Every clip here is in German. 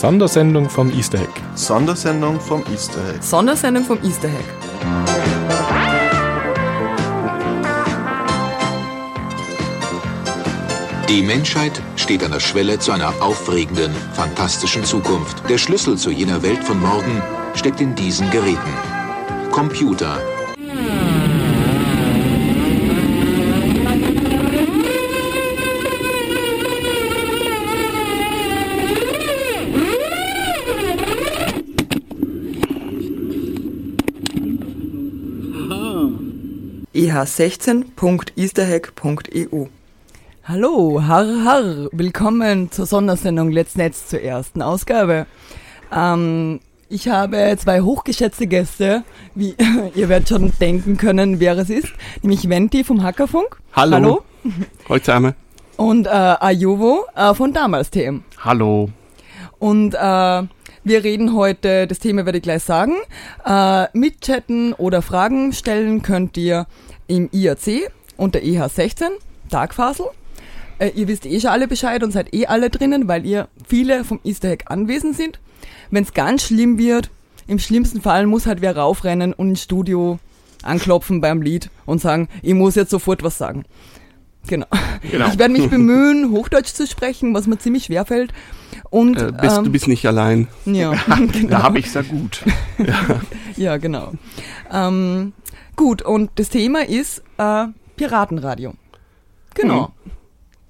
Sondersendung vom Easter Egg. Sondersendung vom Easter Egg. Sondersendung vom Easter Egg. Die Menschheit steht an der Schwelle zu einer aufregenden, fantastischen Zukunft. Der Schlüssel zu jener Welt von morgen steckt in diesen Geräten. Computer. eh16.easterhack.eu Hallo, har har, willkommen zur Sondersendung Let's Netz zur ersten Ausgabe. Ähm, ich habe zwei hochgeschätzte Gäste, wie ihr werdet schon denken können, wer es ist, nämlich Venti vom Hackerfunk. Hallo. Hallo. Hallo zusammen. Und äh, Ajuvo äh, von damals TM. Hallo. Und äh, wir reden heute, das Thema werde ich gleich sagen. Äh, mitchatten oder Fragen stellen könnt ihr im IRC unter EH16, Tagfasel. Äh, ihr wisst eh schon alle Bescheid und seid eh alle drinnen, weil ihr viele vom Easter Egg anwesend sind. Wenn es ganz schlimm wird, im schlimmsten Fall muss halt wer raufrennen und ins Studio anklopfen beim Lied und sagen, ich muss jetzt sofort was sagen. Genau. Genau. Ich werde mich bemühen, Hochdeutsch zu sprechen, was mir ziemlich schwer fällt. Und, Äh, bist, ähm, du bist nicht allein. ja, genau. Da habe ich ja gut. Ja, genau. Ähm, gut, und das Thema ist äh, Piratenradio. Genau.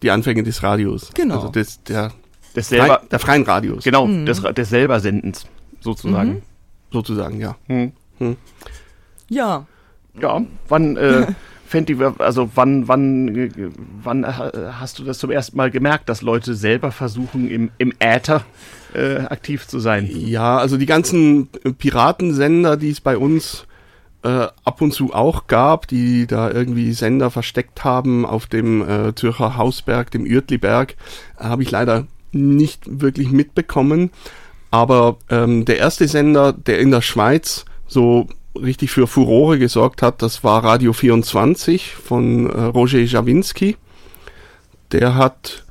Die Anfänge des Radios. Genau. Also des, der, Des frei, selber, der freien Radios. genau, des, des selber Sendens, sozusagen. Sozusagen, ja. Hm. Ja, Ja, wann, äh, Fenty, also wann, wann, äh, wann äh, hast du das zum ersten Mal gemerkt, dass Leute selber versuchen, im, im Äther äh, aktiv zu sein? Ja, also die ganzen Piratensender, die es bei uns äh, ab und zu auch gab, die da irgendwie Sender versteckt haben auf dem äh, Zürcher Hausberg, dem Uertliberg, äh, habe ich leider nicht wirklich mitbekommen. Aber ähm, der erste Sender, der in der Schweiz so richtig für Furore gesorgt hat, das war Radio 24 von äh, Roger Jawinski. Der hat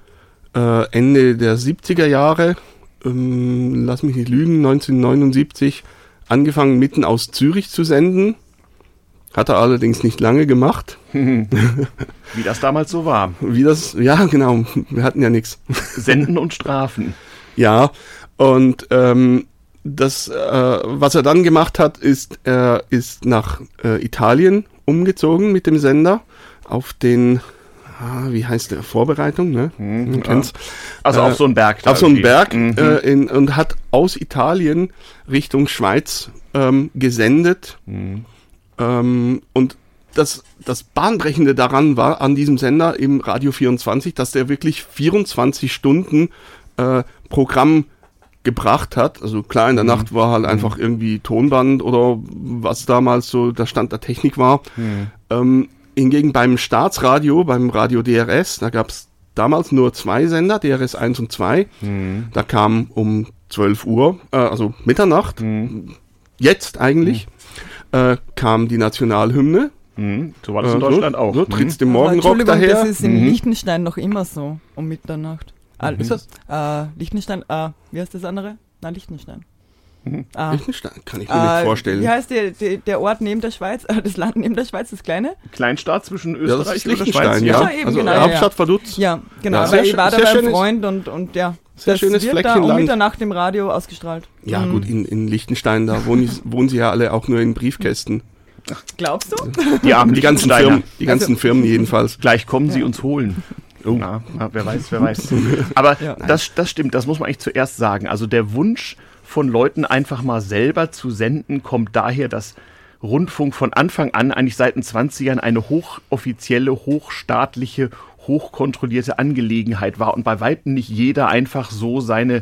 äh, Ende der 70er Jahre, ähm, lass mich nicht lügen, 1979 angefangen mitten aus Zürich zu senden. Hat er allerdings nicht lange gemacht. Wie das damals so war. Wie das, ja genau, wir hatten ja nichts. Senden und Strafen. Ja, und ähm, das, äh, was er dann gemacht hat, ist, er ist nach äh, Italien umgezogen mit dem Sender auf den, ah, wie heißt der, Vorbereitung, ne? Man kennt's. Also Äh, auf so einen Berg. auf so einen. Berg äh, in, und hat aus Italien Richtung Schweiz ähm, gesendet. Ähm, und das, das Bahnbrechende daran war an diesem Sender im Radio 24, dass der wirklich 24 Stunden äh, Programm gebracht hat. Also klar, in der Nacht war halt einfach irgendwie Tonband oder was damals so der Stand der Technik war. Ähm, hingegen beim Staatsradio, beim Radio DRS, da gab es damals nur zwei Sender, DRS 1 und 2. Da kam um 12 Uhr, äh, also Mitternacht, jetzt eigentlich, äh, kam die Nationalhymne. Mhm. So war das in Äh, Deutschland so, auch. So Mhm. trittst dem Morgenrock Entschuldigung, daher. das ist in Liechtenstein noch immer so, um Mitternacht. Ah, Ist das? Äh, Liechtenstein, äh, wie heißt das andere? Nein, Liechtenstein. Ah, Liechtenstein? Kann ich mir nicht äh, vorstellen. Wie heißt der, der, der Ort neben der Schweiz, das Land neben der Schweiz, das kleine? Kleinstaat zwischen Ja, Österreich ist und der Schweiz. ja. Ja, eben, also genau, ja, Hauptstadt ja. Vaduz. Ja, genau. Ja, weil sehr ich war da beim Freund und, und ja. sehr das schönes wird da Fleckchen um Land. Mitternacht im Radio ausgestrahlt. Ja, Mhm. gut, in, in Liechtenstein, da wohnen, wohnen sie ja alle auch nur in Briefkästen. Glaubst du? Die armen Die ganzen. Firmen, die ganzen Firmen jedenfalls. Gleich kommen sie uns holen. Oh. Na, na, wer weiß, wer weiß. Aber Ja. das, das stimmt, das muss man eigentlich zuerst sagen. Also der Wunsch von Leuten einfach mal selber zu senden, kommt daher, dass Rundfunk von Anfang an, eigentlich seit den 20ern, eine hochoffizielle, hochstaatliche, hochkontrollierte Angelegenheit war und bei weitem nicht jeder einfach so seine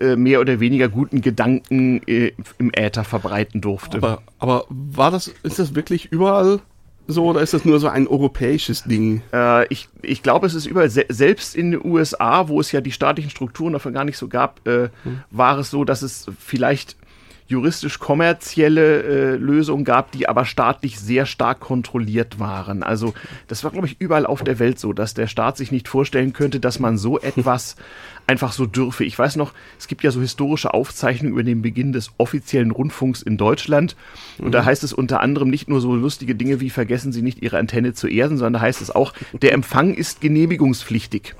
äh, mehr oder weniger guten Gedanken äh, im Äther verbreiten durfte. Aber, aber war das, ist das wirklich überall so oder ist das nur so ein europäisches Ding? Äh, ich, ich glaube, es ist überall, se selbst in den USA, wo es ja die staatlichen Strukturen dafür gar nicht so gab, äh, war es so, dass es vielleicht juristisch-kommerzielle äh, Lösungen gab, die aber staatlich sehr stark kontrolliert waren. Also das war, glaube ich, überall auf der Welt so, dass der Staat sich nicht vorstellen könnte, dass man so etwas einfach so dürfe. Ich weiß noch, es gibt ja so historische Aufzeichnungen über den Beginn des offiziellen Rundfunks in Deutschland. Und mhm. da heißt es unter anderem nicht nur so lustige Dinge wie vergessen Sie nicht Ihre Antenne zu erden, sondern da heißt es auch, der Empfang ist genehmigungspflichtig.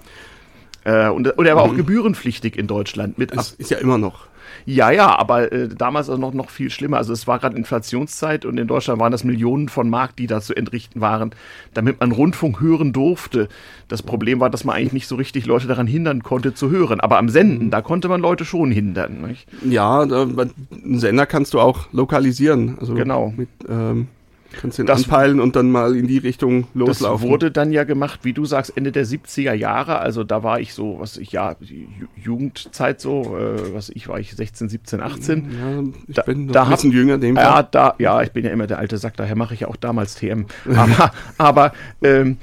Äh, und, und er war mhm. auch gebührenpflichtig in Deutschland. Mit das ist ja immer noch. Ja, ja, aber äh, damals also noch, noch viel schlimmer. Also es war gerade Inflationszeit und in Deutschland waren das Millionen von Mark, die da zu entrichten waren, damit man Rundfunk hören durfte. Das Problem war, dass man eigentlich nicht so richtig Leute daran hindern konnte zu hören. Aber am Senden, da konnte man Leute schon hindern. Nicht? Ja, da, einen Sender kannst du auch lokalisieren. Also genau. Mit, ähm Kannst den das, anpeilen und dann mal in die Richtung loslaufen. Das wurde dann ja gemacht, wie du sagst, Ende der 70er Jahre. Also da war ich so, was ich, ja, Jugendzeit so, äh, was ich war ich 16, 17, 18. Ja, ich da, bin noch da ein bisschen hab, jünger, dem ja, da, ja, ich bin ja immer der alte Sack, daher mache ich ja auch damals TM. Aber, aber ähm,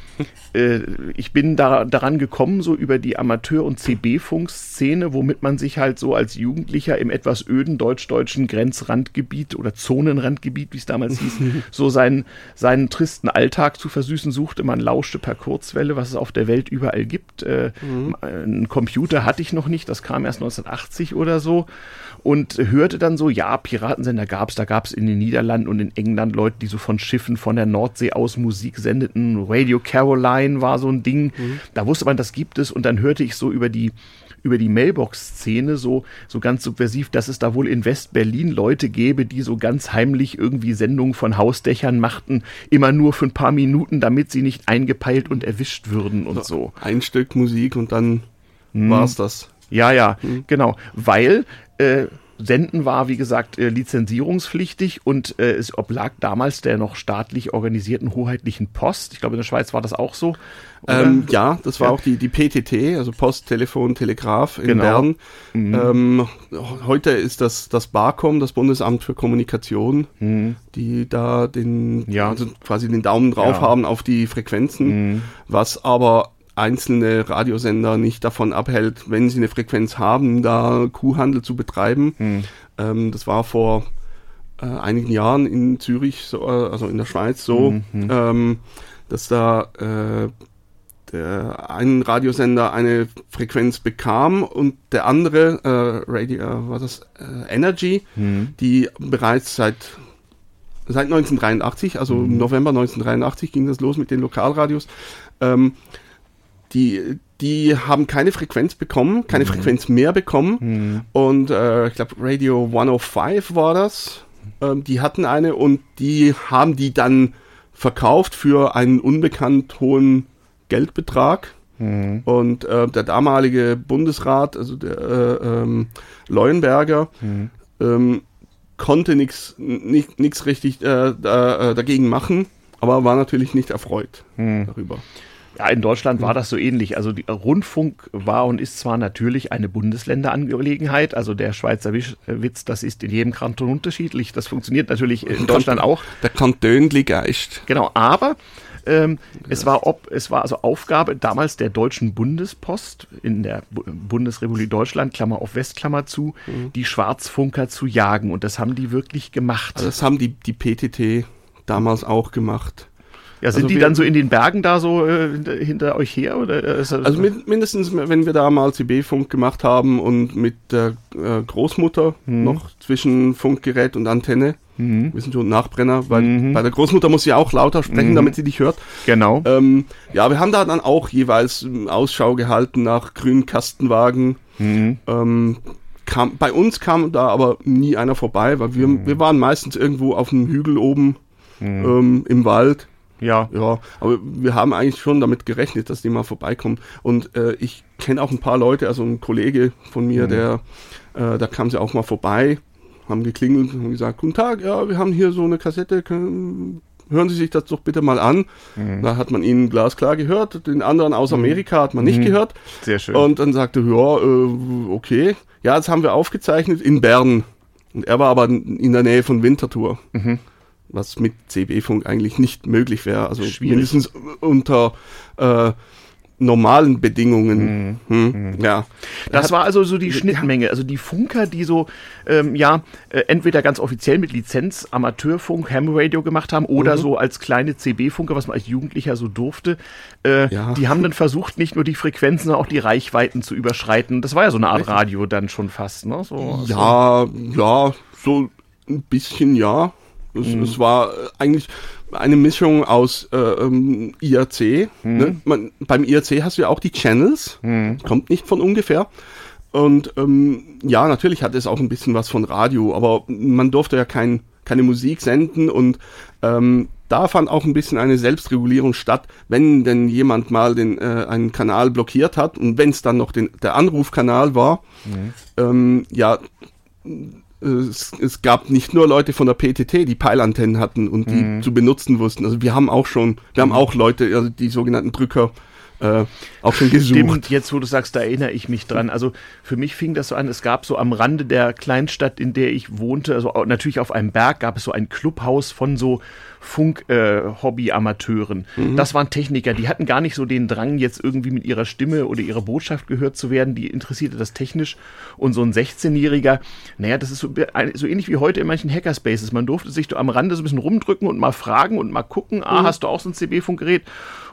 äh, ich bin da, daran gekommen, so über die Amateur- und CB-Funkszene, womit man sich halt so als Jugendlicher im etwas öden deutsch-deutschen Grenzrandgebiet oder Zonenrandgebiet, wie es damals hieß, so seinen, seinen tristen Alltag zu versüßen suchte. Man lauschte per Kurzwelle, was es auf der Welt überall gibt. Äh, mhm. Einen Computer hatte ich noch nicht, das kam erst 1980 oder so und hörte dann so, ja, Piratensender gab es, da gab es in den Niederlanden und in England Leute, die so von Schiffen von der Nordsee aus Musik sendeten. Radio Caroline war so ein Ding. Mhm. Da wusste man, das gibt es und dann hörte ich so über die über die Mailbox-Szene so, so ganz subversiv, dass es da wohl in West-Berlin Leute gäbe, die so ganz heimlich irgendwie Sendungen von Hausdächern machten, immer nur für ein paar Minuten, damit sie nicht eingepeilt und erwischt würden und so. Ein Stück Musik und dann hm. war's das. Ja, ja, hm. genau. Weil äh, Senden war, wie gesagt, äh, lizenzierungspflichtig und äh, es oblag damals der noch staatlich organisierten hoheitlichen Post. Ich glaube, in der Schweiz war das auch so. Ähm, ja, das war ja. auch die, die PTT, also Post, Telefon, Telegraph in genau. Bern. Mhm. Ähm, heute ist das das BARCOM, das Bundesamt für Kommunikation, mhm. die da den, ja. also quasi den Daumen drauf ja. haben auf die Frequenzen, mhm. was aber einzelne Radiosender nicht davon abhält, wenn sie eine Frequenz haben, da Kuhhandel zu betreiben. Mhm. Ähm, das war vor äh, einigen Jahren in Zürich, so, äh, also in der Schweiz so, mhm. ähm, dass da äh, der ein Radiosender eine Frequenz bekam und der andere, äh, Radio, äh, was das, äh, Energy, mhm. die bereits seit seit 1983, also mhm. November 1983 ging das los mit den Lokalradios, ähm, die, die haben keine Frequenz bekommen, keine mhm. Frequenz mehr bekommen. Mhm. Und äh, ich glaube, Radio 105 war das. Ähm, die hatten eine und die haben die dann verkauft für einen unbekannt hohen Geldbetrag. Mhm. Und äh, der damalige Bundesrat, also der äh, ähm, Leuenberger, mhm. ähm, konnte nichts richtig äh, äh, dagegen machen, aber war natürlich nicht erfreut mhm. darüber. Ja, in Deutschland war das so ähnlich. Also die Rundfunk war und ist zwar natürlich eine Bundesländerangelegenheit, also der Schweizer Witz, das ist in jedem Kanton unterschiedlich. Das funktioniert natürlich in Deutschland auch. Der Kantönli Geist. Genau, aber ähm, es war ob, es war also Aufgabe damals der Deutschen Bundespost in der Bu Bundesrepublik Deutschland, Klammer auf West, Klammer zu, mhm. die Schwarzfunker zu jagen. Und das haben die wirklich gemacht. Also das haben die, die PTT damals auch gemacht. Ja, sind also die dann so in den Bergen da so äh, hinter euch her? Oder also mit, mindestens, wenn wir da mal CB-Funk gemacht haben und mit der äh, Großmutter mhm. noch zwischen Funkgerät und Antenne, mhm. wir sind schon Nachbrenner, weil mhm. bei der Großmutter muss sie auch lauter sprechen, mhm. damit sie dich hört. Genau. Ähm, ja, wir haben da dann auch jeweils ähm, Ausschau gehalten nach grünen Kastenwagen. Mhm. Ähm, kam, bei uns kam da aber nie einer vorbei, weil wir, mhm. wir waren meistens irgendwo auf einem Hügel oben ähm, im Wald ja. Ja, aber wir haben eigentlich schon damit gerechnet, dass die mal vorbeikommen. Und äh, ich kenne auch ein paar Leute, also ein Kollege von mir, mhm. der, äh, da kam sie auch mal vorbei, haben geklingelt und gesagt, guten Tag, ja, wir haben hier so eine Kassette, können, hören Sie sich das doch bitte mal an. Mhm. Da hat man ihn glasklar gehört, den anderen aus mhm. Amerika hat man nicht mhm. gehört. Sehr schön. Und dann sagte, ja, äh, okay. Ja, das haben wir aufgezeichnet in Bern. Und er war aber in der Nähe von Winterthur. Mhm was mit CB-Funk eigentlich nicht möglich wäre. Also Schwierig. mindestens unter äh, normalen Bedingungen. Hm, Ja. Das war also so die Schnittmenge. Also die Funker, die so, ähm, ja, äh, entweder ganz offiziell mit Lizenz Amateurfunk, Ham Radio gemacht haben oder so als kleine CB-Funker, was man als Jugendlicher so durfte, äh, Ja. die haben dann versucht, nicht nur die Frequenzen, sondern auch die Reichweiten zu überschreiten. Das war ja so eine Art Radio dann schon fast, ne? So, Ja, ja, so ein bisschen ja. Es, es war äh, eigentlich eine Mischung aus äh, ähm, IRC. Ne? Man, beim IRC hast du ja auch die Channels, kommt nicht von ungefähr. Und ähm, ja, natürlich hat es auch ein bisschen was von Radio, aber man durfte ja kein, keine Musik senden und ähm, da fand auch ein bisschen eine Selbstregulierung statt, wenn denn jemand mal den, äh, einen Kanal blockiert hat und wenn es dann noch den, der Anrufkanal war, ähm, ja, es, es gab nicht nur Leute von der PTT, die Peilantennen hatten und die Mhm. zu benutzen wussten. Also wir haben auch schon, wir haben auch Leute, also die sogenannten Drücker, äh, auch schon gesucht. Stimmt, jetzt wo du sagst, da erinnere ich mich dran. Also für mich fing das so an, es gab so am Rande der Kleinstadt, in der ich wohnte, also natürlich auf einem Berg gab es so ein Clubhaus von so Funk-Hobby-Amateuren. Das waren Techniker, die hatten gar nicht so den Drang, jetzt irgendwie mit ihrer Stimme oder ihrer Botschaft gehört zu werden, die interessierte das technisch. Und so ein 16-Jähriger, naja, das ist so, so ähnlich wie heute in manchen Hackerspaces. Man durfte sich da am Rande so ein bisschen rumdrücken und mal fragen und mal gucken, ah, hast du auch so ein CB-Funkgerät?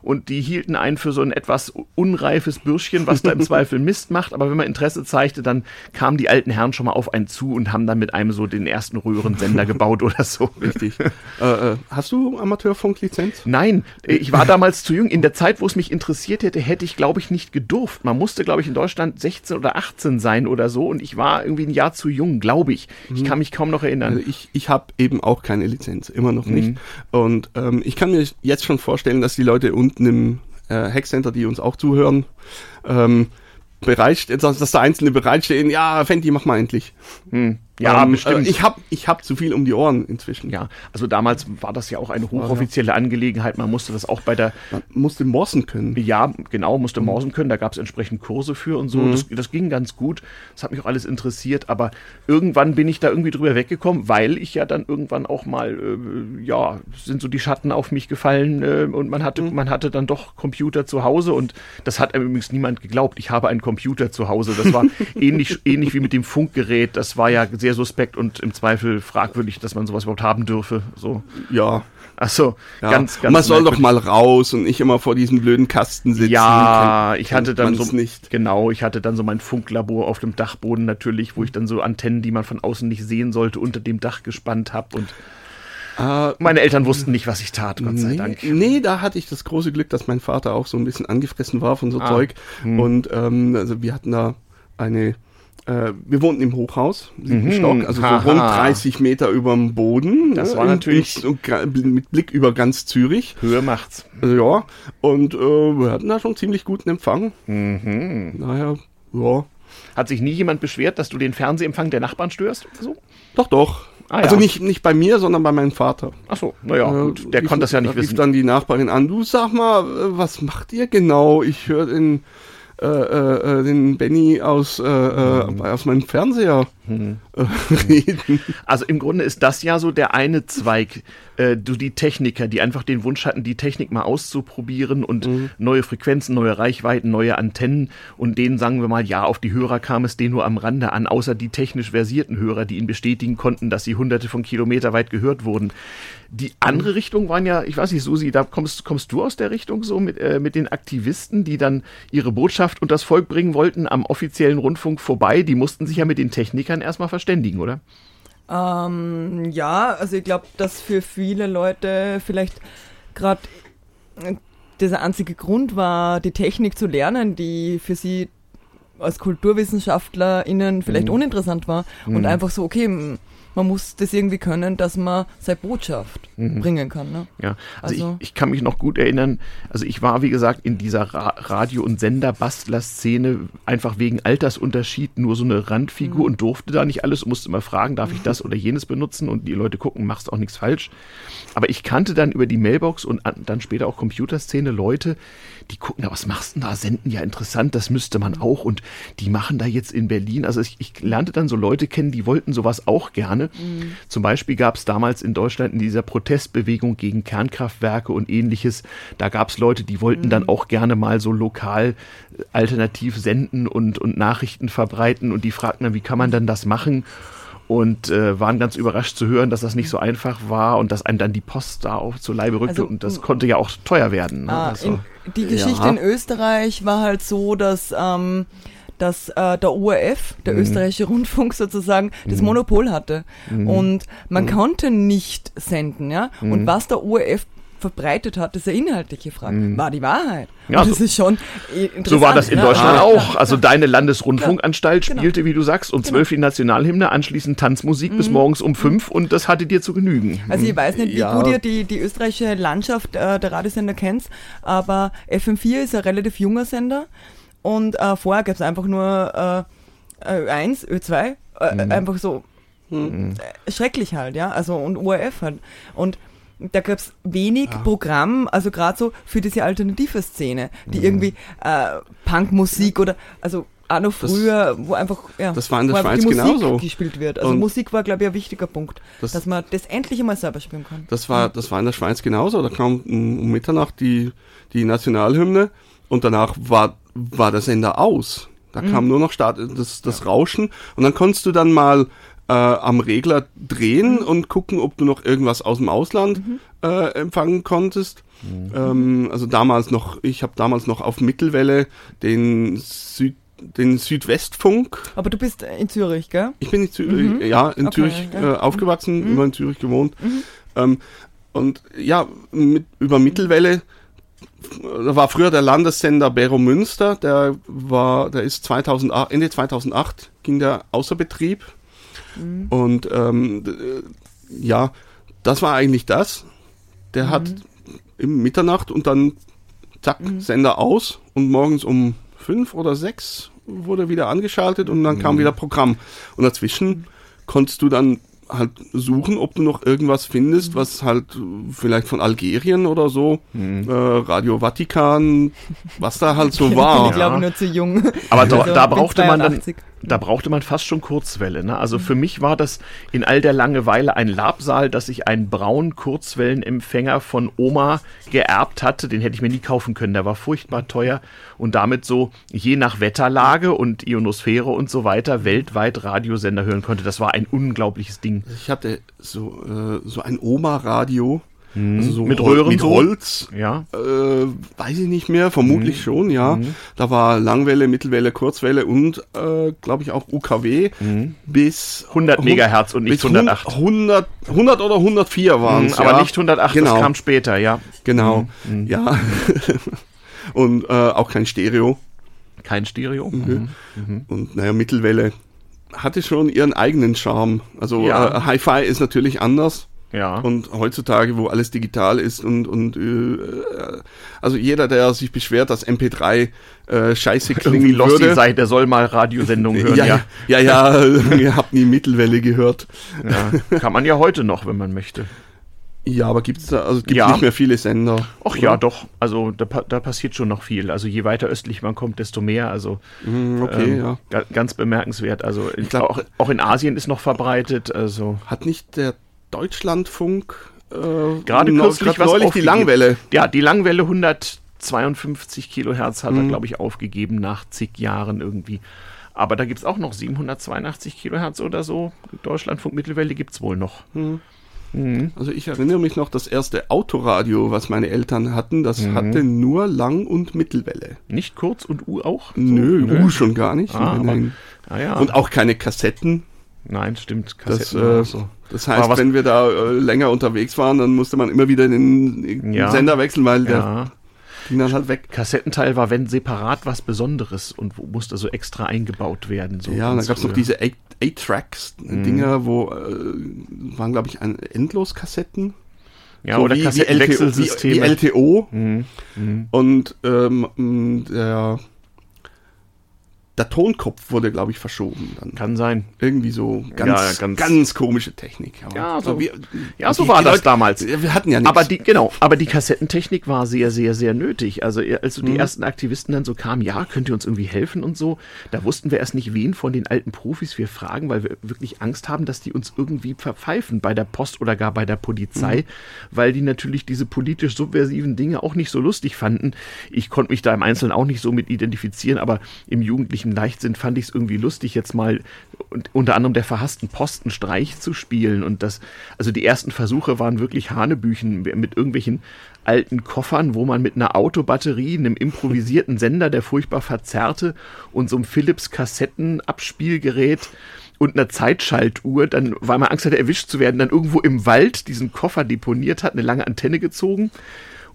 Und die hielten einen für so ein etwas unreifes Bürschchen, was da im Zweifel Mist macht. Aber wenn man Interesse zeigte, dann kamen die alten Herren schon mal auf einen zu und haben dann mit einem so den ersten Röhrensender gebaut oder so. Richtig. äh, äh, hast du Amateurfunklizenz? Nein, äh, ich war damals zu jung. In der Zeit, wo es mich interessiert hätte, hätte ich, glaube ich, nicht gedurft. Man musste, glaube ich, in Deutschland 16 oder 18 sein oder so. Und ich war irgendwie ein Jahr zu jung, glaube ich. Ich kann mich kaum noch erinnern. Also ich, ich habe eben auch keine Lizenz, immer noch nicht. Und ähm, ich kann mir jetzt schon vorstellen, dass die Leute unten im äh, Hackcenter, die uns auch zuhören, ähm, bereit, dass, da einzelne bereitstehen, ja, Fenty, mach mal endlich. Ja, Ähm, bestimmt. Äh, ich habe ich hab zu viel um die Ohren inzwischen. ja, also damals war das ja auch eine hochoffizielle Angelegenheit. Man musste das auch bei der Man musste morsen können. Ja, genau, musste morsen können. Da gab es entsprechend Kurse für und so. Das, das ging ganz gut. Das hat mich auch alles interessiert. Aber irgendwann bin ich da irgendwie drüber weggekommen, weil ich ja dann irgendwann auch mal, äh, ja, sind so die Schatten auf mich gefallen äh, und man hatte, man hatte dann doch Computer zu Hause und das hat einem übrigens niemand geglaubt. Ich habe einen Computer zu Hause. Das war ähnlich, ähnlich wie mit dem Funkgerät. Das war ja sehr suspekt und im Zweifel fragwürdig, dass man sowas überhaupt haben dürfe. So. Ja. Achso, ja. ganz, Und ganz. man soll doch mal raus und nicht immer vor diesem blöden Kasten sitzen. Ja, Kennt- ich hatte dann so nicht. genau, ich hatte dann so mein Funklabor auf dem Dachboden natürlich, wo ich dann so Antennen, die man von außen nicht sehen sollte, unter dem Dach gespannt habe und Äh, meine Eltern wussten nicht, was ich tat, Gott sei nee, Dank. Nee, da hatte ich das große Glück, dass mein Vater auch so ein bisschen angefressen war von so Ah. Zeug. Und ähm, also wir hatten da eine, äh, wir wohnten im Hochhaus, siebten Mhm, Stock, also so rund 30 Meter überm Boden. Das ne, war und- natürlich- und, mit Blick über ganz Zürich. Höhe macht's. Also, ja, und äh, wir hatten da schon ziemlich guten Empfang. Mhm. Naja, ja, Hat sich nie jemand beschwert, dass du den Fernsehempfang der Nachbarn störst? oder So? doch, doch. Ah, ja. also nicht, nicht bei mir, sondern bei meinem Vater. Achso, naja, Äh, gut, der rief- konnte das ja nicht da rief wissen. dann die Nachbarin an, du sag mal, äh, was macht ihr genau? Ich höre den, äh, äh, äh, den Benny aus, äh, äh, Mhm. aus meinem Fernseher äh, reden. Also im Grunde ist das ja so der eine Zweig, äh, du die Techniker, die einfach den Wunsch hatten, die Technik mal auszuprobieren und neue Frequenzen, neue Reichweiten, neue Antennen und denen sagen wir mal, ja, auf die Hörer kam es denen nur am Rande an, außer die technisch versierten Hörer, die ihnen bestätigen konnten, dass sie hunderte von Kilometer weit gehört wurden. Die andere Richtung waren ja, ich weiß nicht, Susi, da kommst, kommst du aus der Richtung so mit, äh, mit den Aktivisten, die dann ihre Botschaft und das Volk bringen wollten am offiziellen Rundfunk vorbei, die mussten sich ja mit den Technikern erstmal verständigen, oder? Ähm, ja, also ich glaube, dass für viele Leute vielleicht gerade dieser einzige Grund war, die Technik zu lernen, die für sie als KulturwissenschaftlerInnen vielleicht uninteressant war und einfach so, okay, man muss das irgendwie können, dass man seine Botschaft bringen kann. Ne? Ja, also, Also- ich, ich kann mich noch gut erinnern, also ich war, wie gesagt, in dieser Ra Radio- und Sender-Bastler-Szene einfach wegen Altersunterschied nur so eine Randfigur und durfte da nicht alles und musste immer fragen, darf ich das oder jenes benutzen und die Leute gucken, machst auch nichts falsch. Aber ich kannte dann über die Mailbox und an, dann später auch Computerszene Leute, die gucken, was machst du da? Senden ja interessant, das müsste man auch und die machen da jetzt in Berlin. Also ich, ich lernte dann so Leute kennen, die wollten sowas auch gerne gerne. Zum Beispiel gab es damals in Deutschland in dieser Protestbewegung gegen Kernkraftwerke und ähnliches, da gab es Leute, die wollten dann auch gerne mal so lokal äh, alternativ senden und, und Nachrichten verbreiten und die fragten dann, wie kann man denn das machen? Und äh, waren ganz überrascht zu hören, dass das nicht so einfach war und dass einem dann die Post da auch zu Leibe rückte Also, und das m- konnte ja auch teuer werden. Ne? Ah, Also, in, die Geschichte Ja. in Österreich war halt so, dass, ähm, dass äh, der ORF, der österreichische Rundfunk sozusagen, das Monopol hatte. Und man konnte nicht senden, ja. Und was der ORF verbreitet hat, das ist eine inhaltliche Frage. War die Wahrheit? Ja, Und das so- ist schon interessant. So war das in ja. Deutschland Ja. auch. Also deine Landesrundfunkanstalt Genau. spielte, wie du sagst, um zwölf die Nationalhymne, anschließend Tanzmusik bis morgens um fünf und das hatte dir zu genügen. Also ich weiß nicht, wie Ja. gut ihr die, die österreichische Landschaft äh, der Radiosender kennt, aber FM4 ist ein relativ junger Sender und äh, vorher gab es einfach nur äh, Ö1, Ö2, äh, einfach so äh, schrecklich halt, ja, also und ORF halt. Und da gab es wenig Programm, also gerade so für diese alternative Szene, die irgendwie äh, Punkmusik oder also auch noch Das- früher, wo einfach, ja, das war in der Schweiz die Musik genauso. gespielt wird. Also Und- Musik war, glaube ich, ein wichtiger Punkt, Das- dass man das endlich einmal selber spielen kann. Das war, das war in der Schweiz genauso. Da kam um um Mitternacht die, die Nationalhymne und danach war, war der Sender aus. Da kam nur noch Start, das, das Rauschen und dann konntest du dann mal äh, am Regler drehen und gucken, ob du noch irgendwas aus dem Ausland äh, empfangen konntest. Ähm, also damals noch, ich habe damals noch auf Mittelwelle den Süd, den Südwestfunk Aber du bist in Zürich, gell? ich bin in Zürich, ja, in Okay, Zürich ja. Mhm. Äh, aufgewachsen, immer in Zürich gewohnt. Ähm, und ja, mit, über Mittelwelle, war früher der Landessender Bero Münster, der war, der ist 2008, Ende 2008 ging der außer Betrieb. Mhm. Und ähm, äh, ja, das war eigentlich das. Der hat Mhm. im Mitternacht und dann zack, Sender aus und morgens um fünf oder sechs wurde wieder angeschaltet und dann kam wieder Programm. Und dazwischen konntest du dann halt suchen, ob du noch irgendwas findest, was halt vielleicht von Algerien oder so, äh, Radio Vatikan, was da halt so Ich war. glaube nur zu jung. Aber da, Also, da bin brauchte man dann, 82. da brauchte man fast schon Kurzwelle. Ne? Also für mich war das in all der Langeweile ein Labsal, dass ich einen braunen Kurzwellenempfänger von Oma geerbt hatte. Den hätte ich mir nie kaufen können. Der war furchtbar teuer und damit so je nach Wetterlage und Ionosphäre und so weiter weltweit Radiosender hören konnte. Das war ein unglaubliches Ding. Ich hatte so, äh, so ein Oma-Radio. Also so Mit Röhren mit? Holz. Ja. Äh, weiß ich nicht mehr, vermutlich schon, ja. Da war Langwelle, Mittelwelle, Kurzwelle und, äh, glaube ich, auch UKW bis 100 hun- Megahertz und nicht bis 108. 100, 100 oder 104 waren es. aber ja. nicht 108, Genau. das kam später, ja. Genau, ja. und äh, auch kein Stereo. Kein Stereo. Mhm. Und naja, Mittelwelle hatte schon ihren eigenen Charme. Also Ja. äh, Hi-Fi ist natürlich anders. Ja. Und heutzutage, wo alles digital ist und, und äh, also jeder, der sich beschwert, dass MP3 äh, scheiße klingen würde. sei, der soll mal Radiosendungen hören, ja, ja. ja, ja, ihr habt nie Mittelwelle gehört. ja. Kann man ja heute noch, wenn man möchte. Ja, aber gibt's da, also gibt Ja. nicht mehr viele Sender. Ach ja, doch. Also da, da passiert schon noch viel. Also je weiter östlich man kommt, desto mehr. Also Hm, Okay, ähm, ja. ga- ganz bemerkenswert. Also glaub- auch, auch in Asien ist noch verbreitet. Also Hat nicht der Deutschlandfunk äh, gerade kürzlich neulich die. Langwelle. Ja, die Langwelle 152 Kilohertz Mhm. hat er, glaube ich, aufgegeben nach zig Jahren irgendwie. Aber da gibt es auch noch 782 Kilohertz oder so. Deutschlandfunk Mittelwelle gibt es wohl noch. Also ich erinnere mich noch, das erste Autoradio, was meine Eltern hatten, das Mhm. hatte nur Lang- und Mittelwelle. Nicht kurz und U auch? Nö, Uh, schon gar nicht. Ah, nein, aber- nein. Ah, ja. Und auch keine Kassetten. Nein, stimmt. Das, Kassetten äh, auch so. das heißt, was- wenn wir da äh, länger unterwegs waren, dann musste man immer wieder den, den Ja. Sender wechseln, weil der Ja. ging dann halt weg. Kassettenteil war, wenn separat was Besonderes und musste so extra eingebaut werden. So Ja, dann gab es noch diese Eight- Eight-Tracks-Dinger, wo äh, waren, glaube ich, ein Endloskassetten. ja, so oder wie- Kassettenwechselsysteme. Wie, wie LTO. Mhm. Mhm. Und ähm, der, der Tonkopf wurde, glaube ich, verschoben. Dann. Kann sein. Irgendwie so ganz, Ja, ganz, ganz- komische Technik. Aber, Ja, so- aber wir, Ja, so die- war die das Leute- damals. Wir hatten ja nichts. Aber die, genau, aber die Kassettentechnik war sehr, sehr, sehr nötig. Also als so die ersten Aktivisten dann so kamen, ja, könnt ihr uns irgendwie helfen und so, da wussten wir erst nicht, wen von den alten Profis wir fragen, weil wir wirklich Angst haben, dass die uns irgendwie verpfeifen bei der Post oder gar bei der Polizei, weil die natürlich diese politisch subversiven Dinge auch nicht so lustig fanden. Ich konnte mich da im Einzelnen auch nicht so mit identifizieren, aber im jugendlichen Leichtsinn fand ich es irgendwie lustig, jetzt mal unter anderem der verhassten Postenstreich zu spielen. Und das, also die ersten Versuche waren wirklich Hanebüchen mit irgendwelchen alten Koffern, wo man mit einer Autobatterie, einem improvisierten Sender, der furchtbar verzerrte, und so einem Philips Kassettenabspielgerät und einer Zeitschaltuhr, dann, weil man Angst hatte, erwischt zu werden, dann irgendwo im Wald diesen Koffer deponiert hat, eine lange Antenne gezogen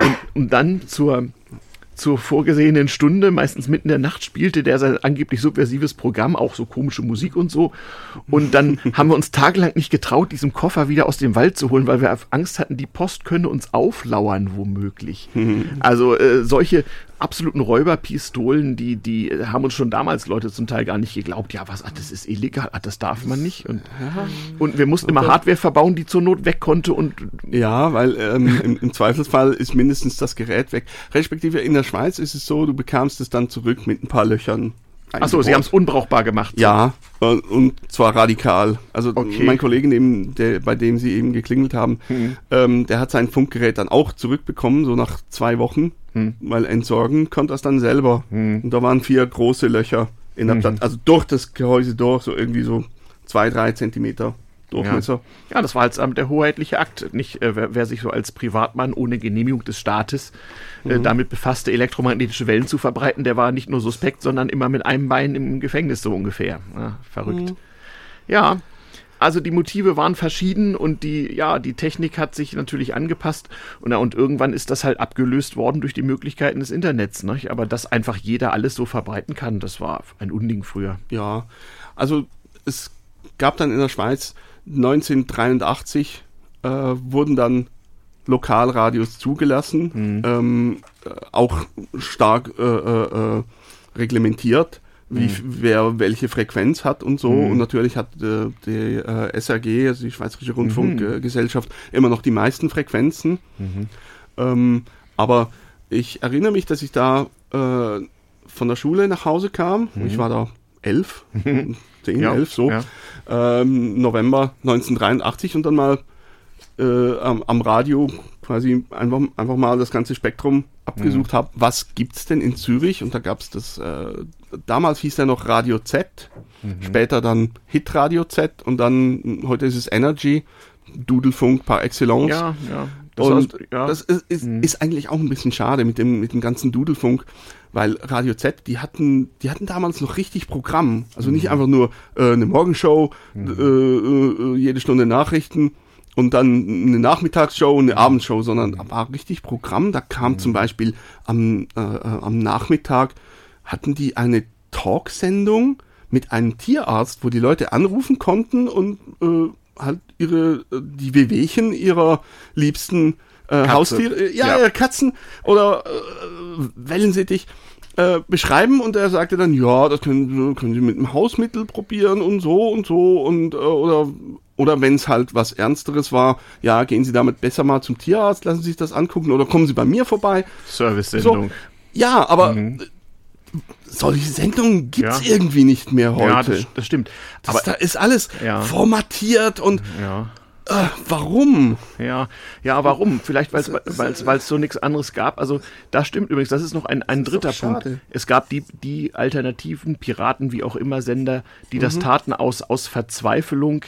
und, und dann zur, zur vorgesehenen Stunde, meistens mitten in der Nacht, spielte der sein angeblich subversives Programm, auch so komische Musik und so. Und dann haben wir uns tagelang nicht getraut, diesen Koffer wieder aus dem Wald zu holen, weil wir Angst hatten, die Post könne uns auflauern, womöglich. Also äh, solche absoluten Räuberpistolen, die, die haben uns schon damals Leute zum Teil gar nicht geglaubt, ja, was, ach, das ist illegal, ach, das darf man nicht. Und, und wir mussten immer Hardware verbauen, die zur Not weg konnte und Ja, weil ähm, im, im Zweifelsfall ist mindestens das Gerät weg. Respektive in der Schweiz ist es so, du bekamst es dann zurück mit ein paar Löchern. Achso, sie haben es unbrauchbar gemacht. Ja, und, und zwar radikal. Also Okay. mein Kollege, neben, der, bei dem sie eben geklingelt haben, ähm, der hat sein Funkgerät dann auch zurückbekommen, so nach zwei Wochen, weil entsorgen konnte es dann selber. Und da waren vier große Löcher in der Platte, also durch das Gehäuse durch, so irgendwie so zwei, drei Zentimeter Durchmesser. Ja, das war halt ähm, der hoheitliche Akt. Nicht, äh, wer, wer sich so als Privatmann ohne Genehmigung des Staates äh, damit befasste, elektromagnetische Wellen zu verbreiten, der war nicht nur suspekt, sondern immer mit einem Bein im Gefängnis so ungefähr. Ja, verrückt. Ja, also die Motive waren verschieden und die, ja, die Technik hat sich natürlich angepasst und, und irgendwann ist das halt abgelöst worden durch die Möglichkeiten des Internets. Nicht? Aber dass einfach jeder alles so verbreiten kann, das war ein Unding früher. Ja, also es gab dann in der Schweiz 1983 äh, wurden dann Lokalradios zugelassen, ähm, äh, auch stark äh, äh, äh, reglementiert, wie f- wer welche Frequenz hat und so. Und natürlich hat äh, die äh, SRG, also die Schweizerische Rundfunkgesellschaft, immer noch die meisten Frequenzen. Ähm, aber ich erinnere mich, dass ich da äh, von der Schule nach Hause kam. Ich war da elf, zehn, Ja, elf, so. ja. Ähm, November 1983 und dann mal äh, am, am Radio quasi einfach, einfach mal das ganze Spektrum abgesucht habe. Was gibt's denn in Zürich? Und da gab's das, äh, damals hieß der noch Radio Z, später dann Hit Radio Z und dann, heute ist es Energy, Dudelfunk par excellence. Ja, ja. Das und heißt, ja. das ist, ist, ist eigentlich auch ein bisschen schade mit dem, mit dem ganzen Dudelfunk, weil Radio Z, die hatten, die hatten damals noch richtig Programm. Also nicht einfach nur äh, eine Morgenshow, äh, äh, jede Stunde Nachrichten und dann eine Nachmittagsshow und eine Abendshow, sondern da war richtig Programm. Da kam zum Beispiel am, äh, äh, am Nachmittag hatten die eine Talksendung mit einem Tierarzt, wo die Leute anrufen konnten und äh, halt ihre äh, die Wehwehchen ihrer liebsten äh, Haustiere, äh, ja, Ja. ihre Katzen oder äh, Wellensittich äh, beschreiben und er sagte dann, ja, das können, können Sie mit einem Hausmittel probieren und so und so und äh, oder oder wenn es halt was Ernsteres war, ja, gehen Sie damit besser mal zum Tierarzt, lassen Sie sich das angucken oder kommen Sie bei mir vorbei. Service-Sendung. So, ja, aber äh, solche Sendungen gibt's Ja. irgendwie nicht mehr heute. Ja, das, das stimmt. das, Aber da ist alles Ja. formatiert und ja. äh, warum? Ja, ja, warum? Vielleicht, weil es es so nichts anderes gab. Also, das stimmt übrigens, das ist noch ein, ein dritter Punkt. Es gab die, die alternativen Piraten, wie auch immer, Sender, die das taten aus, aus Verzweiflung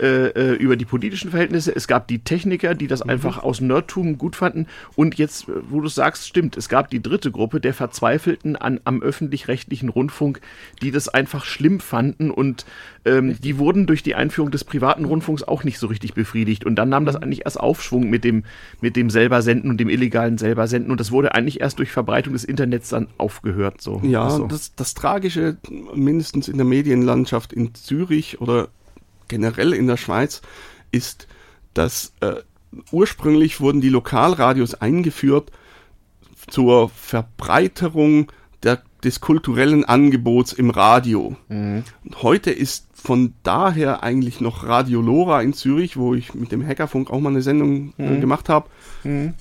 äh, äh, über die politischen Verhältnisse. Es gab die Techniker, die das einfach aus Nerdtum gut fanden. Und jetzt, äh, wo du sagst, stimmt, es gab die dritte Gruppe der Verzweifelten an, am öffentlich-rechtlichen Rundfunk, die das einfach schlimm fanden und ähm, die wurden durch die Einführung des privaten Rundfunks auch nicht so richtig befriedigt. Und dann nahm das eigentlich erst Aufschwung mit dem, mit dem selber Senden und dem illegalen selber Senden. Und das wurde eigentlich erst durch Verbreitung des Internets dann aufgehört. So. Ja, Also, das, das Tragische, mindestens in der Medienlandschaft in Zürich oder generell in der Schweiz, ist, dass äh, ursprünglich wurden die Lokalradios eingeführt zur Verbreiterung der des kulturellen Angebots im Radio. Und heute ist von daher eigentlich noch Radio Lora in Zürich, wo ich mit dem Hackerfunk auch mal eine Sendung äh, gemacht habe,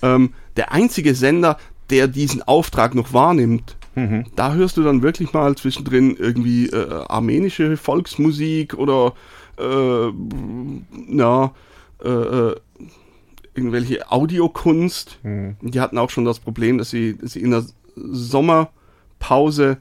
ähm, der einzige Sender, der diesen Auftrag noch wahrnimmt. Da hörst du dann wirklich mal zwischendrin irgendwie äh, armenische Volksmusik oder äh, na, äh, äh, irgendwelche Audiokunst. Die hatten auch schon das Problem, dass sie, dass sie in der Sommerpause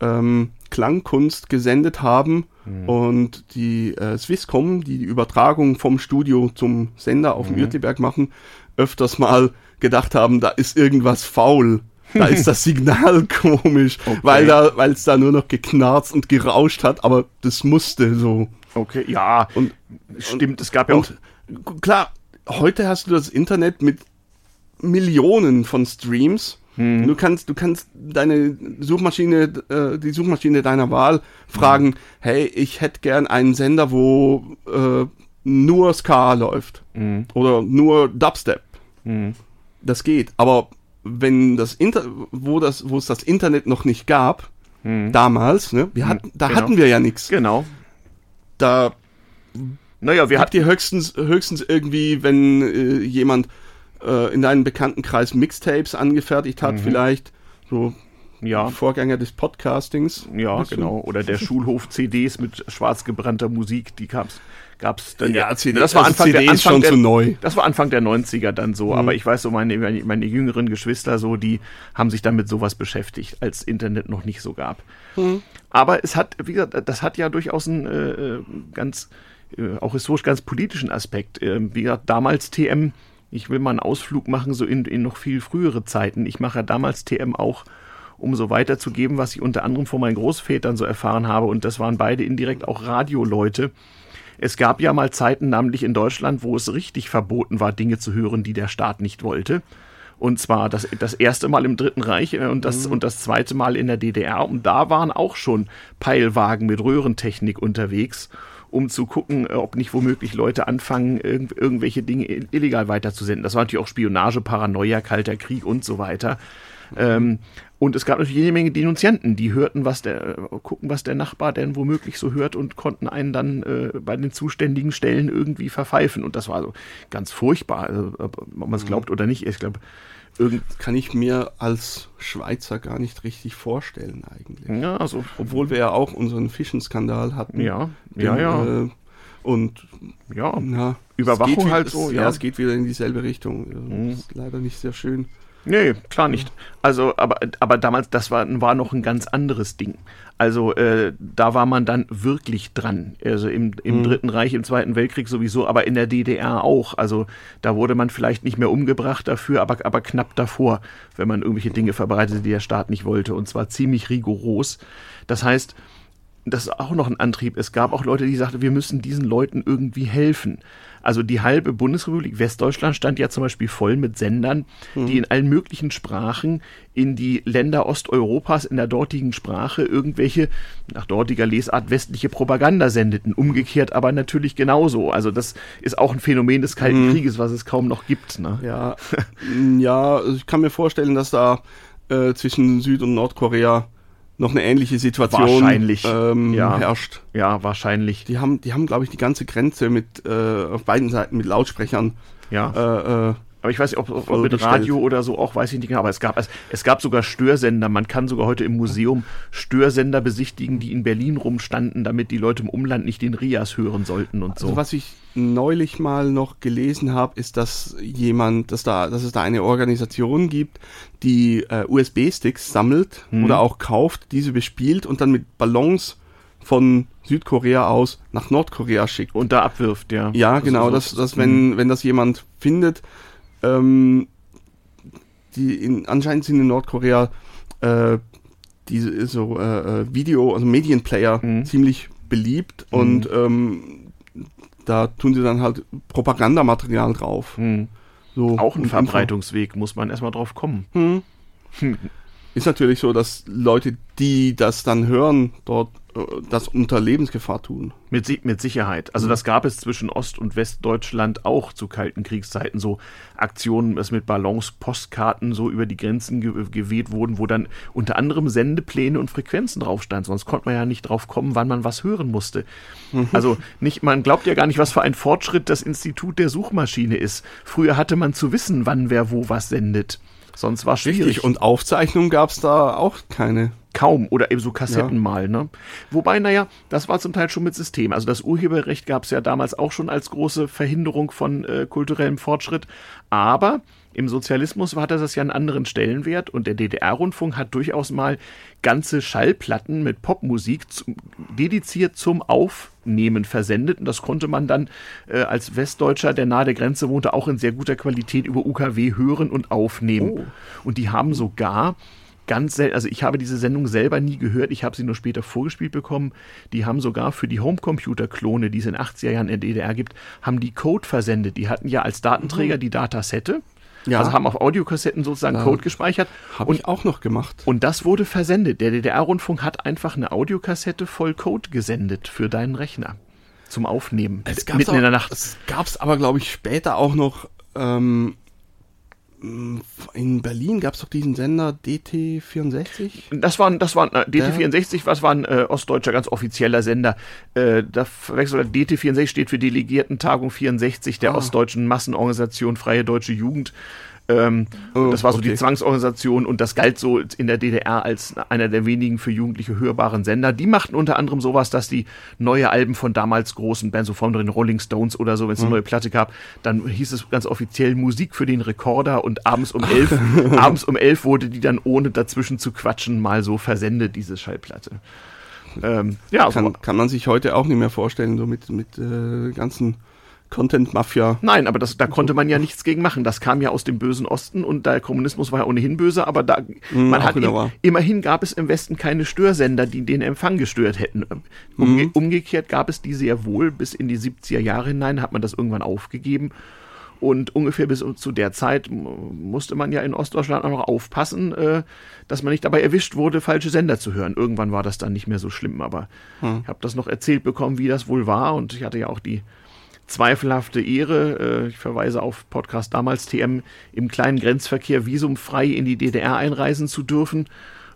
ähm, Klangkunst gesendet haben und die äh, Swisscom, die die Übertragung vom Studio zum Sender auf dem Uetliberg machen, öfters mal gedacht haben, da ist irgendwas faul. Da ist das Signal komisch, weil da, weil es da nur noch geknarzt und gerauscht hat, aber das musste so. Okay, ja, Und stimmt. es gab ja auch. und klar, heute hast du das Internet mit Millionen von Streams. Hm. Du kannst, du kannst deine Suchmaschine, äh, die Suchmaschine deiner Wahl fragen, Hm. hey, ich hätte gern einen Sender, wo äh, nur Ska läuft Hm. oder nur Dubstep. Das geht. Aber wenn das Inter, wo das, wo es das Internet noch nicht gab, damals, ne, wir hatten, da genau. hatten wir ja nichts. Genau. Da Naja, wir habt ihr höchstens, höchstens irgendwie, wenn äh, jemand äh, in deinem Bekanntenkreis Mixtapes angefertigt Mhm. hat, vielleicht so Ja. Vorgänger des Podcastings. Ja, genau. Oder der Schulhof-CDs mit schwarz gebrannter Musik, die gab's, gab's dann. Ja, CD das war also Anfang CD der, Anfang schon der, zu neu. Das war Anfang der 90er dann so. Mhm. Aber ich weiß so, meine, meine, meine jüngeren Geschwister so, die haben sich dann mit sowas beschäftigt, als Internet noch nicht so gab. Mhm. Aber es hat, wie gesagt, das hat ja durchaus einen äh, äh, ganz, äh, auch historisch ganz politischen Aspekt. Ähm, wie gesagt, damals TM, ich will mal einen Ausflug machen, so in, in noch viel frühere Zeiten. Ich mache ja damals TM auch, um so weiterzugeben, was ich unter anderem von meinen Großvätern so erfahren habe. Und das waren beide indirekt auch Radioleute. Es gab ja mal Zeiten, namentlich in Deutschland, wo es richtig verboten war, Dinge zu hören, die der Staat nicht wollte. Und zwar das, das erste Mal im Dritten Reich äh, und das, und das zweite Mal in der DDR. Und da waren auch schon Peilwagen mit Röhrentechnik unterwegs, um zu gucken, äh, ob nicht womöglich Leute anfangen, irgend, irgendwelche Dinge illegal weiterzusenden. Das war natürlich auch Spionage, Paranoia, Kalter Krieg und so weiter. Ähm, und es gab natürlich jede Menge Denunzianten, die hörten, was der, gucken, was der Nachbar denn womöglich so hört und konnten einen dann äh, bei den zuständigen Stellen irgendwie verpfeifen. Und das war so ganz furchtbar, also, ob man es glaubt oder nicht. Ich glaube, irgend, Kann ich mir als Schweizer gar nicht richtig vorstellen eigentlich. ja, also, Obwohl wir ja auch unseren Fischenskandal hatten. ja, ja, ja, Äh, und ja. ja, Überwachung es halt es, so, ja. ja. Mhm. es geht wieder in dieselbe Richtung. Das ist leider nicht sehr schön. Nee, klar nicht. Also, aber, aber damals, das war, war noch ein ganz anderes Ding. Also, äh, da war man dann wirklich dran. Also im, im Dritten Reich, im Zweiten Weltkrieg sowieso, aber in der DDR auch. Also, da wurde man vielleicht nicht mehr umgebracht dafür, aber, aber knapp davor, wenn man irgendwelche Dinge verbreitete, die der Staat nicht wollte. Und zwar ziemlich rigoros. Das heißt, das ist auch noch ein Antrieb. Es gab auch Leute, die sagten, wir müssen diesen Leuten irgendwie helfen. Also die halbe Bundesrepublik Westdeutschland stand ja zum Beispiel voll mit Sendern, die in allen möglichen Sprachen in die Länder Osteuropas in der dortigen Sprache irgendwelche, nach dortiger Lesart, westliche Propaganda sendeten. Umgekehrt aber natürlich genauso. Also das ist auch ein Phänomen des Kalten Krieges, was es kaum noch gibt. Ne? Ja, ja, also ich kann mir vorstellen, dass da äh, zwischen Süd- und Nordkorea noch eine ähnliche Situation ähm, ja. herrscht. Ja, wahrscheinlich. Die haben, die haben, glaube ich, die ganze Grenze mit äh, auf beiden Seiten mit Lautsprechern. Ja. Äh, äh, Aber ich weiß nicht, ob, ob Voll mit gestellt. Radio oder so auch, weiß ich nicht genau. Aber es gab, es, es gab sogar Störsender. Man kann sogar heute im Museum Störsender besichtigen, die in Berlin rumstanden, damit die Leute im Umland nicht den Rias hören sollten und so. Also was ich neulich mal noch gelesen habe, ist, dass jemand, dass da, dass es da eine Organisation gibt, die äh, USB-Sticks sammelt Mhm. oder auch kauft, diese bespielt und dann mit Ballons von Südkorea aus nach Nordkorea schickt. und da abwirft, ja. Ja, Also genau, so- dass, dass wenn, wenn das jemand findet, ähm, die in, anscheinend sind in Nordkorea äh, diese so äh, äh, Video, also Medienplayer Mhm. ziemlich beliebt und ähm, da tun sie dann halt Propagandamaterial drauf. Hm. So Auch ein. Verbreitungsweg, muss man erstmal drauf kommen. Hm. ist natürlich so, dass Leute, die das dann hören, dort äh, das unter Lebensgefahr tun. Mit, mit Sicherheit. Also das gab es zwischen Ost- und Westdeutschland auch zu kalten Kriegszeiten, so Aktionen, dass mit Ballons Postkarten so über die Grenzen ge geweht wurden, wo dann unter anderem Sendepläne und Frequenzen drauf standen. Sonst konnte man ja nicht drauf kommen, wann man was hören musste. Also nicht, man glaubt ja gar nicht, was für ein Fortschritt das Institut der Suchmaschine ist. Früher hatte man zu wissen, wann wer wo was sendet. Sonst war schwierig. Richtig. Und Aufzeichnungen gab es da auch keine. Kaum oder eben so Kassetten Ja. mal, ne? Wobei, naja, das war zum Teil schon mit System. Also das Urheberrecht gab es ja damals auch schon als große Verhinderung von äh, kulturellem Fortschritt. Aber im Sozialismus hatte das ja einen anderen Stellenwert und der DDR-Rundfunk hat durchaus mal ganze Schallplatten mit Popmusik zum, dediziert zum Aufnehmen versendet. Und das konnte man dann äh, als Westdeutscher, der nahe der Grenze wohnte, auch in sehr guter Qualität über UKW hören und aufnehmen. Und die haben sogar ganz selten, also ich habe diese Sendung selber nie gehört, ich habe sie nur später vorgespielt bekommen. Die haben sogar für die Homecomputer-Klone, die es in den 80er Jahren in der DDR gibt, haben die Code versendet. Die hatten ja als Datenträger die Datasette, Ja. also haben auf Audiokassetten sozusagen Ja. Code gespeichert. Habe ich auch noch gemacht. und das wurde versendet. Der DDR-Rundfunk hat einfach eine Audiokassette voll Code gesendet für deinen Rechner zum Aufnehmen. Mitten auch, in der Nacht. Es gab es aber, glaube ich, später auch noch. Ähm, in Berlin gab es doch diesen Sender DT64. Das war, ein- das war ein, äh, DT64, was war ein äh, ostdeutscher ganz offizieller Sender. Äh, da verwechselt DT64 steht für Delegiertentagung 64 der Ah. ostdeutschen Massenorganisation Freie Deutsche Jugend. Ähm, Oh, das war so die okay. Zwangsorganisation und das galt so in der DDR als einer der wenigen für Jugendliche hörbaren Sender. Die machten unter anderem sowas, dass die neue Alben von damals großen Bands, so von den Rolling Stones oder so, wenn es Mhm. eine neue Platte gab, dann hieß es ganz offiziell Musik für den Rekorder und abends um elf, abends um elf wurde die dann ohne dazwischen zu quatschen mal so versendet, diese Schallplatte. Ähm, ja, so, Kann, kann man sich heute auch nicht mehr vorstellen, so mit, mit äh, ganzen Content-Mafia. Nein, aber das, da konnte man ja nichts gegen machen. Das kam ja aus dem bösen Osten und der Kommunismus war ja ohnehin böse, aber da, man auch hat im, immerhin gab es im Westen keine Störsender, die den Empfang gestört hätten. Umge Umgekehrt gab es die sehr wohl. Bis in die 70er Jahre hinein hat man das irgendwann aufgegeben. Und ungefähr bis zu der Zeit musste man ja in Ostdeutschland auch noch aufpassen, äh, dass man nicht dabei erwischt wurde, falsche Sender zu hören. Irgendwann war das dann nicht mehr so schlimm, aber ich habe das noch erzählt bekommen, wie das wohl war. Und ich hatte ja auch die zweifelhafte Ehre, äh, ich verweise auf Podcast damals TM, im kleinen Grenzverkehr visumfrei in die DDR einreisen zu dürfen.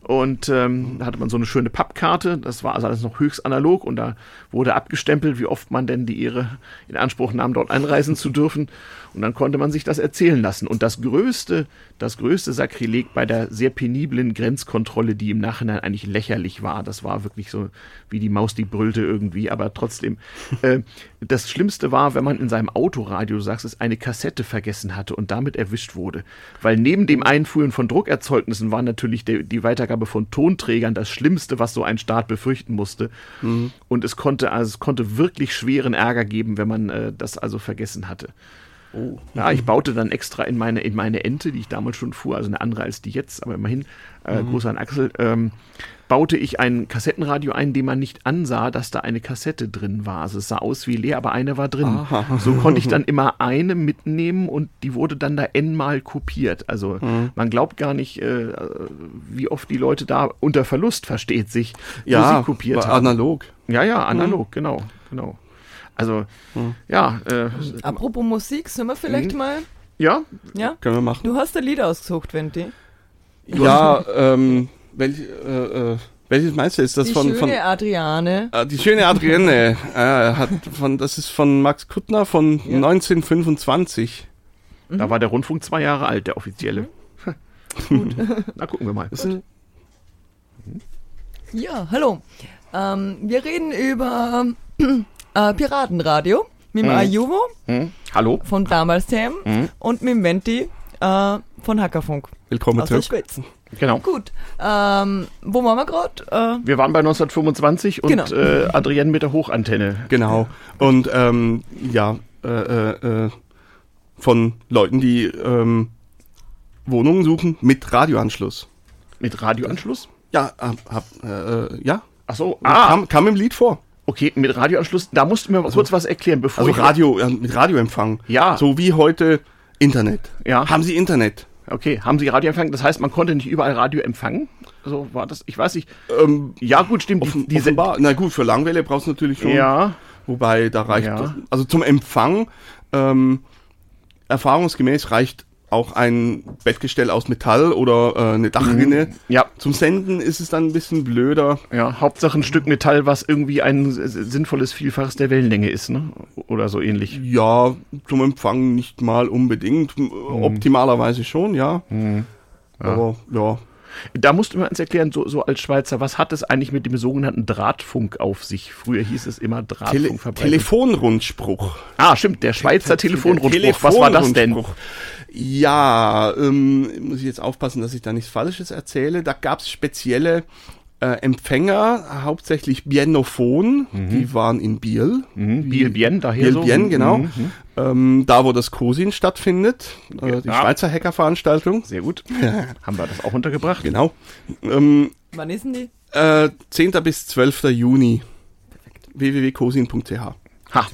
Und ähm, da hatte man so eine schöne Pappkarte, das war also alles noch höchst analog und da wurde abgestempelt, wie oft man denn die Ehre in Anspruch nahm, dort einreisen zu dürfen. Und dann konnte man sich das erzählen lassen. Und das größte, das größte Sakrileg bei der sehr peniblen Grenzkontrolle, die im Nachhinein eigentlich lächerlich war, das war wirklich so wie die Maus, die brüllte irgendwie, aber trotzdem. Äh, das Schlimmste war, wenn man in seinem Autoradio, du sagst es, eine Kassette vergessen hatte und damit erwischt wurde. Weil neben dem Einführen von Druckerzeugnissen war natürlich der, die Weitergabe von Tonträgern das Schlimmste, was so ein Staat befürchten musste. Und es konnte, also es konnte wirklich schweren Ärger geben, wenn man äh, das also vergessen hatte. Ja, ich baute dann extra in meine, in meine Ente, die ich damals schon fuhr, also eine andere als die jetzt, aber immerhin, äh, Gruß an Axel, ähm, baute ich ein Kassettenradio ein, dem man nicht ansah, dass da eine Kassette drin war. Also es sah aus wie leer, aber eine war drin. So konnte ich dann immer eine mitnehmen und die wurde dann da n-mal kopiert. Also man glaubt gar nicht, äh, wie oft die Leute da unter Verlust, versteht sich, Ja, Musik kopiert haben. analog. Ja, ja, analog, genau, genau. Also, ja, äh, Apropos Musik, sollen wir vielleicht Mhm. mal. ja, Ja? Können wir machen. Du hast ein Lied ausgesucht, Venti. Ja, ähm, welch, äh, äh, welches meinst du? Ist das Die von, schöne von Adriane. äh, die schöne Adrienne? äh, hat von, das ist von Max Kuttner von 1925. Da war der Rundfunk zwei Jahre alt, der offizielle. Gut. Na, gucken wir mal. Ja, hallo. Ähm, wir reden über äh, Piratenradio mit dem Ayuvo Hm? Hallo? von damals TM und mit dem Venti äh, von Hackerfunk willkommen aus der zurück. Schweiz. Genau. Gut, ähm, wo waren wir gerade? Äh, Wir waren bei 1925 und Genau. äh, Adrienne mit der Hochantenne. Genau. Und ähm, ja, äh, äh, äh, von Leuten, die ähm, Wohnungen suchen mit Radioanschluss. Mit Radioanschluss? Ja, hab, äh, äh, ja. Ach so, ah, Kam, kam im Lied vor. Okay, mit Radioanschluss. Da musst du mir mal kurz was erklären, bevor Also ich... Radio, äh, mit Radioempfang. Ja. So wie heute Internet. Ja. Haben Sie Internet? Okay, haben Sie Radio empfangen? Das heißt, man konnte nicht überall Radio empfangen? So war das? Ich weiß nicht. Ähm, Ja, gut, stimmt. die- offen, diese, offenbar. Na gut, für Langwelle brauchst du natürlich schon. ja, Wobei, da reicht, Ja. also zum Empfang, ähm, erfahrungsgemäß reicht auch ein Bettgestell aus Metall oder äh, eine Dachrinne. ja, Zum Senden ist es dann ein bisschen blöder. ja. Hauptsache ein Stück Metall, was irgendwie ein sinnvolles Vielfaches der Wellenlänge ist, ne? Oder so ähnlich. Ja, zum Empfang nicht mal unbedingt. Mhm. Optimalerweise schon, ja. Aber ja. Da musste man uns erklären, so, so als Schweizer, was hat es eigentlich mit dem sogenannten Drahtfunk auf sich? Früher hieß es immer Tele Drahtfunkverbreitung. Telefonrundspruch. ah, stimmt, der Schweizer Telefonrundspruch. Was war das denn? Ja, ähm, muss ich jetzt aufpassen, dass ich da nichts Falsches erzähle. Da gab es spezielle äh, Empfänger, hauptsächlich Bienophon, die waren in Biel. Mhm, Biel Bien, daher Biel so. Bien, genau. Mhm, Ähm, da, wo das COSIN stattfindet, äh, die Ja. Schweizer Hackerveranstaltung. Sehr gut. Haben wir das auch untergebracht? Genau. Ähm, Wann ist denn die? äh, 10. bis 12. Juni. www.cosin.ch Ha,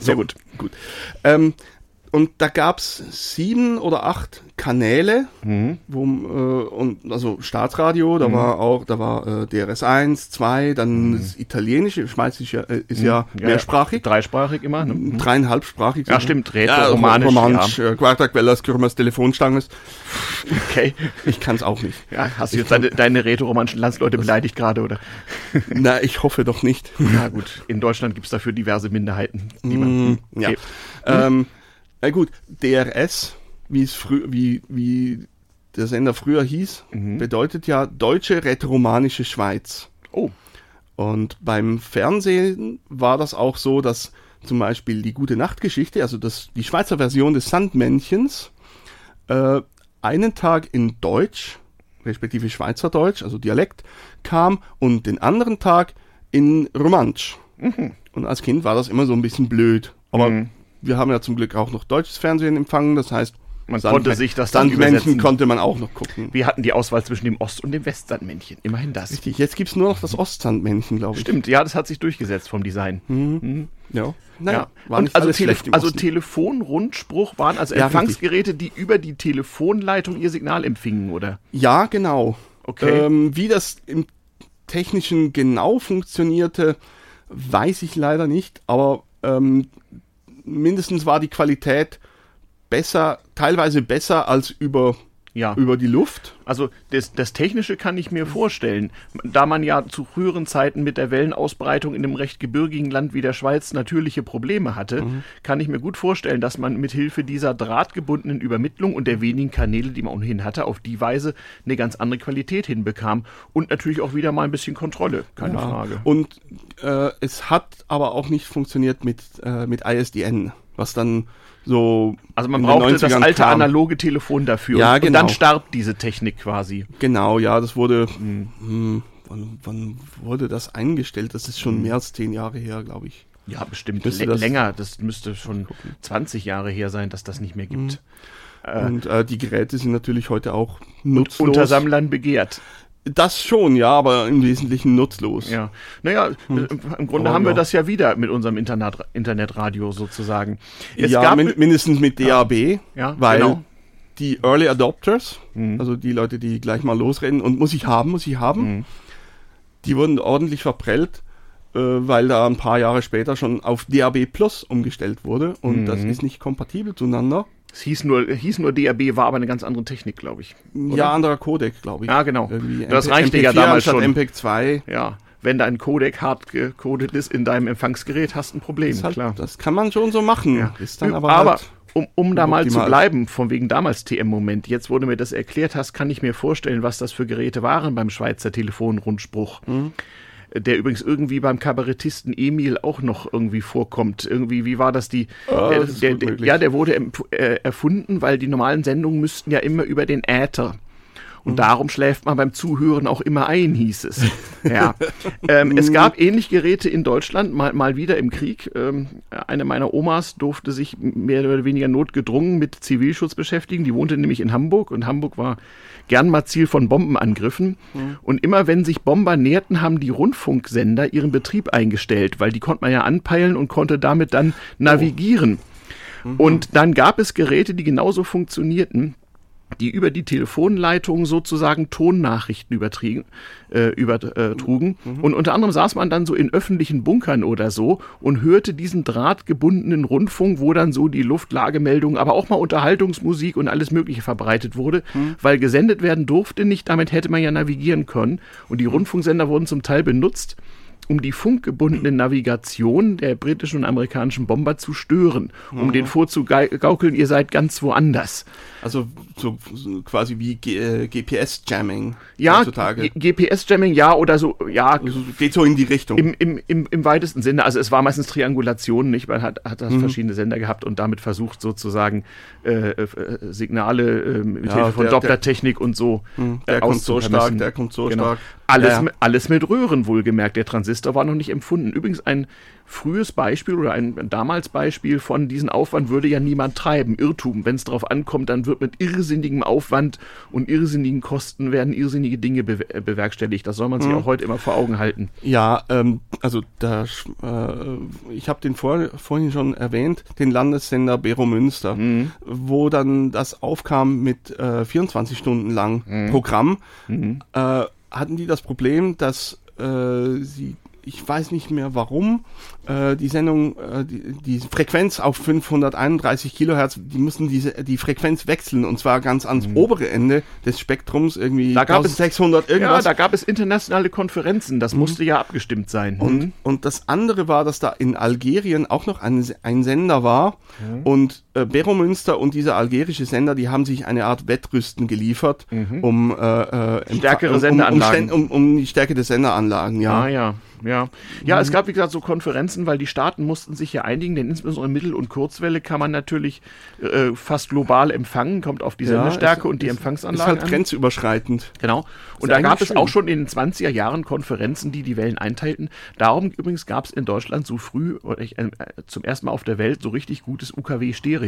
sehr gut. Gut. Ähm, und da gab's sieben oder acht Kanäle, Mhm. wo, äh, und also Staatsradio, da war auch, da war äh, DRS 1, 2, dann das Italienische, Schweiz ist ja, äh, ist ja, Mhm. Ja, mehrsprachig, Dreisprachig immer. Ne? Mhm. dreieinhalbsprachig. Ja, stimmt, Rätor, ja, Romanisch, Romanisch, äh, Quartak, Wellers, Kürmers, Telefonstanges. Okay. Ich kann's auch nicht. Ja, hast du jetzt deine, deine rätoromanischen Landsleute beleidigt gerade, oder? Na, ich hoffe doch nicht. Ja, gut. In Deutschland gibt's dafür diverse Minderheiten. Die man, Mm, ja. Ähm, na gut, DRS, wie es frü wie, wie der Sender früher hieß, Mhm. bedeutet ja Deutsche Rätoromanische Schweiz. Oh, Und beim Fernsehen war das auch so, dass zum Beispiel die Gute Nachtgeschichte, also das, die Schweizer Version des Sandmännchens, äh, einen Tag in Deutsch, respektive Schweizerdeutsch, also Dialekt, kam und den anderen Tag in Romansch. Und als Kind war das immer so ein bisschen blöd. Aber Mhm. Wir haben ja zum Glück auch noch deutsches Fernsehen empfangen, das heißt, Man konnte sich das dann Sandmännchen konnte man auch noch gucken. wir hatten die Auswahl zwischen dem Ost- und dem Westsandmännchen. Immerhin das. Richtig, jetzt gibt's nur noch das Ostsandmännchen, glaube ich. Stimmt, ja, das hat sich durchgesetzt vom Design. Ja. Naja, Ja. war Und also, Tele also. Telefonrundspruch waren also Ja, Empfangsgeräte, die über die Telefonleitung ihr Signal empfingen, oder? Ja, genau. Okay. Ähm, wie das im Technischen genau funktionierte, weiß ich leider nicht, aber ähm, mindestens war die Qualität besser, teilweise besser als über, Ja. über die Luft. Also das, das Technische kann ich mir vorstellen. Da man ja zu früheren Zeiten mit der Wellenausbreitung in einem recht gebirgigen Land wie der Schweiz natürliche Probleme hatte, kann ich mir gut vorstellen, dass man mit Hilfe dieser drahtgebundenen Übermittlung und der wenigen Kanäle, die man ohnehin hatte, auf die Weise eine ganz andere Qualität hinbekam und natürlich auch wieder mal ein bisschen Kontrolle, keine Frage. Und äh, es hat aber auch nicht funktioniert mit, äh, mit ISDN, was dann so. Also man brauchte das 90ern alte kam. analoge Telefon dafür. Ja, und, und dann genau. starb diese Technik quasi. Genau, ja, das wurde. Mhm. Hm, wann, wann wurde das eingestellt? Das ist schon mehr als zehn Jahre her, glaube ich. Ja, bestimmt das- länger. Das müsste schon 20 Jahre her sein, dass das nicht mehr gibt. Und äh, die Geräte sind natürlich heute auch nutzlos. Unter Sammlern begehrt. Das schon, ja, aber im Wesentlichen nutzlos. Ja. Naja, äh, im Grunde Aber haben wir ja. das ja wieder mit unserem Internet, Internetradio sozusagen. Es ja, gab, min mindestens mit DAB, Ja, weil genau. Mhm. die Early Adopters, also die Leute, die gleich mal losrennen und muss ich haben, muss ich haben, Mhm. die wurden ordentlich verprellt, äh, weil da ein paar Jahre später schon auf DAB Plus umgestellt wurde und Mhm. das ist nicht kompatibel zueinander. Es hieß nur, hieß nur DAB, war aber eine ganz andere Technik, glaube ich. Ja, anderer Codec, glaube ich. Ja, genau. Irgendwie Das MP- reichte ja MP4 damals anstatt schon. MPEG 2. Ja. Wenn dein Codec hard gecodet ist in deinem Empfangsgerät, hast du ein Problem, Ist halt, klar. Das kann man schon so machen. Ja. Ist dann aber aber, halt, um, um da mal zu bleiben, von wegen damals TM-Moment, jetzt wo du mir das erklärt hast, kann ich mir vorstellen, was das für Geräte waren beim Schweizer Telefonrundspruch. Mhm. Der übrigens irgendwie beim Kabarettisten Emil auch noch irgendwie vorkommt. Irgendwie, wie war das die? Ah, der, das der, der, ja, der wurde äh, erfunden, weil die normalen Sendungen müssten ja immer über den Äther. Und darum schläft man beim Zuhören auch immer ein, hieß es. Ja. ähm, es gab ähnlich Geräte in Deutschland, mal, mal wieder im Krieg. Ähm, eine meiner Omas durfte sich mehr oder weniger notgedrungen mit Zivilschutz beschäftigen. Die wohnte nämlich in Hamburg und Hamburg war gern mal Ziel von Bombenangriffen. Und immer wenn sich Bomber näherten, haben die Rundfunksender ihren Betrieb eingestellt, weil die konnte man ja anpeilen und konnte damit dann navigieren. Und dann gab es Geräte, die genauso funktionierten. Die über die Telefonleitung sozusagen Tonnachrichten übertrieben, äh, übertrugen. Mhm. Und unter anderem saß man dann so in öffentlichen Bunkern oder so und hörte diesen drahtgebundenen Rundfunk, wo dann so die Luftlagemeldungen, aber auch mal Unterhaltungsmusik und alles Mögliche verbreitet wurde, mhm. weil gesendet werden durfte nicht, damit hätte man ja navigieren können. Und die Rundfunksender wurden zum Teil benutzt, um die funkgebundene Navigation der britischen und amerikanischen Bomber zu stören, um mhm. den vorzugaukeln, ihr seid ganz woanders. Also so, so quasi wie äh, GPS-Jamming ja, heutzutage. GPS-Jamming, ja, oder so, ja. Also geht so in die Richtung. Im, im, im, Im weitesten Sinne. Also es war meistens Triangulation, nicht? Man hat, hat mhm. verschiedene Sender gehabt und damit versucht sozusagen äh, äh, Signale äh, mit ja, Hilfe von Dopplertechnik und so mh, Der kommt so stark, der kommt so genau. stark. Alles, alles mit Röhren wohlgemerkt. Der Transistor war noch nicht empfunden. Übrigens ein frühes Beispiel oder ein, damals Beispiel von diesem Aufwand würde ja niemand treiben. Irrtum. Wenn es darauf ankommt, dann wird mit irrsinnigem Aufwand und irrsinnigen Kosten werden irrsinnige Dinge be bewerkstelligt. Das soll man sich mhm. auch heute immer vor Augen halten. Ja, ähm, also da, äh, ich habe den vor, vorhin schon erwähnt, den Landessender Bero Münster, mhm. wo dann das aufkam mit äh, 24 Stunden lang mhm. Programm. Mhm. Äh, hatten die das Problem, dass äh, sie ich weiß nicht mehr warum, äh, die Sendung, äh, die, die Frequenz auf 531 Kilohertz, die mussten diese, die Frequenz wechseln und zwar ganz ans mhm. obere Ende des Spektrums, irgendwie da gab 1600 es, irgendwas. Ja, da gab es internationale Konferenzen, das mhm. musste ja abgestimmt sein. Und, mhm. und das andere war, dass da in Algerien auch noch ein, ein Sender war mhm. und äh, Beromünster und dieser algerische Sender, die haben sich eine Art Wettrüsten geliefert, mhm. um äh, äh, stärkere Senderanlagen. Um, um, um, die Stärke der Senderanlagen, ja. Ah, ja ja. Ja, mhm. es gab, wie gesagt, so Konferenzen, weil die Staaten mussten sich ja einigen, denn insbesondere Mittel- und Kurzwelle kann man natürlich äh, fast global empfangen, kommt auf die Sendestärke ja, und die ist, Empfangsanlage. Ist halt grenzüberschreitend. Genau. Und da gab schön. es auch schon in den 20er Jahren Konferenzen, die die Wellen einteilten. Darum übrigens gab es in Deutschland so früh, äh, zum ersten Mal auf der Welt, so richtig gutes UKW-Stereo,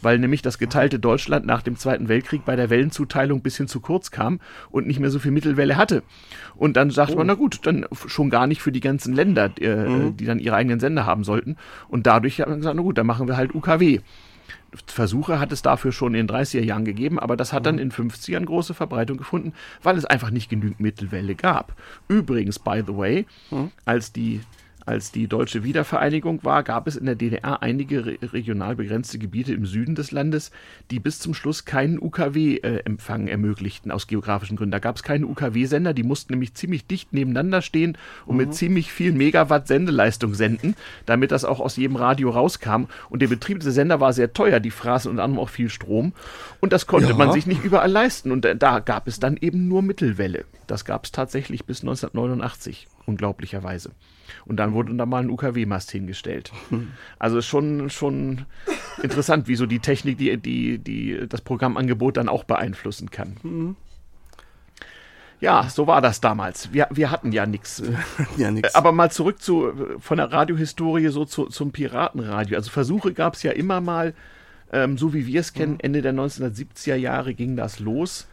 weil nämlich das geteilte Deutschland nach dem Zweiten Weltkrieg bei der Wellenzuteilung ein bisschen zu kurz kam und nicht mehr so viel Mittelwelle hatte. Und dann sagte oh. man, na gut, dann schon gar nicht für die ganzen Länder, äh, mhm. die dann ihre eigenen Sender haben sollten. Und dadurch hat man gesagt, na gut, dann machen wir halt UKW. Versuche hat es dafür schon in den 30er Jahren gegeben, aber das hat dann mhm. in 50ern große Verbreitung gefunden, weil es einfach nicht genügend Mittelwelle gab. Übrigens, by the way, mhm. als die als die deutsche Wiedervereinigung war, gab es in der DDR einige re regional begrenzte Gebiete im Süden des Landes, die bis zum Schluss keinen UKW-Empfang äh, ermöglichten, aus geografischen Gründen. Da gab es keine UKW-Sender, die mussten nämlich ziemlich dicht nebeneinander stehen und mhm. mit ziemlich viel Megawatt Sendeleistung senden, damit das auch aus jedem Radio rauskam. Und der Betrieb dieser Sender war sehr teuer, die fraßen unter anderem auch viel Strom. Und das konnte ja. man sich nicht überall leisten. Und da gab es dann eben nur Mittelwelle. Das gab es tatsächlich bis 1989, unglaublicherweise. Und dann wurde da mal ein UKW-Mast hingestellt. Also schon, schon interessant, wie so die Technik, die, die, die das Programmangebot dann auch beeinflussen kann. Ja, so war das damals. Wir, wir hatten ja nichts. Ja, nix. Aber mal zurück zu, von der Radiohistorie so zu, zum Piratenradio. Also Versuche gab es ja immer mal, ähm, so wie wir es kennen, mhm. Ende der 1970er Jahre ging das los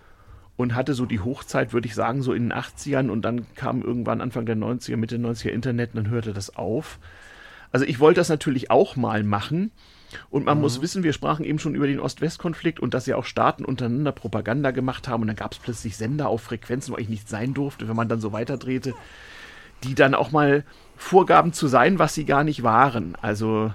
und hatte so die Hochzeit, würde ich sagen, so in den 80ern und dann kam irgendwann Anfang der 90er, Mitte der 90er Internet und dann hörte das auf. Also ich wollte das natürlich auch mal machen. Und man mhm. muss wissen, wir sprachen eben schon über den Ost-West-Konflikt und dass ja auch Staaten untereinander Propaganda gemacht haben und dann gab es plötzlich Sender auf Frequenzen, wo ich nicht sein durfte, wenn man dann so weiterdrehte, die dann auch mal vorgaben zu sein, was sie gar nicht waren. Also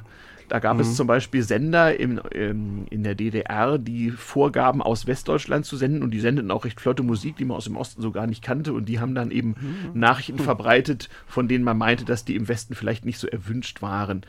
da gab mhm. es zum Beispiel Sender im, im, in der DDR, die vorgaben, aus Westdeutschland zu senden und die sendeten auch recht flotte Musik, die man aus dem Osten so gar nicht kannte und die haben dann eben mhm. Nachrichten verbreitet, von denen man meinte, dass die im Westen vielleicht nicht so erwünscht waren.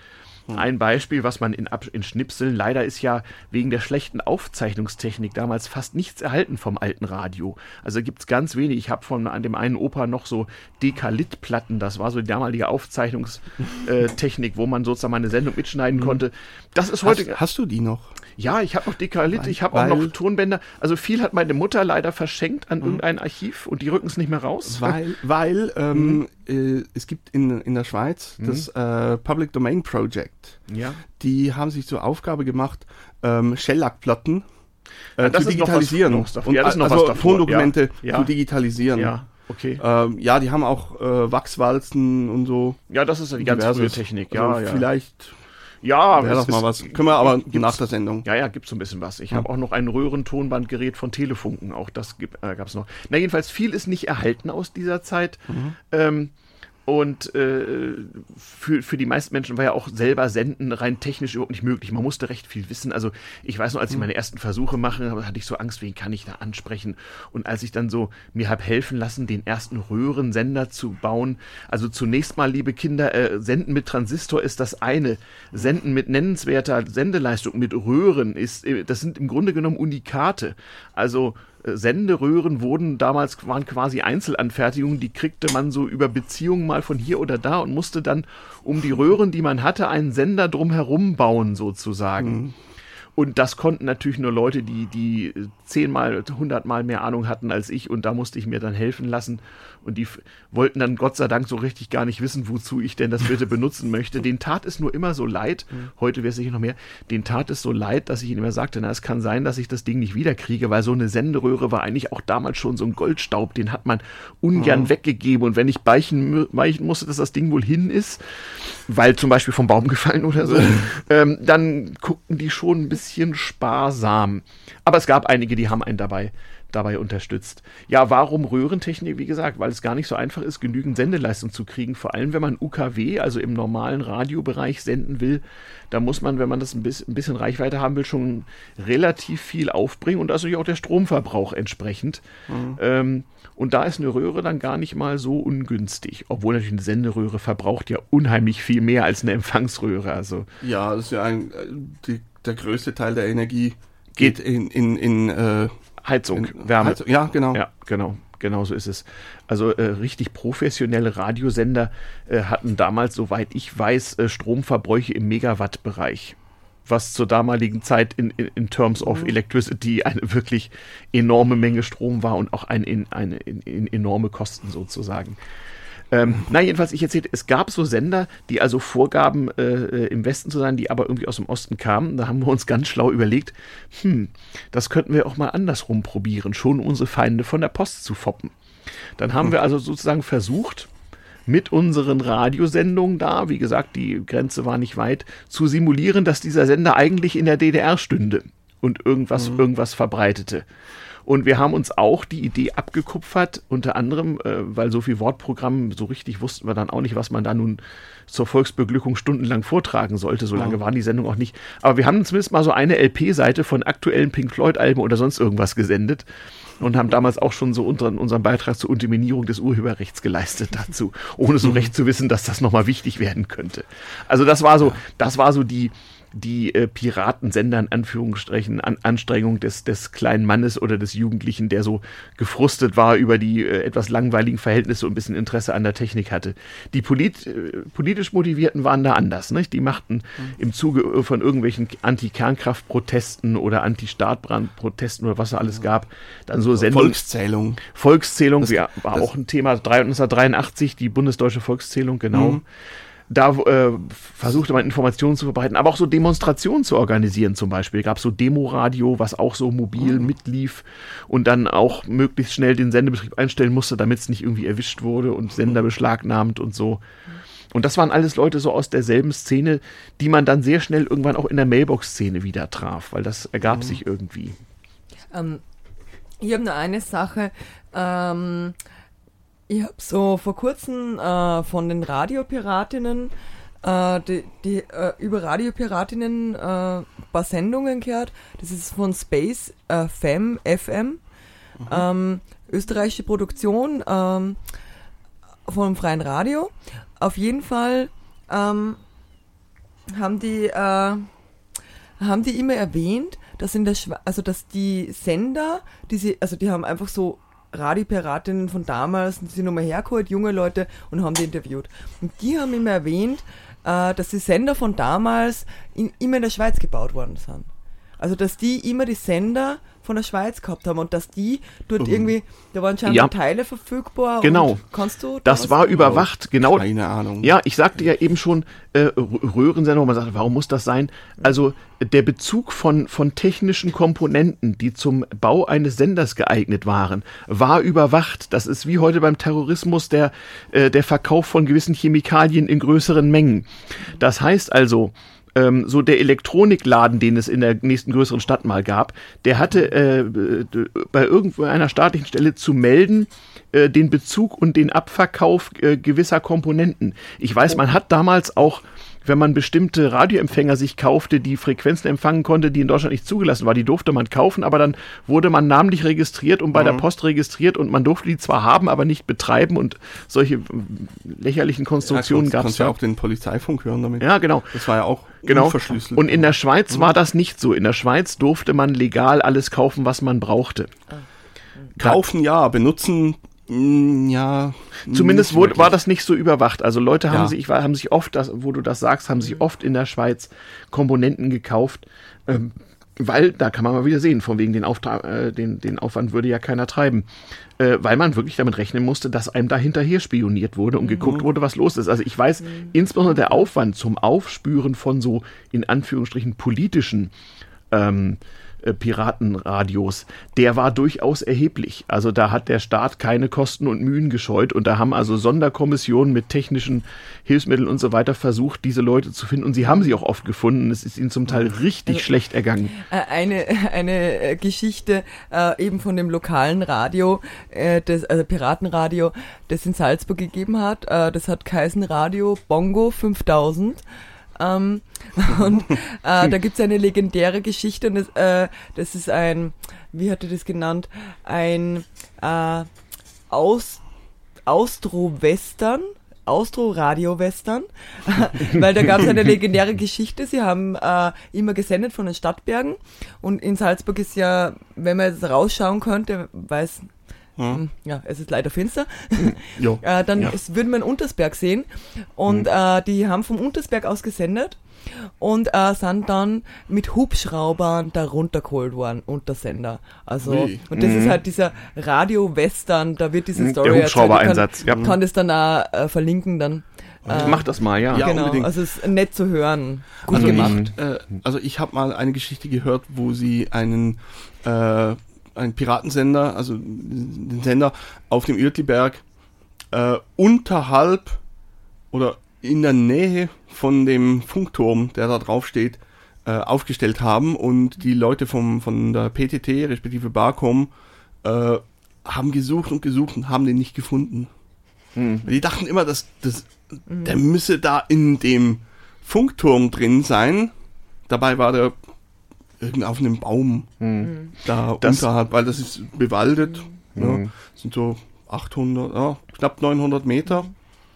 Ein Beispiel, was man in, in Schnipseln, leider ist ja wegen der schlechten Aufzeichnungstechnik damals fast nichts erhalten vom alten Radio. Also gibt es ganz wenig. Ich habe von an dem einen Opa noch so Dekalit-Platten, das war so die damalige Aufzeichnungstechnik, wo man sozusagen mal eine Sendung mitschneiden mhm. konnte. Das ist heute. Hast, hast du die noch? Ja, ich habe noch Dekalit, ich habe auch noch Tonbänder. Also viel hat meine Mutter leider verschenkt an mhm. irgendein Archiv und die rücken es nicht mehr raus. Weil, weil ähm, mhm. äh, es gibt in, in der Schweiz mhm. das äh, Public Domain Project. Ja. Die haben sich zur Aufgabe gemacht, ähm, Shellac-Platten äh, ja, zu digitalisieren. Noch was, und, ja, das ist noch also was Tondokumente ja. zu digitalisieren. Ja. Okay. Ähm, ja, die haben auch äh, Wachswalzen und so. Ja, das ist ja die ganz frühe Technik. Ja, also ja. Vielleicht Ja, Wäre es das mal was. Können wir aber nach der Sendung. Ja, ja, gibt's so ein bisschen was. Ich habe auch noch ein Röhrentonbandgerät von Telefunken, auch das gibt, äh, gab's noch. Na, jedenfalls viel ist nicht erhalten aus dieser Zeit. Ähm, und äh, für, für die meisten Menschen war ja auch selber Senden rein technisch überhaupt nicht möglich. Man musste recht viel wissen. Also ich weiß noch, als ich meine ersten Versuche mache, hatte ich so Angst, wen kann ich da ansprechen. Und als ich dann so mir habe helfen lassen, den ersten Röhrensender zu bauen. Also zunächst mal, liebe Kinder, äh, Senden mit Transistor ist das eine. Senden mit nennenswerter Sendeleistung, mit Röhren ist, äh, das sind im Grunde genommen Unikate. Also Senderöhren wurden damals waren quasi Einzelanfertigungen, die kriegte man so über Beziehungen mal von hier oder da und musste dann um die Röhren, die man hatte, einen Sender drumherum bauen sozusagen. Und das konnten natürlich nur Leute, die, die zehnmal, hundertmal mehr Ahnung hatten als ich. Und da musste ich mir dann helfen lassen. Und die wollten dann Gott sei Dank so richtig gar nicht wissen, wozu ich denn das bitte benutzen möchte. Den tat es nur immer so leid. Heute wäre es sicher noch mehr. Den tat es so leid, dass ich ihnen immer sagte, na, es kann sein, dass ich das Ding nicht wiederkriege, weil so eine Senderöhre war eigentlich auch damals schon so ein Goldstaub. Den hat man ungern weggegeben. Und wenn ich beichen, beichten musste, dass das Ding wohl hin ist, weil zum Beispiel vom Baum gefallen oder so, ähm, dann guckten die schon ein bisschen sparsam. Aber es gab einige, die haben einen dabei, dabei unterstützt. Ja, warum Röhrentechnik? Wie gesagt, weil es gar nicht so einfach ist, genügend Sendeleistung zu kriegen. Vor allem, wenn man UKW, also im normalen Radiobereich senden will, da muss man, wenn man das ein bisschen, Reichweite haben will, schon relativ viel aufbringen und also auch der Stromverbrauch entsprechend. Ähm, und da ist eine Röhre dann gar nicht mal so ungünstig. Obwohl natürlich eine Senderöhre verbraucht ja unheimlich viel mehr als eine Empfangsröhre. Also Ja, das ist ja ein, äh, die, der größte Teil der Energie geht, Geht- in, in, in, äh, Heizung, in Wärme. Heizung. Ja, genau. Ja, genau. Genau so ist es. Also äh, richtig professionelle Radiosender äh, hatten damals, soweit ich weiß, äh, Stromverbräuche im Megawatt-Bereich. Was zur damaligen Zeit in, in, in Terms of Electricity eine wirklich enorme Menge Strom war und auch ein, in, eine in, in enorme Kosten sozusagen. Ähm, na, jedenfalls, ich erzählte, es gab so Sender, die also vorgaben, äh, äh, im Westen zu sein, die aber irgendwie aus dem Osten kamen. Da haben wir uns ganz schlau überlegt, hm, das könnten wir auch mal andersrum probieren, schon unsere Feinde von der Post zu foppen. Dann haben wir also sozusagen versucht, mit unseren Radiosendungen da, wie gesagt, die Grenze war nicht weit, zu simulieren, dass dieser Sender eigentlich in der DDR stünde und irgendwas, irgendwas verbreitete. Und wir haben uns auch die Idee abgekupfert, unter anderem, äh, weil so viel Wortprogramm, so richtig wussten wir dann auch nicht, was man da nun zur Volksbeglückung stundenlang vortragen sollte. So lange waren die Sendungen auch nicht. Aber wir haben zumindest mal so eine LP-Seite von aktuellen Pink Floyd-Alben oder sonst irgendwas gesendet und haben damals auch schon so unseren, unseren Beitrag zur Unterminierung des Urheberrechts geleistet dazu, ohne so recht zu wissen, dass das nochmal wichtig werden könnte. Also das war so, das war so die, die äh, Piratensender in Anführungsstrichen an Anstrengung des, des kleinen Mannes oder des Jugendlichen, der so gefrustet war über die äh, etwas langweiligen Verhältnisse und ein bisschen Interesse an der Technik hatte. Die polit, äh, politisch Motivierten waren da anders. Nicht? Die machten im Zuge äh, von irgendwelchen Anti-Kernkraft-Protesten oder Anti-Staatbrand-Protesten oder was es alles gab, dann so Sendungen. Volkszählung. Volkszählung ja, war das- auch ein Thema 1983, die bundesdeutsche Volkszählung, genau. Da äh, versuchte man Informationen zu verbreiten, aber auch so Demonstrationen zu organisieren zum Beispiel. Gab so Demoradio, was auch so mobil mitlief und dann auch möglichst schnell den Sendebetrieb einstellen musste, damit es nicht irgendwie erwischt wurde und Sender beschlagnahmt und so. Und das waren alles Leute so aus derselben Szene, die man dann sehr schnell irgendwann auch in der Mailbox-Szene wieder traf, weil das ergab sich irgendwie. Ähm, ich habe nur eine Sache. Ähm, ich habe so vor kurzem äh, von den Radiopiratinnen äh, die, die, äh, über Radiopiratinnen äh, ein paar Sendungen gehört. Das ist von Space äh, Fem FM, ähm, österreichische Produktion ähm, vom freien Radio. Auf jeden Fall ähm, haben die äh, haben die immer erwähnt, dass in der also dass die Sender, die sie, also die haben einfach so Radiopiratinnen von damals, die sind nochmal hergeholt, junge Leute, und haben die interviewt. Und die haben immer erwähnt, äh, dass die Sender von damals in, immer in der Schweiz gebaut worden sind. Also dass die immer die Sender von der Schweiz gehabt haben und dass die dort irgendwie, da waren scheinbar Ja. Teile verfügbar. Genau. Und kannst du da Das war überwacht, genau. Keine Ahnung. Ja, ich sagte ja eben schon, äh, R- Röhrensender, wo man sagt, warum muss das sein? Also der Bezug von, von technischen Komponenten, die zum Bau eines Senders geeignet waren, war überwacht. Das ist wie heute beim Terrorismus der, äh, der Verkauf von gewissen Chemikalien in größeren Mengen. Das heißt also, ähm, so der Elektronikladen, den es in der nächsten größeren Stadt mal gab, der hatte äh, bei irgendwo einer staatlichen Stelle zu melden, äh, den Bezug und den Abverkauf äh, gewisser Komponenten. Ich weiß, man hat damals auch wenn man bestimmte Radioempfänger sich kaufte, die Frequenzen empfangen konnte, die in Deutschland nicht zugelassen war, die durfte man kaufen, aber dann wurde man namentlich registriert und bei mhm. der Post registriert und man durfte die zwar haben, aber nicht betreiben und solche lächerlichen Konstruktionen ja, gab es ja. auch den Polizeifunk hören damit. Ja, genau. Das war ja auch genau. verschlüsselt. Und in der Schweiz mhm. war das nicht so. In der Schweiz durfte man legal alles kaufen, was man brauchte. Kaufen ja, benutzen ja. Zumindest wurde, war das nicht so überwacht. Also Leute haben ja. sich, haben sich oft, das, wo du das sagst, haben sich oft in der Schweiz Komponenten gekauft, ähm, weil da kann man mal wieder sehen, von wegen den Auftrag, äh, den, den Aufwand würde ja keiner treiben, äh, weil man wirklich damit rechnen musste, dass einem da hinterher spioniert wurde und mhm. geguckt wurde, was los ist. Also ich weiß, mhm. insbesondere der Aufwand zum Aufspüren von so in Anführungsstrichen politischen ähm, äh, Piratenradios, der war durchaus erheblich. Also da hat der Staat keine Kosten und Mühen gescheut und da haben also Sonderkommissionen mit technischen Hilfsmitteln und so weiter versucht, diese Leute zu finden und sie haben sie auch oft gefunden. Es ist ihnen zum Teil richtig also, schlecht ergangen. Äh, eine, eine äh, Geschichte äh, eben von dem lokalen Radio, äh, das, also Piratenradio, das in Salzburg gegeben hat. Das hat Kaisen Radio Bongo 5000. Ähm, und äh, da gibt's eine legendäre Geschichte und das, äh, das ist ein, wie hat er das genannt, ein äh, Aus, Austro-Western. Austro-Radio-Western, weil da gab es eine legendäre Geschichte. Sie haben äh, immer gesendet von den Stadtbergen und in Salzburg ist ja, wenn man jetzt rausschauen könnte, weiß hm. Ja, es ist leider finster. Hm. äh, dann ja. würden wir einen Untersberg sehen. Und hm. äh, die haben vom Untersberg aus gesendet und äh, sind dann mit Hubschraubern da runtergeholt worden unter Sender. Also Wie? und das mhm. ist halt dieser Radio-Western, da wird diese Story Der Hubschrauber-Einsatz. Kann, ja. kann das dann auch äh, verlinken dann. Ich mach das mal, ja. ja genau, unbedingt. also es ist nett zu hören. Gut also gemacht. Ich, äh, also ich habe mal eine Geschichte gehört, wo sie einen äh, ein Piratensender, also den Sender auf dem Uertliberg äh, unterhalb oder in der Nähe von dem Funkturm, der da drauf steht, äh, aufgestellt haben und die Leute vom, von der PTT, respektive Barcom, äh, haben gesucht und gesucht und haben den nicht gefunden. Hm. Die dachten immer, dass, dass mhm. der müsse da in dem Funkturm drin sein. Dabei war der irgend auf einem Baum mhm. da das, unterhalb, weil das ist bewaldet. Mhm. Ja, sind so 800, ja, knapp 900 Meter.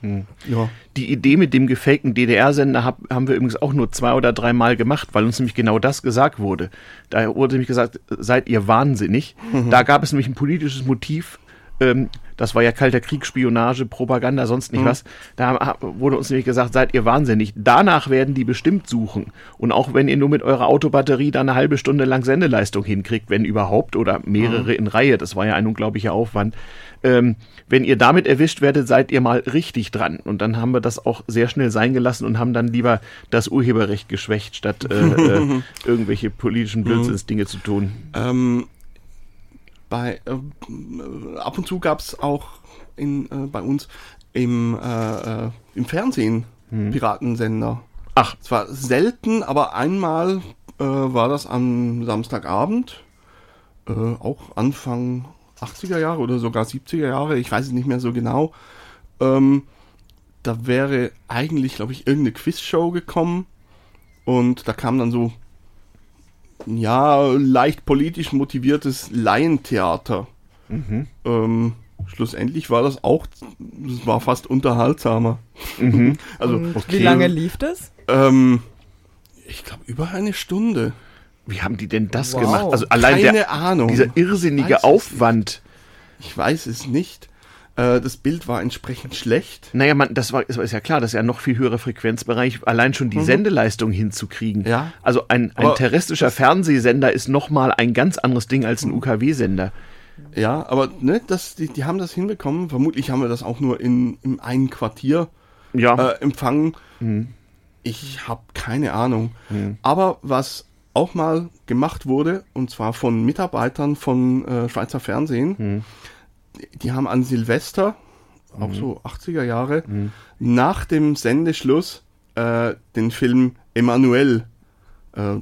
Mhm. Ja. Die Idee mit dem gefakten DDR-Sender hab, haben wir übrigens auch nur zwei oder drei Mal gemacht, weil uns nämlich genau das gesagt wurde. Da wurde nämlich gesagt, seid ihr wahnsinnig. Mhm. Da gab es nämlich ein politisches Motiv, ähm, das war ja kalter Krieg, Spionage, Propaganda, sonst nicht mhm. was. Da wurde uns nämlich gesagt, seid ihr wahnsinnig. Danach werden die bestimmt suchen. Und auch wenn ihr nur mit eurer Autobatterie da eine halbe Stunde lang Sendeleistung hinkriegt, wenn überhaupt, oder mehrere mhm. in Reihe, das war ja ein unglaublicher Aufwand. Ähm, wenn ihr damit erwischt werdet, seid ihr mal richtig dran. Und dann haben wir das auch sehr schnell sein gelassen und haben dann lieber das Urheberrecht geschwächt, statt äh, äh, irgendwelche politischen mhm. Blödsinnsdinge zu tun. Ähm, bei äh, ab und zu gab es auch in, äh, bei uns im, äh, äh im Fernsehen hm. Piratensender. Ach. Es war selten, aber einmal äh, war das am Samstagabend, äh, auch Anfang 80er Jahre oder sogar 70er Jahre, ich weiß es nicht mehr so genau. Ähm, da wäre eigentlich, glaube ich, irgendeine Quizshow gekommen und da kam dann so ja, leicht politisch motiviertes Laientheater. Mhm. Ähm, schlussendlich war das auch, das war fast unterhaltsamer. Mhm. also, okay. Wie lange lief das? Ähm, ich glaube, über eine Stunde. Wie haben die denn das wow. gemacht? Also allein Keine der, Ahnung. dieser irrsinnige Aufwand. Ich weiß es nicht. Äh, das Bild war entsprechend schlecht. Naja, man, das war, das ist ja klar, das ist ja noch viel höherer Frequenzbereich, allein schon die mhm. Sendeleistung hinzukriegen. Ja. Also ein, ein terrestrischer Fernsehsender ist nochmal ein ganz anderes Ding als ein mhm. UKW-Sender. Ja, aber ne, das, die, die haben das hinbekommen. Vermutlich haben wir das auch nur in, in einem Quartier ja. äh, empfangen. Mhm. Ich habe keine Ahnung. Mhm. Aber was auch mal gemacht wurde, und zwar von Mitarbeitern von äh, Schweizer Fernsehen, mhm die haben an Silvester, auch mhm. so 80er Jahre, mhm. nach dem Sendeschluss äh, den Film Emanuel. Äh,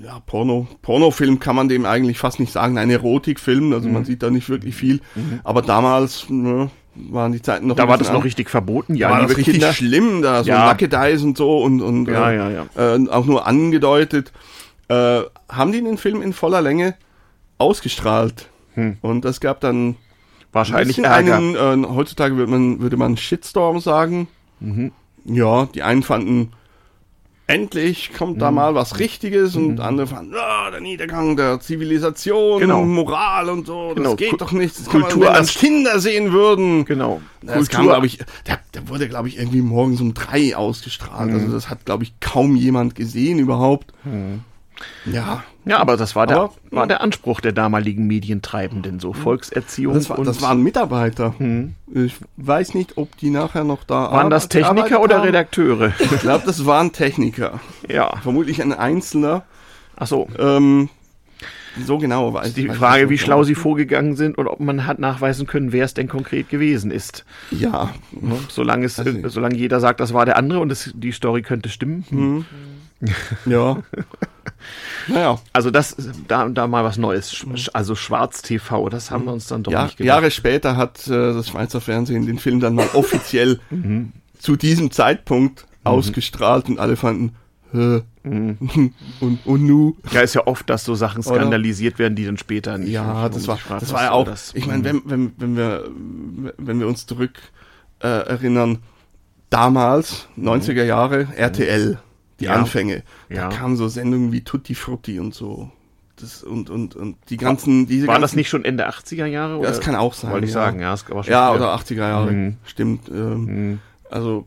ja, Porno, Pornofilm kann man dem eigentlich fast nicht sagen, ein Erotikfilm, also Mhm. man sieht da nicht wirklich viel. Aber damals ne, waren die Zeiten noch Da war das noch richtig verboten, ja, war liebe das richtig Kinder. schlimm, da so Ja. Naked Eyes und so und, und Ja, äh, ja, ja. Äh, auch nur angedeutet. Äh, haben die den Film in voller Länge ausgestrahlt. Und es gab dann Hm. Wahrscheinlich einen, äh, heutzutage würde man, würde man Shitstorm sagen. Mhm. Ja, die einen fanden, endlich kommt Mhm. da mal was Richtiges und andere fanden, ah, der Niedergang der Zivilisation, Genau. Moral und so, Genau, das geht Ku- doch nicht. Das Kultur kann man, wenn das Kinder sehen würden. Genau. Das kam, glaube ich, der, der wurde, glaube ich, irgendwie morgens um drei ausgestrahlt. Mhm. Also das hat, glaube ich, kaum jemand gesehen überhaupt. Mhm. Ja, Ja, aber das war der, Aber, war der Anspruch der damaligen Medientreibenden, so Volkserziehung das, war, und das waren Mitarbeiter. Ich weiß nicht, ob die nachher noch da waren das arbeit- Techniker oder. Redakteure? Ich glaube, das waren Techniker. ja. Vermutlich ein Einzelner. Ach so. Ähm, so genau weiß Die weiß Frage, nicht wie genau. schlau sie vorgegangen sind und ob man hat nachweisen können, wer es denn konkret gewesen ist. Ja, Ne? Solange, es, solange jeder sagt, das war der andere und es, die Story könnte stimmen. Mhm. ja. naja, Also das, da, da mal was Neues. Sch- Also Schwarz-TV, das haben wir uns dann doch ja, nicht gedacht. Jahre später hat äh, das Schweizer Fernsehen den Film dann mal offiziell Mhm. zu diesem Zeitpunkt ausgestrahlt und alle fanden? Mhm. und, und nu. Ja, ist ja oft, dass so Sachen Oder? skandalisiert werden, die dann später nicht. Ja, das war, das war ja auch, das? ich meine, wenn, wenn, wenn wir, wenn wir uns zurück äh, erinnern, damals, 90er Jahre, RTL, die Ja. Anfänge, Ja. da kamen so Sendungen wie Tutti Frutti und so. Das, und, und, und die ganzen, diese War ganzen, das nicht schon Ende 80er Jahre? Ja, Oder? das kann auch sein. Wollte ich ja. sagen, ja. Das war schon Ja, oder 80er Jahre, Mhm. stimmt. Ähm, Also,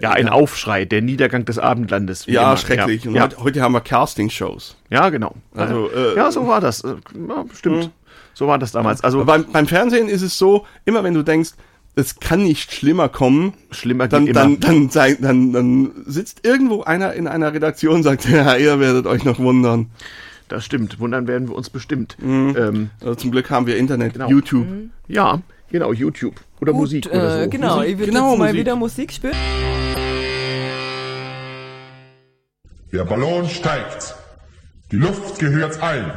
Ja, ein Aufschrei, der Niedergang des Abendlandes. ja, immer. schrecklich. Ja, Und ja. Heute, heute haben wir Casting-Shows. ja genau. Also, äh, ja, so war das. Äh, Ja, stimmt. Mhm. So war das damals. Also beim, beim Fernsehen ist es so, immer wenn du denkst, es kann nicht schlimmer kommen, schlimmer dann, geht immer. dann, dann, sei- dann, dann sitzt irgendwo einer in einer Redaktion und sagt, ja, ihr werdet euch noch wundern. Das stimmt. Wundern werden wir uns bestimmt. Mhm. Ähm, Also zum Glück haben wir Internet, Genau. YouTube. ja, genau, YouTube. Oder Gut, Musik oder äh, so. Genau, Musik. ich würde Genau, jetzt mal Musik. wieder Musik spielen. Der Ballon steigt. Die Luft gehört allen.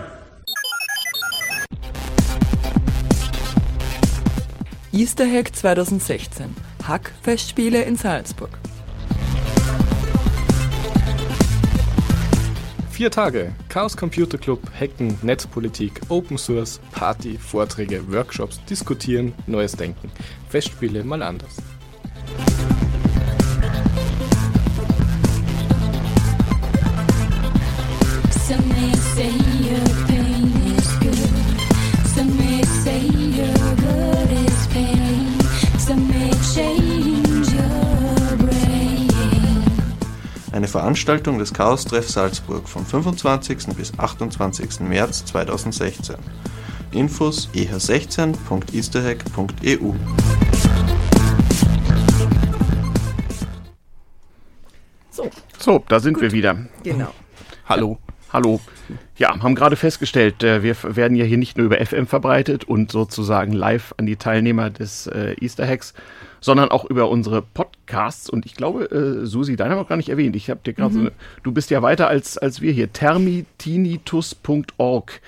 Easter Hack 2016. Hackfestspiele in Salzburg. Vier Tage. Chaos Computer Club, Hacken, Netzpolitik, Open Source, Party, Vorträge, Workshops, Diskutieren, Neues Denken. Festspiele mal anders. Some may say your pain is good. Some may say Eine Veranstaltung des Chaos-Treff Salzburg vom 25. bis 28. März 2016. Infos e eh16.easterhack.eu So, So, da sind wir wieder. genau. Hallo. Hallo. Ja, haben gerade festgestellt, äh, wir werden ja hier nicht nur über FM verbreitet und sozusagen live an die Teilnehmer des äh, Easter Hacks, sondern auch über unsere Podcasts. Und ich glaube, äh, Susi, deinen haben wir gar nicht erwähnt. Ich habe dir gerade so, eine- du bist ja weiter als, als wir hier. Termitinitus.org,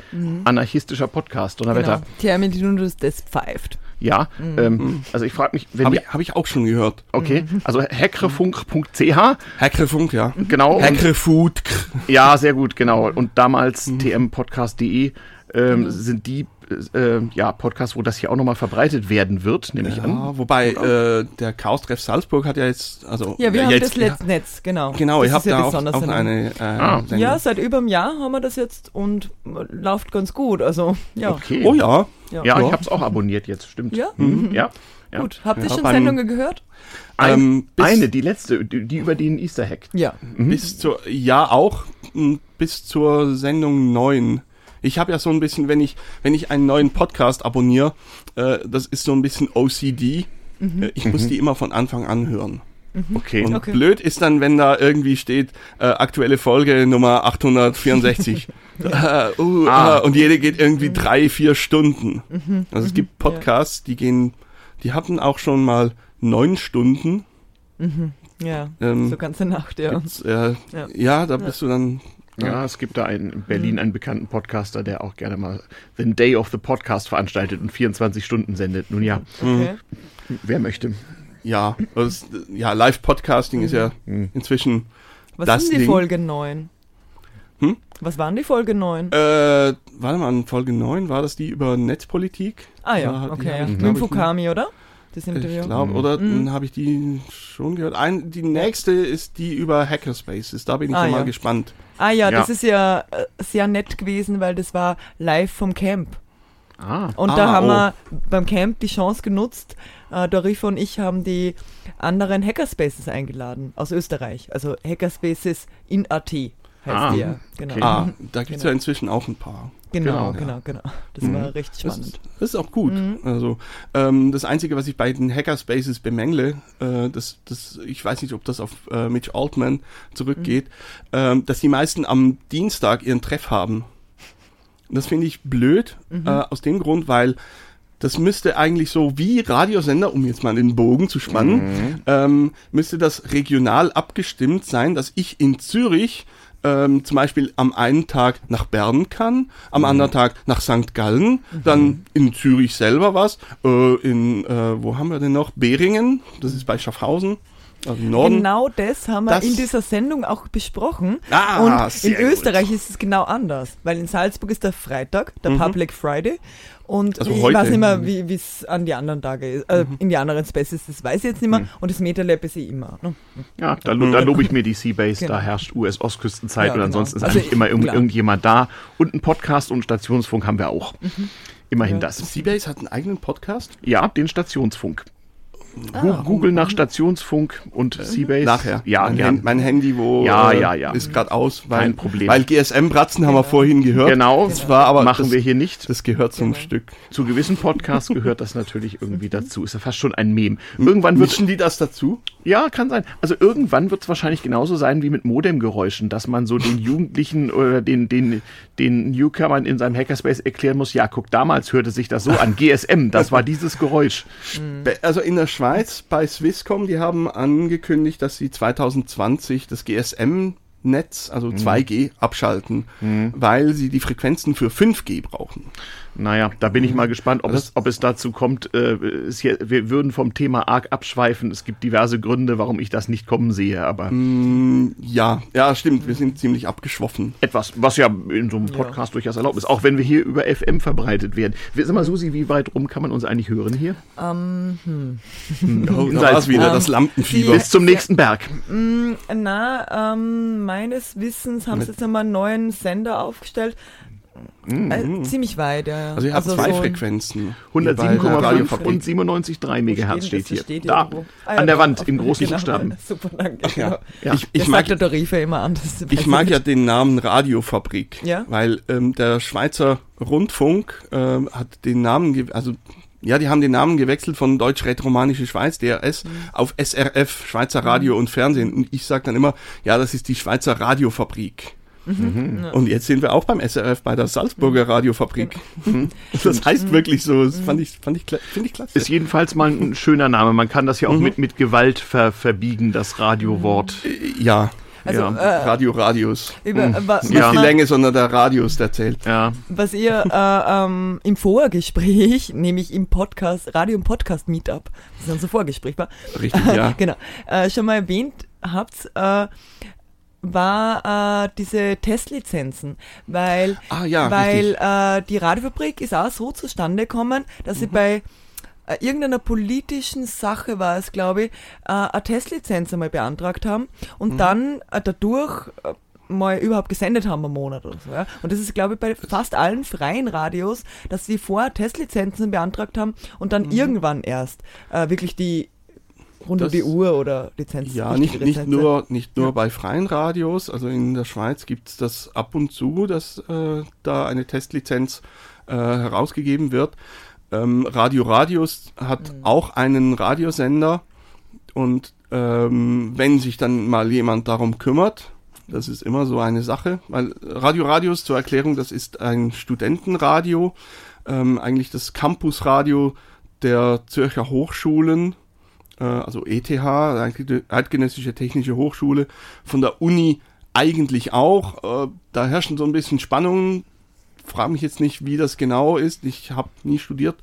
anarchistischer Podcast, Donnerwetter. genau. Terminus des pfeift. Ja, ähm, also ich frage mich, wenn Habe ich, hab ich auch schon gehört. okay, also hackrefunk.ch, Hackerfunk, ja. genau. Hackerfood. Ja, sehr gut, genau. Und damals tmpodcast.de ähm, sind die äh, ja, Podcasts, wo das hier auch nochmal verbreitet werden wird, nehme ich an. Ja, wobei äh, der Chaos-Treff Salzburg hat ja jetzt, also Ja, wir äh, haben jetzt, das letzte Netz, genau. Genau, das ihr habt ja da auch, auch in- eine äh, Ah. Sendung. Ja, seit über einem Jahr haben wir das jetzt und äh, läuft ganz gut. Also, ja. Okay. Oh ja. Ja, Ja. ich habe es auch abonniert jetzt, stimmt. Ja? Mhm. Ja. ja. Gut. Habt ihr Ja, schon beim- Sendungen gehört? Ein, Ähm, bis- eine, die letzte, die, die über den Easter Hack. Ja. Bis zur, ja auch, bis zur Sendung 9. Ich habe ja so ein bisschen, wenn ich, wenn ich einen neuen Podcast abonniere, äh, das ist so ein bisschen OCD. Äh, ich muss die immer von Anfang an hören. Okay. Und Okay. blöd ist dann, wenn da irgendwie steht, äh, aktuelle Folge Nummer 864. äh, uh, Ah. äh, und jede geht irgendwie drei, vier Stunden. Also es gibt Podcasts, die gehen, die hatten auch schon mal neun Stunden. Ja, Ähm, so ganze Nacht, ja. Äh, Ja. ja. da bist du dann. Ja, es gibt da einen, in Berlin Mhm. einen bekannten Podcaster, der auch gerne mal The Day of the Podcast veranstaltet und 24 Stunden sendet. Nun ja, Okay. wer möchte. Ja, das, ja Live-Podcasting ist ja Mhm. inzwischen. Was Das sind die Ding- Folge 9? Hm? Was waren die Folge 9? Äh, warte mal, Folge 9 war das die über Netzpolitik? ah ja, die okay. Ja. ich, Mit ich, Fukami, oder? Das Interview. Ich glaube, Mhm. oder Mhm. dann habe ich die schon gehört. Ein, die nächste ist die über Hackerspaces. Da bin ich Ah, schon mal ja. gespannt. Ah ja, Ja. das ist ja äh, sehr nett gewesen, weil das war live vom Camp. Ah, Und Ah, da haben oh. wir beim Camp die Chance genutzt. Äh, Dorifa und ich haben die anderen Hackerspaces eingeladen aus Österreich. Also Hackerspaces in AT heißt Ah, die ja. Genau. okay. Ah, da gibt es Genau. ja inzwischen auch ein paar. Genau, Genau, genau, genau. Das Mhm. war richtig Das spannend. ist, das ist auch gut. Mhm. Also ähm, das Einzige, was ich bei den Hackerspaces bemängle, äh, das, das, ich weiß nicht, ob das auf äh, Mitch Altman zurückgeht, Mhm. ähm, dass die meisten am Dienstag ihren Treff haben. Das finde ich blöd, Mhm. äh, aus dem Grund, weil das müsste eigentlich so wie Radiosender, um jetzt mal den Bogen zu spannen, ähm, müsste das regional abgestimmt sein, dass ich in Zürich ähm, zum Beispiel am einen Tag nach Bern kann, am anderen Tag nach St. Gallen, dann in Zürich selber was, äh, in, äh, wo haben wir denn noch? Beringen, das ist bei Schaffhausen. Genau das haben wir Das- in dieser Sendung auch besprochen. Ah, und in sehr gut. Österreich ist es genau anders, weil in Salzburg ist der Freitag, der Public Friday. Und Also ich heute. weiß nicht mehr, wie es an die anderen Tage ist, äh, in die anderen Spaces, das weiß ich jetzt nicht mehr. Und das MetaLab ist eh immer. Ne? ja, da, lo- da lobe ich mir die Seabase, Genau. da herrscht US-Ostküstenzeit Ja, und genau. ansonsten ist Also, eigentlich immer irgend, klar. irgendjemand da. Und ein Podcast und Stationsfunk haben wir auch. Immerhin Ja. das. Seabase hat einen eigenen Podcast? Ja, den Stationsfunk. Ah, Google nach Stationsfunk und Seabase. Nachher. Ja, mein, gern. Hand, mein Handy, wo Ja, äh, ja, ja. ist gerade aus, weil, Kein Problem. weil GSM-Bratzen haben wir vorhin gehört. Genau, Das war aber machen das, wir hier nicht. Das gehört zum Genau. Stück. Zu gewissen Podcasts gehört das natürlich irgendwie dazu. Ist ja fast schon ein Meme. Irgendwann wird Mischen die das dazu? Ja, kann sein. Also irgendwann wird es wahrscheinlich genauso sein wie mit Modemgeräuschen, dass man so den Jugendlichen oder den, den, den Newcomern in seinem Hackerspace erklären muss, ja, guck, damals hörte sich das so an. GSM, das war dieses Geräusch. Also in der Schweiz bei Swisscom, die haben angekündigt, dass sie 2020 das GSM-Netz, also 2G, abschalten, weil sie die Frequenzen für 5G brauchen. Naja, da bin ich mal gespannt, ob, es, ob es dazu kommt. Äh, ist hier, wir würden vom Thema arg abschweifen. Es gibt diverse Gründe, warum ich das nicht kommen sehe, aber Mm, Ja, ja, stimmt, wir sind ziemlich abgeschwoffen. etwas, was ja in so einem Podcast durchaus erlaubt ist, auch wenn wir hier über FM verbreitet werden. Wir- Sag mal, Susi, wie weit rum kann man uns eigentlich hören hier? Oh, da war's wieder, Ähm, das Lampenfieber. Bis zum nächsten Berg. Mm, Na, ähm, meines Wissens haben sie jetzt nochmal einen neuen Sender aufgestellt. Äh, ziemlich weit, ja. Also ihr habt zwei so Frequenzen. wie bei der 107,5 Radiofabrik. und 97,3 Megahertz Wo steht hier. Steht da, irgendwo. Ah, ja, an der Wand, im großen genau. Buchstaben. Super, danke. Ja. Genau. Ja. Ich, ich das mag sagt der Tarife immer an. Das weiß Ich mag nicht. ja den Namen Radiofabrik, Ja? weil ähm, der Schweizer Rundfunk ähm, hat den Namen, also ja, die haben den Namen gewechselt von Deutsch-Rätoromanische Schweiz, DRS, Mhm. auf SRF, Schweizer Radio und Fernsehen. Und ich sage dann immer, ja, das ist die Schweizer Radiofabrik. Mhm. Und jetzt sind wir auch beim SRF bei der Salzburger Radiofabrik. Das heißt wirklich so, das fand ich, fand ich, finde ich klasse. Ist jedenfalls mal ein schöner Name. Man kann das ja auch mit, mit Gewalt ver, verbiegen, das Radiowort. ja, Also, ja. äh, Radio Radius. über, äh, wa- was, Nicht die man- Länge, sondern der Radius, der zählt. Ja. was ihr äh, ähm, im Vorgespräch, nämlich im Podcast, Radio- und Podcast-Meetup, das ist unser Vorgespräch war, Richtig, ja. genau, äh, schon mal erwähnt habt, äh, war äh, diese Testlizenzen, weil, Ah, ja, weil äh, die Radiofabrik ist auch so zustande gekommen, dass sie Mhm. bei äh, irgendeiner politischen Sache war es, glaube ich, äh, eine Testlizenz einmal beantragt haben und Mhm. dann äh, dadurch äh, mal überhaupt gesendet haben am Monat oder so. Ja? Und das ist, glaube ich, bei fast allen freien Radios, dass sie vorher Testlizenzen beantragt haben und dann irgendwann erst äh, wirklich die rund um Mhm. Die Uhr oder Lizenz. Ja, nicht, nicht nur, nicht nur bei freien Radios, also in der Schweiz gibt es das ab und zu, dass äh, da eine Testlizenz äh, herausgegeben wird. Ähm, Radio Radius hat auch einen Radiosender und ähm, wenn sich dann mal jemand darum kümmert, das ist immer so eine Sache, weil Radio Radius zur Erklärung, das ist ein Studentenradio, ähm, eigentlich das Campusradio der Zürcher Hochschulen äh, also ETH, Eidgenössische Technische Hochschule, von der Uni eigentlich auch. Äh, da herrschen so ein bisschen Spannungen. Frage mich jetzt nicht, wie das genau ist. Ich habe nie studiert.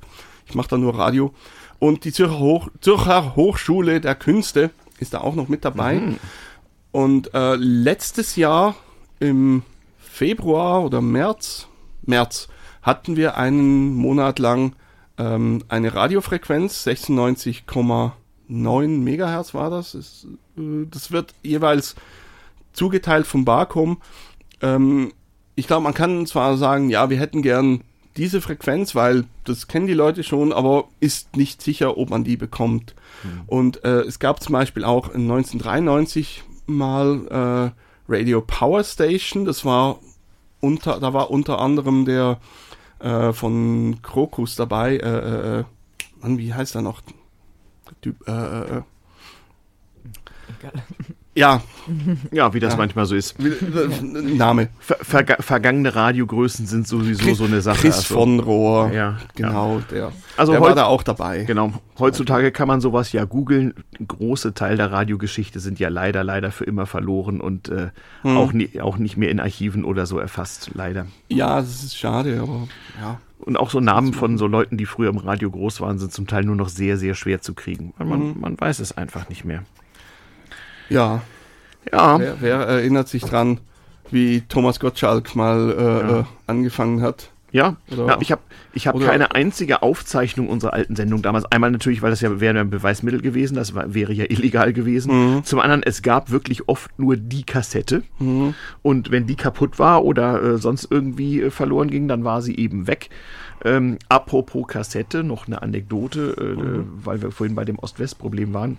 Ich mache da nur Radio. Und die Zürcher, Hoch Zürcher Hochschule der Künste ist da auch noch mit dabei. Und äh, letztes Jahr im Februar oder März, März hatten wir einen Monat lang ähm, eine Radiofrequenz, 96,9 Megahertz war das. Ist, äh, das wird jeweils zugeteilt vom Barcom. Ähm, ich glaube, man kann zwar sagen, ja, wir hätten gern diese Frequenz, weil das kennen die Leute schon, aber ist nicht sicher, ob man die bekommt. Und äh, es gab zum Beispiel auch in 1993 mal äh, Radio Power Station. Das war unter, da war unter anderem der äh, von Krokus dabei. Äh, äh, Mann, wie heißt er noch? Äh, äh, äh. Ja, Ja, wie das Ja. manchmal so ist. Name. Ver verga vergangene Radiogrößen sind sowieso so eine Sache. Chris also, von Rohr. Ja, genau, der. Also der war da auch dabei. Genau. Heutzutage kann man sowas ja googeln. Ein großer Teil der Radiogeschichte sind ja leider, leider für immer verloren und äh, Hm. auch, nie, auch nicht mehr in Archiven oder so erfasst, leider. Ja, das ist schade, aber ja. Und auch so Namen von so Leuten, die früher im Radio groß waren, sind zum Teil nur noch sehr, sehr schwer zu kriegen. Weil man, Mhm. man weiß es einfach nicht mehr. Ja, Ja, wer, wer erinnert sich dran, wie Thomas Gottschalk mal äh, Ja. äh, angefangen hat? Ja, ja ich habe ich hab keine einzige Aufzeichnung unserer alten Sendung damals. Einmal natürlich, weil das ja wäre ein Beweismittel gewesen, das war, wäre ja illegal gewesen. Mhm. Zum anderen, es gab wirklich oft nur die Kassette. Und wenn die kaputt war oder äh, sonst irgendwie äh, verloren ging, dann war sie eben weg. Ähm, apropos Kassette, noch eine Anekdote, äh, Mhm. äh, weil wir vorhin bei dem Ost-West-Problem waren.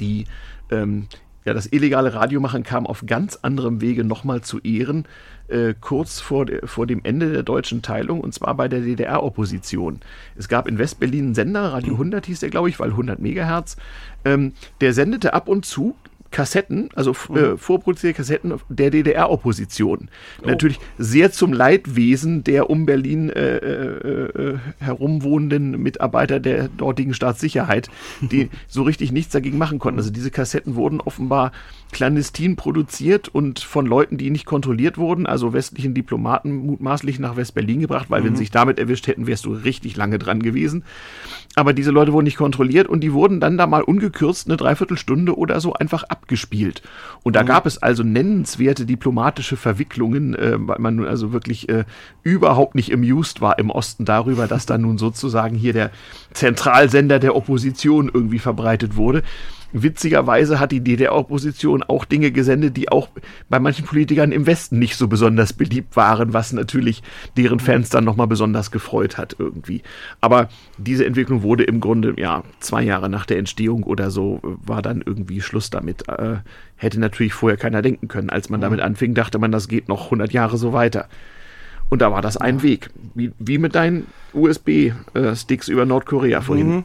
Die ähm, ja, das illegale Radiomachen kam auf ganz anderem Wege nochmal zu Ehren, äh, kurz vor, vor dem Ende der deutschen Teilung, und zwar bei der DDR-Opposition. Es gab in Westberlin einen Sender, Radio 100 hieß der, glaube ich, weil 100 Megahertz, ähm, der sendete ab und zu Kassetten, also äh, vorproduzierte Kassetten der DDR-Opposition. Natürlich sehr zum Leidwesen der um Berlin äh, äh, äh, herumwohnenden Mitarbeiter der dortigen Staatssicherheit, die so richtig nichts dagegen machen konnten. Also diese Kassetten wurden offenbar clandestin produziert und von Leuten, die nicht kontrolliert wurden, also westlichen Diplomaten mutmaßlich nach West-Berlin gebracht, weil wenn sie sich damit erwischt hätten, wärst du richtig lange dran gewesen. Aber diese Leute wurden nicht kontrolliert und die wurden dann da mal ungekürzt eine Dreiviertelstunde oder so einfach abgespielt. Und da gab es also nennenswerte diplomatische Verwicklungen, äh, weil man nun also wirklich äh, überhaupt nicht amused war im Osten darüber, dass da nun sozusagen hier der Zentralsender der Opposition irgendwie verbreitet wurde. Witzigerweise hat die DDR-Opposition auch Dinge gesendet, die auch bei manchen Politikern im Westen nicht so besonders beliebt waren, was natürlich deren Fans dann nochmal besonders gefreut hat irgendwie. Aber diese Entwicklung wurde im Grunde, ja, zwei Jahre nach der Entstehung oder so, äh, war dann irgendwie Schluss damit. Äh, hätte natürlich vorher keiner denken können. Als man damit anfing, dachte man, das geht noch 100 Jahre so weiter. Und da war das ein Weg. Wie, wie mit deinen USB-Sticks über Nordkorea vorhin.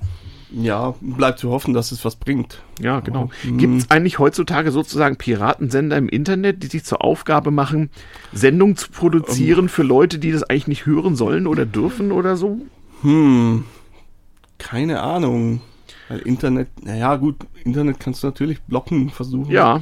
Ja, bleibt zu hoffen, dass es was bringt. Ja, genau. Mhm. Gibt es eigentlich heutzutage sozusagen Piratensender im Internet, die sich zur Aufgabe machen, Sendungen zu produzieren für Leute, die das eigentlich nicht hören sollen oder dürfen oder so? Hm, keine Ahnung. Weil Internet, naja gut, Internet kannst du natürlich blocken versuchen. Ja,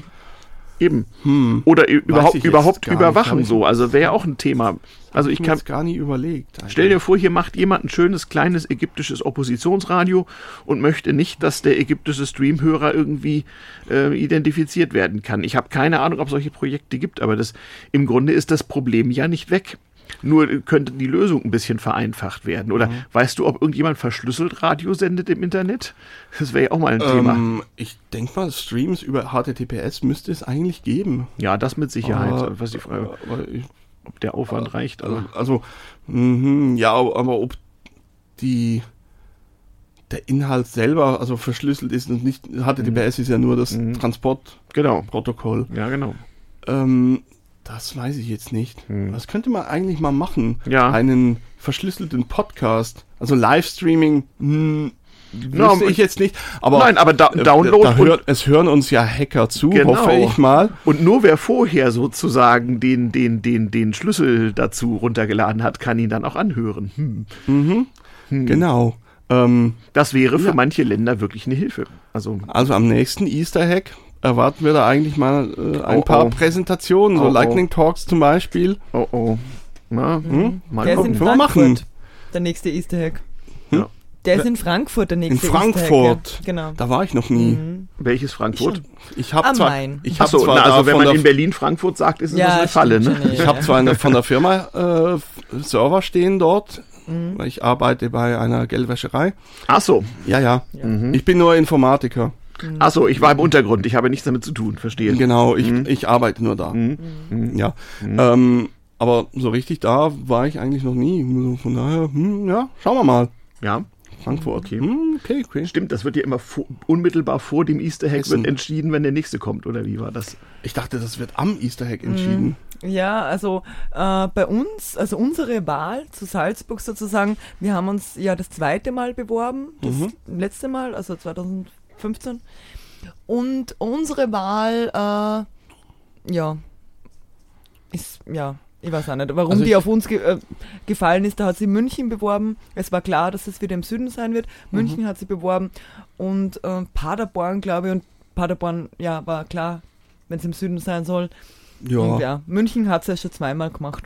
eben. Hm, Oder überhaupt, überhaupt überwachen so. Also wäre auch ein Thema. Also ich ich kann, gar nie überlegt. Alter. Stell dir vor, hier macht jemand ein schönes kleines ägyptisches Oppositionsradio und möchte nicht, dass der ägyptische Streamhörer irgendwie äh, identifiziert werden kann. Ich habe keine Ahnung, ob es solche Projekte gibt, aber das im Grunde ist das Problem ja nicht weg. Nur äh, könnte die Lösung ein bisschen vereinfacht werden. Oder weißt du, ob irgendjemand verschlüsselt Radio sendet im Internet? Das wäre ja auch mal ein Thema. ähm, ich denke mal, Streams über HTTPS müsste es eigentlich geben. Ja, das mit Sicherheit. Aber- was die Frage, aber ich, ob der Aufwand reicht. also, Aber also mhm, ja, aber ob die der Inhalt selber also verschlüsselt ist und nicht HTTPS ist ja nur das Mhm. Transportprotokoll. genau. Ja, genau. Ähm, das weiß ich jetzt nicht. Hm. Das könnte man eigentlich mal machen. Ja. Einen verschlüsselten Podcast. Also Livestreaming, hm, Na, wüsste ich jetzt nicht. Aber Nein, aber da, äh, Download da hört, es hören uns ja Hacker zu, Genau. hoffe ich mal. Und nur wer vorher sozusagen den, den, den, den Schlüssel dazu runtergeladen hat, kann ihn dann auch anhören. Hm. Genau. Ähm, Das wäre für Ja. manche Länder wirklich eine Hilfe. Also, Also am nächsten Easter Hack erwarten wir da eigentlich mal äh, ein Oh, paar oh. Präsentationen, so Oh, oh. Lightning Talks zum Beispiel. oh oh. Na, hm? mal Der ist in gucken. können wir machen. Frankfurt. Der nächste Easter Egg. Ja. Der ist in Frankfurt, der nächste Easter Egg. Frankfurt. Ja. Genau. Da war ich noch nie. Mhm. Welches Frankfurt? Ich habe zwar, Main. ich hab Achso, zwar na, also wenn von man in Berlin Frankfurt sagt, ist es Ja, eine Falle, ne? ich habe zwar in der, von der Firma äh, Server stehen dort, Mhm. weil ich arbeite bei einer Geldwäscherei. Achso, Ja, ja. Mhm. Ich bin nur Informatiker. Achso, ich war im Untergrund, ich habe nichts damit zu tun, verstehe. Genau, ich, Mhm. ich arbeite nur da. Mhm. Mhm. Ja. Ähm, aber so richtig da war ich eigentlich noch nie. Von daher, hm, ja, schauen wir mal. Ja, Frankfurt. Okay. Hm, okay, okay. stimmt, das wird ja immer vor, unmittelbar vor dem Easter Hack wird entschieden, wenn der nächste kommt, oder wie war das? Ich dachte, das wird am Easter Hack entschieden. Ja, also äh, bei uns, also unsere Wahl zu Salzburg sozusagen, wir haben uns ja das zweite Mal beworben, das Mhm. letzte Mal, also 2015. Und unsere Wahl, äh, ja, ist, ja, ich weiß auch nicht, warum Also die auf uns ge äh, gefallen ist. Da hat sie München beworben. Es war klar, dass es wieder im Süden sein wird. Mhm. München hat sie beworben und äh, Paderborn, glaube ich, und Paderborn, ja, war klar, wenn es im Süden sein soll. Ja, Und ja, München hat es ja schon zweimal gemacht.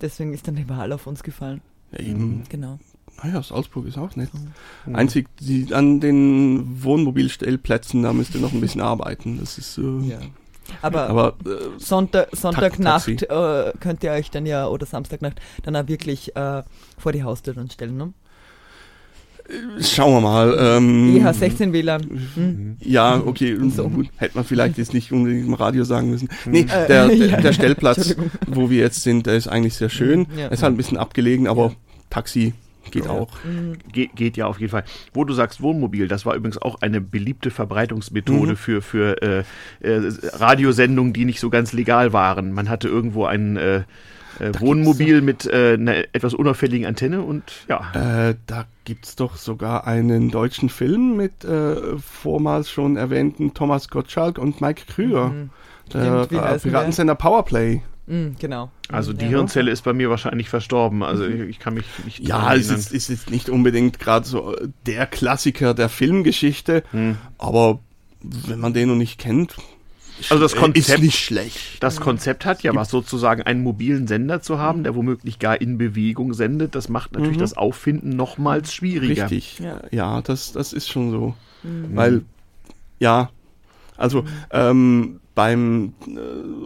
Deswegen ist dann die Wahl auf uns gefallen. ja eben. Genau. Naja, Salzburg ist auch nett. Mhm. Einzig die, an den Wohnmobilstellplätzen, da müsst ihr noch ein bisschen arbeiten. Das ist, äh, Ja. Aber, aber äh, Sonntag, Sonntagnacht äh, könnt ihr euch dann ja, oder Samstagnacht, dann auch wirklich äh, vor die Haustür dann stellen. Ne? schauen wir mal. Ähm, EH16 WLAN. Hm? Ja, okay, So. hätte man vielleicht jetzt nicht unbedingt im Radio sagen müssen. Nee, Äh, der, der, ja. der Stellplatz, wo wir jetzt sind, der ist eigentlich sehr schön. Ja. Ist halt ein bisschen abgelegen, aber Ja. Taxi geht auch. Mhm. Ge geht ja auf jeden Fall. Wo du sagst Wohnmobil, das war übrigens auch eine beliebte Verbreitungsmethode Mhm. für, für äh, äh, Radiosendungen, die nicht so ganz legal waren. Man hatte irgendwo ein äh, äh, Wohnmobil mit äh, einer etwas unauffälligen Antenne und ja. Äh, da gibt's doch sogar einen deutschen Film mit äh, vormals schon erwähnten Thomas Gottschalk und Mike Krüger. Mhm. Der Stimmt, wie äh, heißt denn Piratensender Powerplay. Mhm, genau. Also die Ja. Hirnzelle ist bei mir wahrscheinlich verstorben. Also ich, ich kann mich nicht Ja, es ist, ist jetzt nicht unbedingt gerade so äh, der Klassiker der Filmgeschichte, Hm. aber wenn man den noch nicht kennt, Also das äh, Konzept- ist nicht schlecht. Das Konzept hat ja was, sozusagen einen mobilen Sender zu haben, der womöglich gar in Bewegung sendet. Das macht natürlich Mhm. das Auffinden nochmals schwieriger. Richtig. Ja. Ja, das, das ist schon so. Mhm. Weil, ja, also ähm, beim, äh,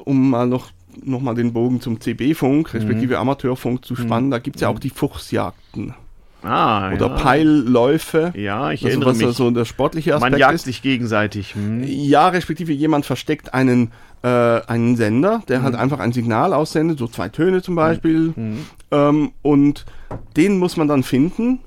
um mal noch, noch mal den Bogen zum CB-Funk, respektive Amateurfunk zu spannen, da gibt's ja auch die Fuchsjagden Ah, oder ja. Peilläufe. Ja, ich also erinnere was mich. so der sportliche Aspekt Man jagt ist. sich gegenseitig. Hm. Ja, respektive jemand versteckt einen, äh, einen Sender, der Mhm. halt einfach ein Signal aussendet, so zwei Töne zum Beispiel. Mhm. Ähm, und den muss man dann finden.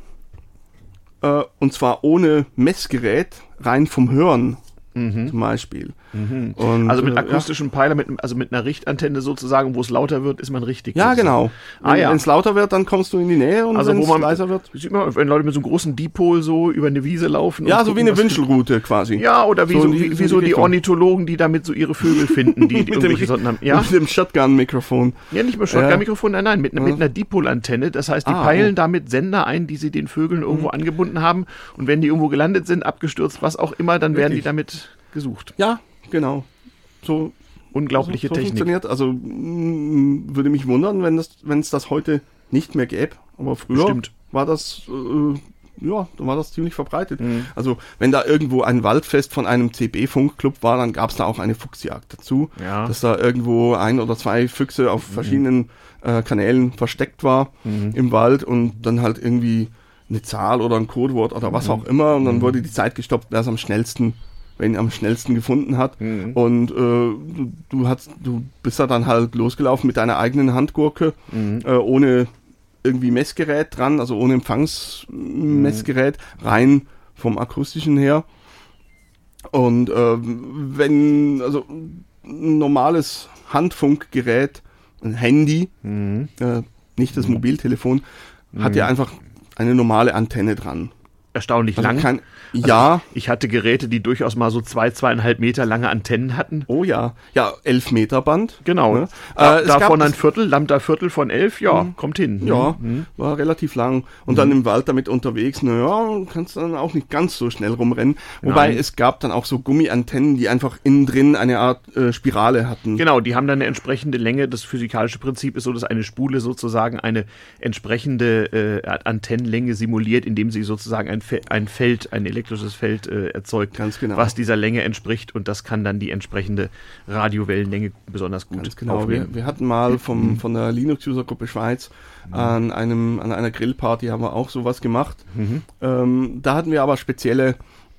Äh, und zwar ohne Messgerät, rein vom Hören zum Beispiel. Mhm. Und, Also mit äh, akustischem Peiler, mit, also mit einer Richtantenne sozusagen, wo es lauter wird, ist man richtig. Ja, ja genau. Ah, ja. Wenn es lauter wird, dann kommst du in die Nähe und Also wenn wo es man leiser wird. Sieht man, wenn Leute mit so einem großen Dipol so über eine Wiese laufen. Ja, so wie gucken, eine was für- Wünschelroute quasi. Ja, oder wie So so, wie, wie so die. Ornithologen, die damit so ihre Vögel finden, die, die mit, dem, irgendwelche Sonden haben. Ja, mit dem Shotgun-Mikrofon. ja nicht mit Shotgun-Mikrofon, nein, nein, mit, einer- mit einer Dipolantenne. Das heißt, die Ah, peilen oh. damit Sender ein, die sie den Vögeln irgendwo angebunden haben. Und wenn die irgendwo gelandet sind, abgestürzt, was auch immer, dann werden die damit gesucht. Ja, genau. So, Unglaubliche so, so Technik. funktioniert. Also mm, würde mich wundern, wenn das, wenn es das heute nicht mehr gäbe. Aber früher Stimmt. war das, äh, ja, da war das ziemlich verbreitet. Mhm. Also wenn da irgendwo ein Waldfest von einem CB-Funkclub war, dann gab es da auch eine Fuchsjagd dazu. Ja. Dass da irgendwo ein oder zwei Füchse auf verschiedenen äh, Kanälen versteckt war im Wald und dann halt irgendwie eine Zahl oder ein Codewort oder was auch immer und dann wurde die Zeit gestoppt, wer es am schnellsten wenn ihn am schnellsten gefunden hat. Mhm. Und äh, du, du, hast, du bist da dann halt losgelaufen mit deiner eigenen Handgurke, Mhm. äh, ohne irgendwie Messgerät dran, also ohne Empfangsmessgerät, rein vom akustischen her. Und äh, wenn, also ein normales Handfunkgerät, ein Handy, Mhm. äh, nicht das Mobiltelefon, hat ja einfach eine normale Antenne dran. Erstaunlich Also lang. kein, ja, Ich hatte Geräte, die durchaus mal so zwei, zweieinhalb Meter lange Antennen hatten. oh ja. Ja, 11 Meter Band. Genau. Ne? Da, Äh, davon ein Viertel, Lambda Viertel von elf, ja, kommt hin. Ja, Mhm. war relativ lang. Und dann im Wald damit unterwegs, naja, kannst dann auch nicht ganz so schnell rumrennen. Wobei Nein. es gab dann auch so Gummiantennen, die einfach innen drin eine Art äh, Spirale hatten. Genau, die haben dann eine entsprechende Länge. Das physikalische Prinzip ist so, dass eine Spule sozusagen eine entsprechende äh, Antennenlänge simuliert, indem sie sozusagen ein, Fe ein Feld, ein elektrisches Feld äh, erzeugt, Ganz genau. was dieser Länge entspricht und das kann dann die entsprechende Radiowellenlänge besonders gut Ganz genau. aufnehmen. Wir, wir hatten mal vom, von der Linux-User-Gruppe Schweiz an einem, an einer Grillparty haben wir auch sowas gemacht. Ähm, da hatten wir aber spezielle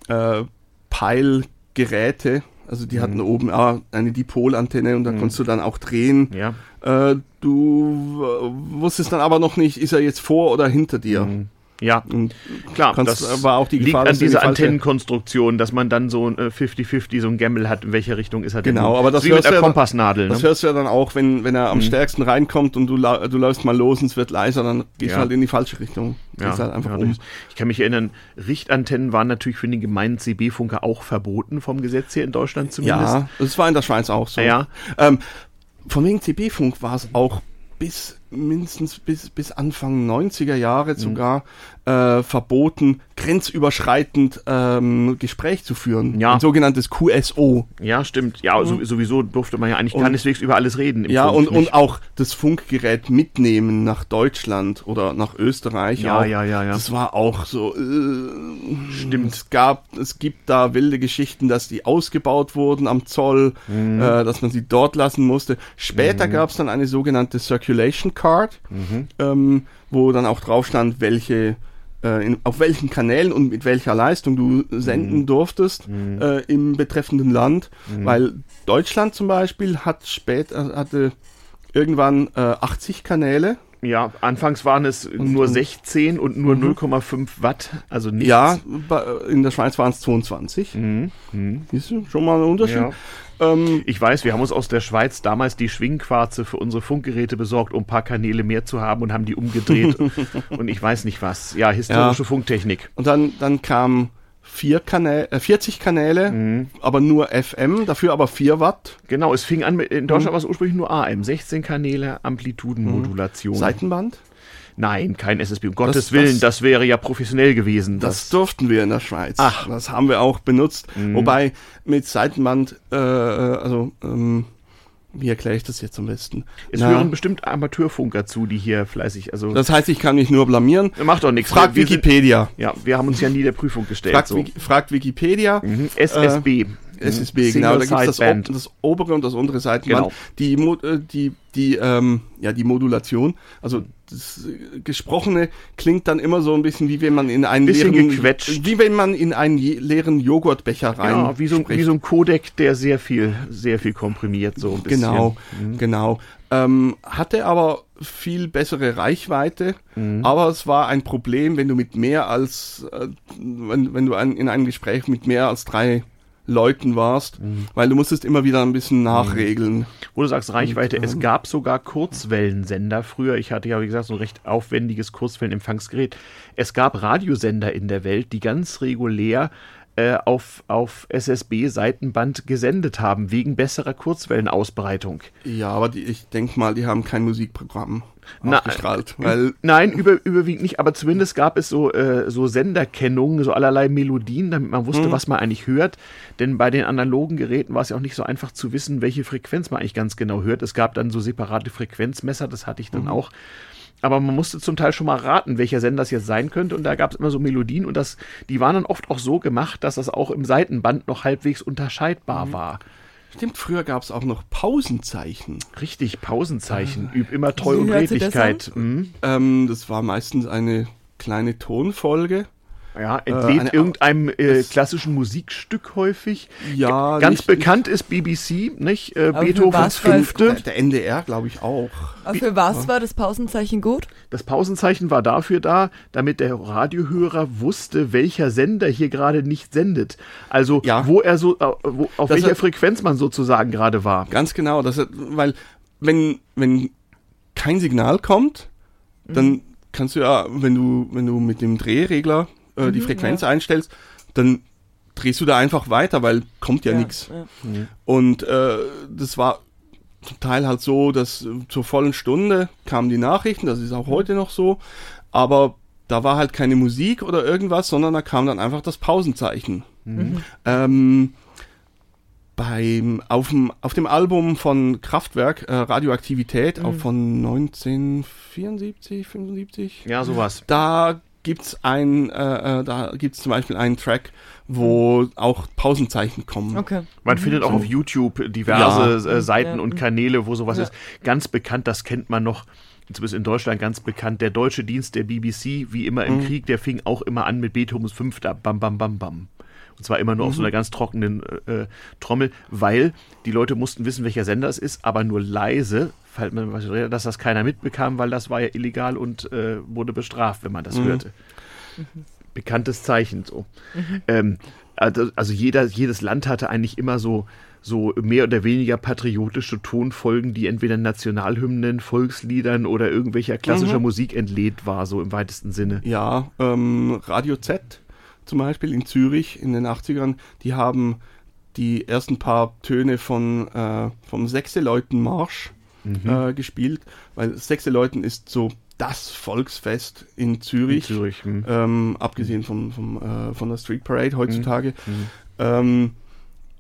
äh, Peilgeräte. Also die hatten oben ah, eine Dipolantenne und da konntest du dann auch drehen. Ja. Äh, du wusstest dann aber noch nicht, ist er jetzt vor oder hinter dir. Ja, Und klar, kannst- das war auch die liegt Gefahr, an in die dieser Antennenkonstruktion, dass man dann so ein äh, 50-50, so ein Gamble hat, in welche Richtung ist er denn? Genau, aber das hörst du der ja dann- Kompassnadel. das ne? hörst du ja dann auch, wenn, wenn er am stärksten reinkommt und du, du läufst mal los und es wird leiser, dann gehst Ja. du halt in die falsche Richtung. Gehst halt einfach ja, um. Ich kann mich erinnern, Richtantennen waren natürlich für den gemeinen CB-Funker auch verboten vom Gesetz hier in Deutschland zumindest. Ja, das war in der Schweiz auch so. Ja. Ähm, von wegen CB-Funk war es auch bis mindestens bis, bis Anfang 90er Mhm. Jahre sogar äh, verboten, grenzüberschreitend ähm, Gespräch zu führen. Ja. Ein sogenanntes QSO. Ja, stimmt. Ja, so, sowieso durfte man ja eigentlich keineswegs über alles reden. im Ja, Funk, und, nicht? und auch das Funkgerät mitnehmen nach Deutschland oder nach Österreich. Ja, auch. ja, ja, ja. Das war auch so. Äh, Stimmt. Es gab, es gibt da wilde Geschichten, dass die ausgebaut wurden am Zoll, Mhm. äh, dass man sie dort lassen musste. Später gab es dann eine sogenannte Circulation Card, Mhm. ähm, wo dann auch drauf stand, welche äh, in, auf welchen Kanälen und mit welcher Leistung du senden Mhm. durftest äh, im betreffenden Land, weil Deutschland zum Beispiel hat später hatte irgendwann äh, 80 Kanäle. ja, anfangs waren es nur 16 und nur 0,5 Watt, also nichts. Mhm. Ja, in der Schweiz waren es 22. Mhm. Siehst du, schon mal ein Unterschied. Ja. Ähm, Ich weiß, wir haben uns aus der Schweiz damals die Schwingquarze für unsere Funkgeräte besorgt, um ein paar Kanäle mehr zu haben und haben die umgedreht. und ich weiß nicht was. Ja, historische Ja. Funktechnik. und dann, dann kamen vier Kanäle, äh, 40 Kanäle, Mhm. aber nur FM, dafür aber 4 Watt. Genau, es fing an mit, in Mhm. Deutschland war es ursprünglich nur AM, 16 Kanäle, Amplitudenmodulation. Seitenband. Nein, kein SSB. Um Gottes das- Willen, das wäre ja professionell gewesen. Das durften wir in der Schweiz. Ach. Mhm. Das haben wir auch benutzt. Wobei mit Seitenband, äh, äh, also, ähm, wie erkläre ich das jetzt am besten? es Na, hören bestimmt Amateurfunker zu, die hier fleißig, also das heißt, ich kann mich nur blamieren. macht doch nichts. Fragt Wir sind- Wikipedia. Ja, wir haben uns ja nie der Prüfung gestellt. Fragt, so. Wiki- fragt Wikipedia. Mhm. SSB. SSB, Single genau, da gibt es das, das obere und das untere Seitenband. Genau. Die, äh, die, die, ähm, ja, die Modulation, also das äh, Gesprochene klingt dann immer so ein bisschen wie wenn man in einen Bisschen leeren, gequetscht. wie wenn man in einen leeren Joghurtbecher rein Ja, wie so, spricht. wie so ein Codec, der sehr viel, sehr viel komprimiert, so ein bisschen. Genau, Mhm. genau. Ähm, hatte aber viel bessere Reichweite, Mhm. aber es war ein Problem, wenn du mit mehr als, äh, wenn, wenn du ein, in einem Gespräch mit mehr als drei Leuten warst, Mhm. weil du musstest immer wieder ein bisschen nachregeln. Wo du sagst Reichweite, es gab sogar Kurzwellensender früher. Ich hatte ja, wie gesagt, so ein recht aufwendiges Kurzwellenempfangsgerät. Es gab Radiosender in der Welt, die ganz regulär äh, auf, auf SSB-Seitenband gesendet haben, wegen besserer Kurzwellenausbreitung. Ja, aber die, ich denke mal, die haben kein Musikprogramm Na, ausgestrahlt, weil Nein, über, überwiegend nicht, aber zumindest gab es so, äh, so Senderkennungen, so allerlei Melodien, damit man wusste, was man eigentlich hört. Denn bei den analogen Geräten war es ja auch nicht so einfach zu wissen, welche Frequenz man eigentlich ganz genau hört. Es gab dann so separate Frequenzmesser, das hatte ich dann auch. Aber man musste zum Teil schon mal raten, welcher Sender das jetzt sein könnte. Und da gab es immer so Melodien und das, die waren dann oft auch so gemacht, dass das auch im Seitenband noch halbwegs unterscheidbar war. stimmt, früher gab es auch noch Pausenzeichen. Richtig, Pausenzeichen, üb immer Treu und sich das Redlichkeit. Mhm. Ähm, das war meistens eine kleine Tonfolge. Ja, entleht eine- irgendeinem äh, klassischen Musikstück häufig. Ja, Ganz nicht- bekannt ist BBC, nicht? Äh, Beethovens Fünfte. Der, NDR, glaube ich, auch. Aber für was war das Pausenzeichen gut? Das Pausenzeichen war dafür da, damit der Radiohörer wusste, welcher Sender hier gerade nicht sendet. Also Ja. wo er so, äh, wo, auf Das welcher hat- Frequenz man sozusagen gerade war. Ganz genau, das, weil wenn, wenn kein Signal kommt, dann kannst du ja, wenn du, wenn du mit dem Drehregler äh, die Frequenz einstellst, dann drehst du da einfach weiter, weil kommt ja, Ja, nichts. ja. Und äh, das war zum Teil halt so, dass äh, zur vollen Stunde kamen die Nachrichten, das ist auch heute noch so, aber da war halt keine Musik oder irgendwas, sondern da kam dann einfach das Pausenzeichen. Ähm, beim, auf, dem, auf dem Album von Kraftwerk, äh, Radioaktivität, auch von 1974, 75, Ja, sowas. da gibt's ein, äh, äh, da gibt's zum Beispiel einen Track, wo auch Pausenzeichen kommen. Okay. Man findet auch auf YouTube diverse äh, Seiten Ja. und Kanäle, wo sowas Ja. ist. Ganz bekannt, das kennt man noch, zumindest in Deutschland ganz bekannt, der deutsche Dienst der BBC, wie immer im Krieg, der fing auch immer an mit Beethovens Fünfter, bam, bam, bam, bam. Und zwar immer nur auf so einer ganz trockenen äh, Trommel, weil die Leute mussten wissen, welcher Sender es ist, aber nur leise, was redet, dass das keiner mitbekam, weil das war ja illegal und äh, wurde bestraft, wenn man das hörte. Bekanntes Zeichen so. Ähm, also, also jeder, jedes Land hatte eigentlich immer so, so mehr oder weniger patriotische Tonfolgen, die entweder Nationalhymnen, Volksliedern oder irgendwelcher klassischer Musik entlehnt war, so im weitesten Sinne. Ja, ähm, Radio Z zum Beispiel in Zürich in den 80ern, die haben die ersten paar Töne von, äh, vom Sechseleuten-Marsch äh, gespielt, weil Sechseleuten ist so das Volksfest in Zürich, In Zürich, hm. Ähm, abgesehen vom, vom, äh, von der Street Parade heutzutage. Ähm,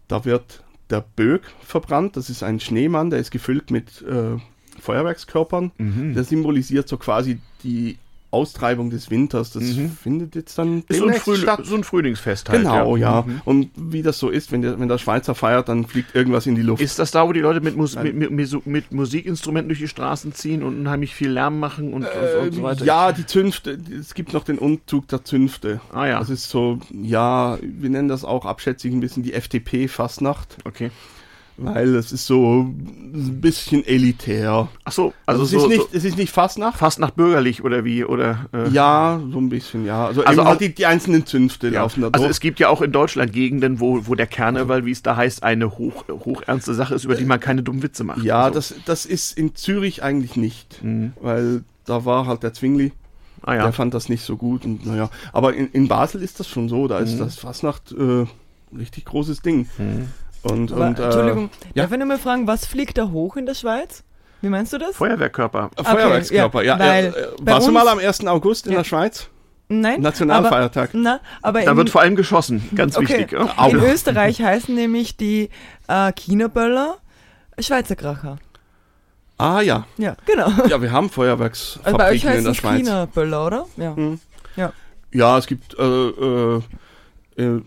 da wird der Böck verbrannt, das ist ein Schneemann, der ist gefüllt mit äh, Feuerwerkskörpern. Der symbolisiert so quasi die Austreibung des Winters. Das findet jetzt dann Ist so ein, Früh statt. so ein Frühlingsfest halt. Genau, ja. Mhm. Und wie das so ist, wenn der, wenn der Schweizer feiert, dann fliegt irgendwas in die Luft. Ist das da, wo die Leute mit, Mus mit, mit, mit, Musikinstrumenten durch die Straßen ziehen und unheimlich viel Lärm machen und, und so weiter? Ja, die Zünfte, es gibt noch den Umzug der Zünfte. Ah ja. Das ist so, ja, wir nennen das auch abschätzig ein bisschen die FDP-Fastnacht, Okay. Weil es ist so ein bisschen elitär. Ach so, also, Also, es, so, ist nicht, so es ist nicht Fastnacht. fast nach bürgerlich oder wie? Oder, äh, Ja, so ein bisschen, ja. Also, Also auch- die, die einzelnen Zünfte Ja. laufen da Also durch. es gibt ja auch in Deutschland Gegenden, wo, wo der Karneval, wie es da heißt, eine hoch, hochernste Sache ist, über die man keine dummen Witze macht. ja, Also, das, das ist in Zürich eigentlich nicht, weil da war halt der Zwingli, ah, ja. der fand das nicht so gut und naja. Aber in, in Basel ist das schon so, da Mhm. ist das Fastnacht äh, richtig großes Ding. Und, Aber, und äh, Entschuldigung, ja. darf ich nur mal fragen, was fliegt da hoch in der Schweiz? Wie meinst du das? Feuerwehrkörper. Feuerwerkskörper, ja. weil äh, äh, warst du mal am 1. August in Ja. der Schweiz? Nein. Nationalfeiertag. Aber, na, aber Da in, wird vor allem geschossen, ganz okay. wichtig. Ja. in Österreich heißen nämlich die äh, China-Böller Schweizer Kracher. Ah ja. Ja, genau. Ja, wir haben Also bei euch Feuerwerksfabriken heißt in der es Schweiz. China-Böller, oder? Ja. Ja, es gibt äh, äh, äh,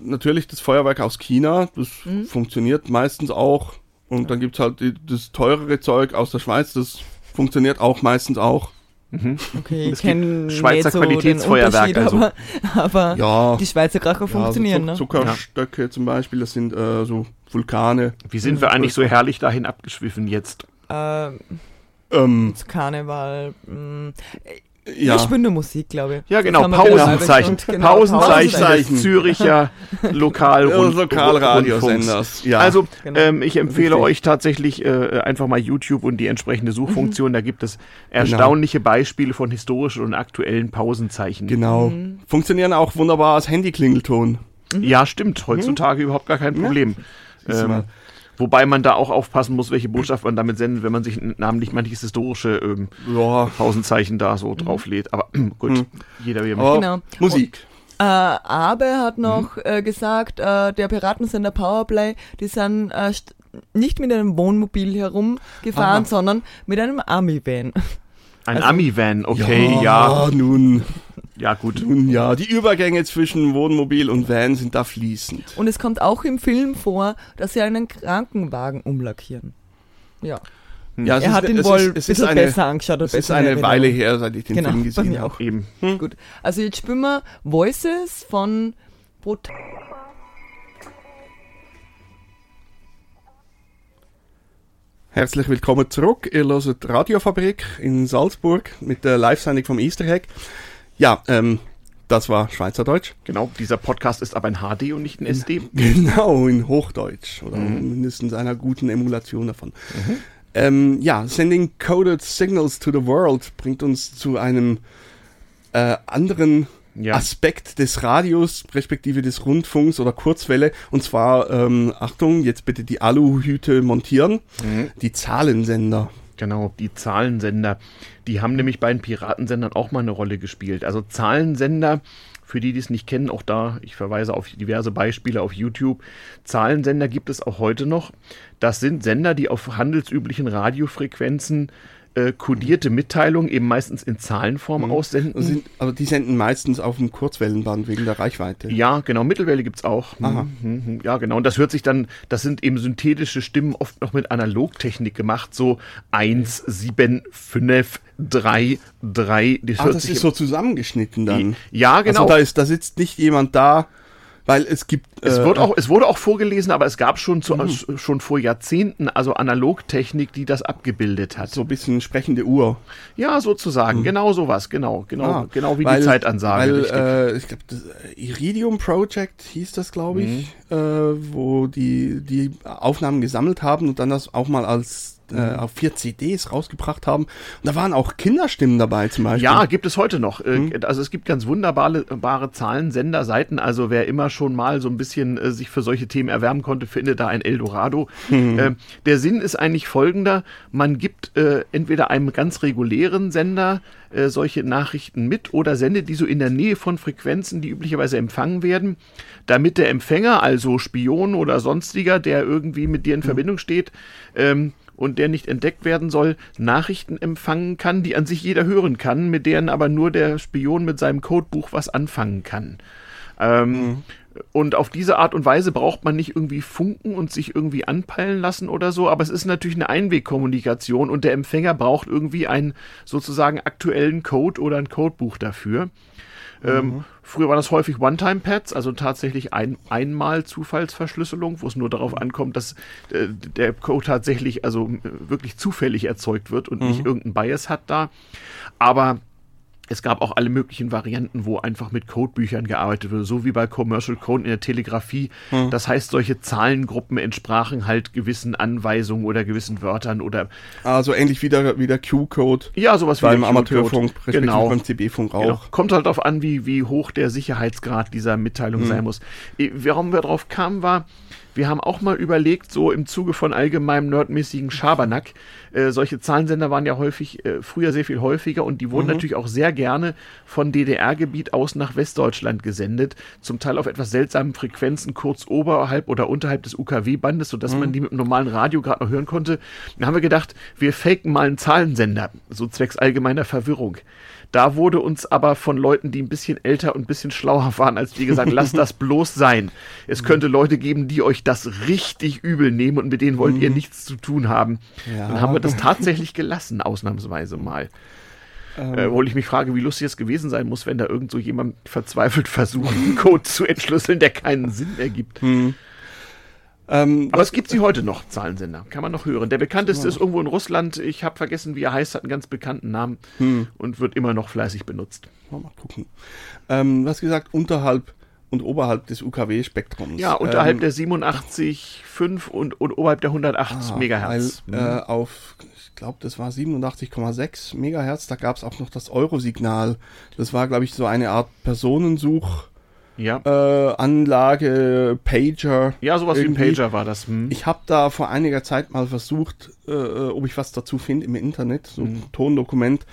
natürlich das Feuerwerk aus China, das Mhm. funktioniert meistens auch. Und dann gibt es halt die, das teurere Zeug aus der Schweiz, das funktioniert auch meistens auch. Okay, ich Es gibt kenne Schweizer nicht so Qualitätsfeuerwerk, also. aber, aber Ja, die Schweizer Kracher ja, funktionieren, so ne? Zuck- Zuckerstöcke zum Beispiel, das sind äh, so Vulkane. Wie sind wir eigentlich so herrlich dahin abgeschwiffen jetzt? Äh, Ähm, zu Karneval. Ja. Ich bin nur Musik, glaube ich. Ja, genau, Pausenzeichen. Genau, Pausenzeichen Pausenzeichen. des Züricher Lokal Lokalradiosenders. Ja. Also, Genau. ähm, ich empfehle Richtig. euch tatsächlich äh, einfach mal YouTube und die entsprechende Mhm. Suchfunktion. Da gibt es erstaunliche Beispiele von historischen und aktuellen Pausenzeichen. genau. Mhm. Funktionieren auch wunderbar als Handyklingelton. Ja, stimmt. Heutzutage überhaupt gar kein Problem. Du Ähm, mal. Wobei man da auch aufpassen muss, welche Botschaft man damit sendet, wenn man sich namentlich manches historische ähm, Ja, Pausenzeichen da so drauflädt. Aber gut, Mhm. jeder wie er möchte. Genau. Musik. Äh, Abe hat noch Mhm. äh, gesagt, äh, der Piratensender Powerplay, die sind äh, nicht mit einem Wohnmobil herumgefahren, Aha. sondern mit einem Army-Van. Ein also- Ami-Van, okay, ja. ja. nun, Ja, gut. nun ja. Die Übergänge zwischen Wohnmobil und Van sind da fließend. Und es kommt auch im Film vor, dass sie einen Krankenwagen umlackieren. Ja, Ja, es er ist- hat ihn es wohl ist- ist bisschen eine, besser angeschaut. Es ist eine Weile her, seit ich den Genau, Film gesehen habe. auch. Eben. Gut, also jetzt spielen wir Voices von Brot. Herzlich willkommen zurück. Ihr hört Radiofabrik in Salzburg mit der Live-Sendung vom Easter Egg. Ja, ähm, das war Schweizerdeutsch. Genau, dieser Podcast ist aber ein HD und nicht ein SD. Genau, in Hochdeutsch oder mindestens einer guten Emulation davon. Ähm, ja, Sending Coded Signals to the World bringt uns zu einem äh, anderen Ja. Aspekt des Radios, respektive des Rundfunks oder Kurzwelle. Und zwar, ähm, Achtung, jetzt bitte die Aluhüte montieren. Mhm. Die Zahlensender. Genau, die Zahlensender. Die haben nämlich bei den Piratensendern auch mal eine Rolle gespielt. Also Zahlensender, für die, die es nicht kennen, auch da, ich verweise auf diverse Beispiele auf YouTube. Zahlensender gibt es auch heute noch. Das sind Sender, die auf handelsüblichen Radiofrequenzen äh, kodierte Mitteilungen eben meistens in Zahlenform aussenden. Das sind, also die senden meistens auf dem Kurzwellenband wegen der Reichweite. Ja, genau, Mittelwelle gibt's auch. Aha. Mhm, mhm, Ja, genau. Und das hört sich dann, das sind eben synthetische Stimmen, oft noch mit Analogtechnik gemacht, so 1, 7, 5, 3, 3. Das Ah, das ist so zusammengeschnitten dann. Ja, genau. Also da, ist, da sitzt nicht jemand da, weil es gibt. es, äh, wird auch, es wurde auch vorgelesen, aber es gab schon, zu, schon vor Jahrzehnten also Analogtechnik, die das abgebildet hat. so ein bisschen sprechende Uhr. Ja, sozusagen. Genau sowas. Genau. Genau, Ah, genau wie weil- die Zeitansage. Weil, äh, ich glaube, das äh, Iridium Project hieß das, glaube ich, Mhm. äh, wo die die Aufnahmen gesammelt haben und dann das auch mal als Mhm. Äh, auf vier CDs rausgebracht haben. Und da waren auch Kinderstimmen dabei zum Beispiel. Ja, gibt es heute noch. Äh, Hm. Also es gibt ganz wunderbare bare Zahlensenderseiten. Also wer immer schon mal so ein bisschen äh, sich für solche Themen erwärmen konnte, findet da ein Eldorado. Hm. Äh, der Sinn ist eigentlich folgender. Man gibt äh, entweder einem ganz regulären Sender äh, solche Nachrichten mit oder sendet die so in der Nähe von Frequenzen, die üblicherweise empfangen werden, damit der Empfänger, also Spion oder sonstiger, der irgendwie mit dir in Verbindung steht, ähm, und der nicht entdeckt werden soll, Nachrichten empfangen kann, die an sich jeder hören kann, mit deren aber nur der Spion mit seinem Codebuch was anfangen kann. Ähm, Und auf diese Art und Weise braucht man nicht irgendwie funken und sich irgendwie anpeilen lassen oder so, aber es ist natürlich eine Einwegkommunikation und der Empfänger braucht irgendwie einen sozusagen aktuellen Code oder ein Codebuch dafür. Ähm, früher waren das häufig One-Time-Pads, also tatsächlich ein einmal Zufallsverschlüsselung, wo es nur darauf ankommt, dass äh, der Code tatsächlich also wirklich zufällig erzeugt wird und nicht irgendein Bias hat da. Aber es gab auch alle möglichen Varianten, wo einfach mit Codebüchern gearbeitet wurde, so wie bei Commercial Code in der Telegrafie. Das heißt, solche Zahlengruppen entsprachen halt gewissen Anweisungen oder gewissen Wörtern oder Also ähnlich wie der, wie der Q-Code ja, sowas wie beim Amateurfunk, respektive Genau. beim CB-Funk auch. Genau. Kommt halt darauf an, wie, wie hoch der Sicherheitsgrad dieser Mitteilung sein muss. Eh, Warum wir drauf kamen, war, wir haben auch mal überlegt, so im Zuge von allgemeinem nerdmäßigen Schabernack, äh, solche Zahlensender waren ja häufig, äh, früher sehr viel häufiger und die wurden natürlich auch sehr gerne von DDR-Gebiet aus nach Westdeutschland gesendet, zum Teil auf etwas seltsamen Frequenzen kurz oberhalb oder unterhalb des UKW-Bandes, sodass man die mit dem normalen Radio gerade noch hören konnte. Dann haben wir gedacht, wir faken mal einen Zahlensender, so zwecks allgemeiner Verwirrung. Da wurde uns aber von Leuten, die ein bisschen älter und ein bisschen schlauer waren als wir gesagt, lasst das bloß sein. Es könnte Leute geben, die euch das richtig übel nehmen und mit denen wollt ihr nichts zu tun haben. Ja. Dann haben wir das tatsächlich gelassen, ausnahmsweise mal. Äh, obwohl ich mich frage, wie lustig es gewesen sein muss, wenn da irgend so jemand verzweifelt versucht, einen Code zu entschlüsseln, der keinen Sinn ergibt. Ähm, Aber es gibt sie heute noch, Zahlensender. Kann man noch hören. Der bekannteste ist irgendwo in Russland. Ich habe vergessen, wie er heißt, hat einen ganz bekannten Namen und wird immer noch fleißig benutzt. mal gucken. Ähm, was gesagt, unterhalb und oberhalb des UKW-Spektrums. Ja, unterhalb ähm, der 87,5 und, und oberhalb der 108 ah, Megahertz. Mhm. Weil, äh, auf, ich glaube, das war 87,6 Megahertz. Da gab es auch noch das Eurosignal. Das war, glaube ich, so eine Art Personensuch. Ja. Äh, Anlage, Pager. ja, sowas wie ein irgendwie. Pager war das. Hm. Ich habe da vor einiger Zeit mal versucht, äh, ob ich was dazu finde im Internet, so Mhm. ein Tondokument.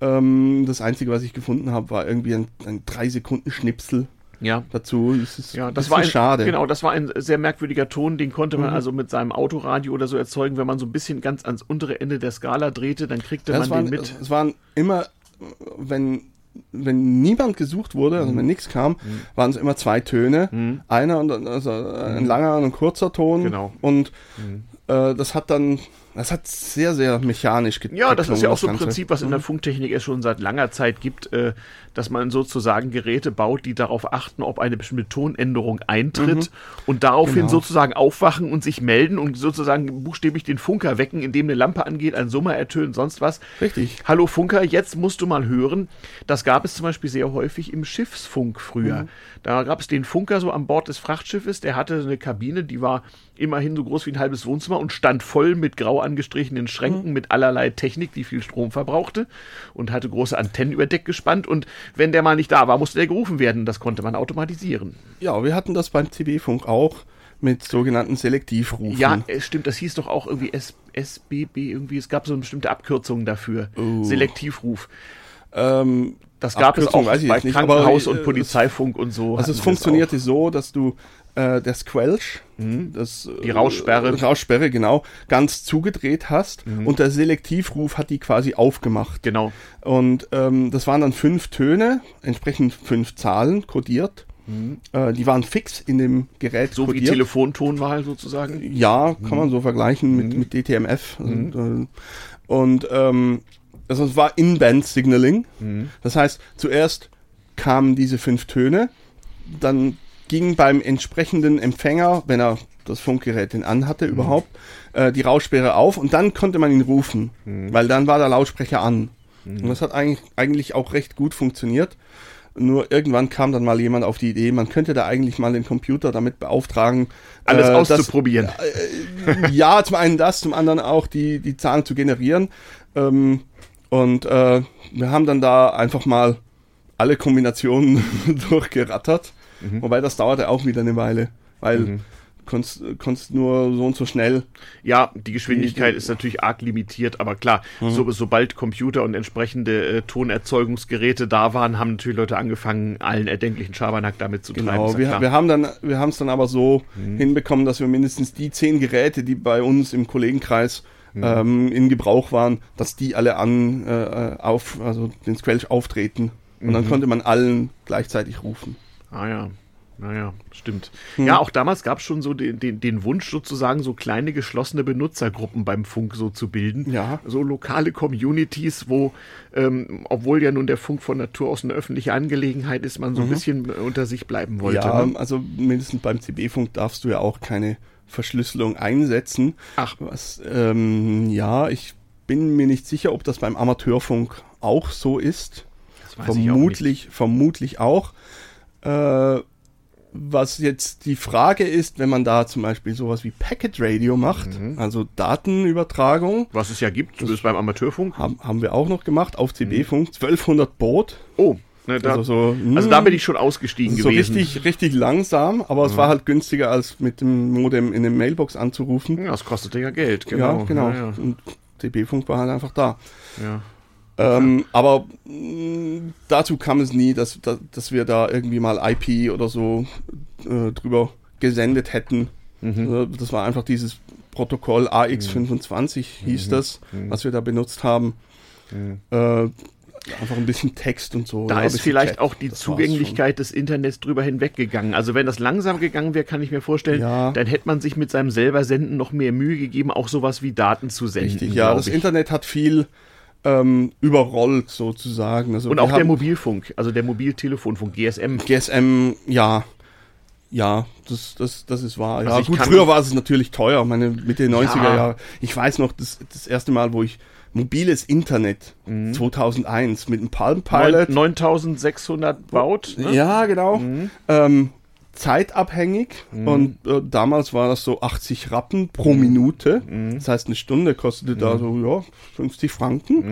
Ähm, das Einzige, was ich gefunden habe, war irgendwie ein, ein 3-Sekunden-Schnipsel ja. dazu. Das ist Ja, das war ein, schade. Genau, das war ein sehr merkwürdiger Ton, den konnte Mhm. man also mit seinem Autoradio oder so erzeugen, wenn man so ein bisschen ganz ans untere Ende der Skala drehte, dann kriegte Ja, man waren, den mit. es waren immer, wenn, wenn niemand gesucht wurde, Mhm. also wenn nichts kam, waren es immer zwei Töne. Einer und dann- also ein langer und ein kurzer Ton. Genau. Und äh, das hat dann, das hat sehr, sehr mechanisch ge Ja, das ist ja auch so ein. Prinzip, was in der Mhm. Funktechnik es schon seit langer Zeit gibt, äh, dass man sozusagen Geräte baut, die darauf achten, ob eine bestimmte Tonänderung eintritt und daraufhin Genau. sozusagen aufwachen und sich melden und sozusagen buchstäblich den Funker wecken, indem eine Lampe angeht, ein Summer ertönt, sonst was. Richtig. Hallo Funker, jetzt musst du mal hören. Das gab es zum Beispiel sehr häufig im Schiffsfunk früher. Da gab es den Funker so an Bord des Frachtschiffes, der hatte eine Kabine, die war immerhin so groß wie ein halbes Wohnzimmer und stand voll mit grau angestrichenen Schränken Mhm. mit allerlei Technik, die viel Strom verbrauchte und hatte große Antennen über Deck gespannt. Und wenn der mal nicht da war, musste der gerufen werden. Das konnte man automatisieren. Ja, wir hatten das beim CB-Funk auch mit sogenannten Selektivrufen. Ja, es stimmt, das hieß doch auch irgendwie S SBB, irgendwie, es gab so eine bestimmte Abkürzung dafür. Selektivruf. ähm, Das gab es Abkürzung auch weiß ich bei nicht, Krankenhaus aber, äh, und Polizeifunk und so. Also es funktionierte so, dass du äh, der Squelch, das, Die Raussperre. äh, Raussperre, genau, ganz zugedreht hast Mhm. und der Selektivruf hat die quasi aufgemacht. Genau. Und ähm, das waren dann fünf Töne, entsprechend fünf Zahlen kodiert. Äh, die waren fix in dem Gerät Mhm. So wie kodiert. Telefontonwahl sozusagen. Ja, kann Mhm. man so vergleichen mit, mit DTMF. Und, äh, und ähm, also es war In-Band-Signaling. Mhm. Das heißt, zuerst kamen diese fünf Töne, dann ging beim entsprechenden Empfänger, wenn er das Funkgerät denn anhatte Mhm. überhaupt, äh, die Raussperre auf und dann konnte man ihn rufen, Mhm. weil dann war der Lautsprecher an. Und das hat eigentlich, eigentlich auch recht gut funktioniert. Nur irgendwann kam dann mal jemand auf die Idee, man könnte da eigentlich mal den Computer damit beauftragen, Alles äh, auszuprobieren. ja, zum einen das, zum anderen auch die, die Zahlen zu generieren. Ähm, und äh, wir haben dann da einfach mal alle Kombinationen durchgerattert. Wobei das dauerte auch wieder eine Weile, weil du konntest, konntest nur so und so schnell. Ja, die Geschwindigkeit ist natürlich arg limitiert, aber klar, Mhm. so, sobald Computer und entsprechende äh, Tonerzeugungsgeräte da waren, haben natürlich Leute angefangen, allen erdenklichen Schabernack damit zu treiben. Genau, ja wir, wir haben dann, wir haben es dann aber so hinbekommen, dass wir mindestens die zehn Geräte, die bei uns im Kollegenkreis ähm, in Gebrauch waren, dass die alle an äh, auf, also den Squelch auftreten. Und dann konnte man allen gleichzeitig rufen. Ah ja, naja, stimmt. Hm. Ja, auch damals gab es schon so den, den, den Wunsch, sozusagen so kleine geschlossene Benutzergruppen beim Funk so zu bilden. Ja. So lokale Communities, wo, ähm, obwohl ja nun der Funk von Natur aus eine öffentliche Angelegenheit ist, man so ein bisschen äh, unter sich bleiben wollte. Mhm. ja, ne? also mindestens beim CB-Funk darfst du ja auch keine Verschlüsselung einsetzen. Ach. Was, ähm, ja, ich bin mir nicht sicher, ob das beim Amateurfunk auch so ist. Das weiß ich auch nicht. vermutlich, vermutlich auch. Äh, was jetzt die Frage ist, wenn man da zum Beispiel sowas wie Packet Radio macht, Mhm. also Datenübertragung, Was es ja gibt, zumindest beim Amateurfunk. haben, haben wir auch noch gemacht auf CB-Funk, 1200 Baud. Oh, ne, da, Also also, so, da hm, bin ich schon ausgestiegen so gewesen. richtig, richtig langsam, aber es war halt günstiger als mit dem Modem in der Mailbox anzurufen. Ja, das kostete ja Geld, genau. Ja, genau. Ja, ja. Und CB-Funk war halt einfach da. ja. Ähm, aber mh, dazu kam es nie, dass, dass, dass wir da irgendwie mal IP oder so äh, drüber gesendet hätten. Mhm. Äh, Das war einfach dieses Protokoll AX25 hieß das, Mhm. was wir da benutzt haben. Äh, einfach ein bisschen Text und so. Da ist vielleicht Chat. auch die Das Zugänglichkeit des Internets drüber hinweggegangen. Also wenn das langsam gegangen wäre, kann ich mir vorstellen, Ja. dann hätte man sich mit seinem selber Senden noch mehr Mühe gegeben, auch sowas wie Daten zu senden. Richtig, ja, das ich. Internet hat viel ähm, überrollt sozusagen. Also Und auch der Mobilfunk, also der Mobiltelefonfunk, GSM. GSM, ja. Ja, das, das, das ist wahr. Also ja, gut, früher war es natürlich teuer, meine Mitte 90er Ja. Jahre. Ich weiß noch, das, das erste Mal, wo ich mobiles Internet 2001 mit einem Palm Pilot. Neun- 9600 baut. Ne? Ja, genau. Ähm, zeitabhängig. Und äh, damals war das so 80 Rappen pro Minute. Das heißt, eine Stunde kostete da so ja, 50 Franken.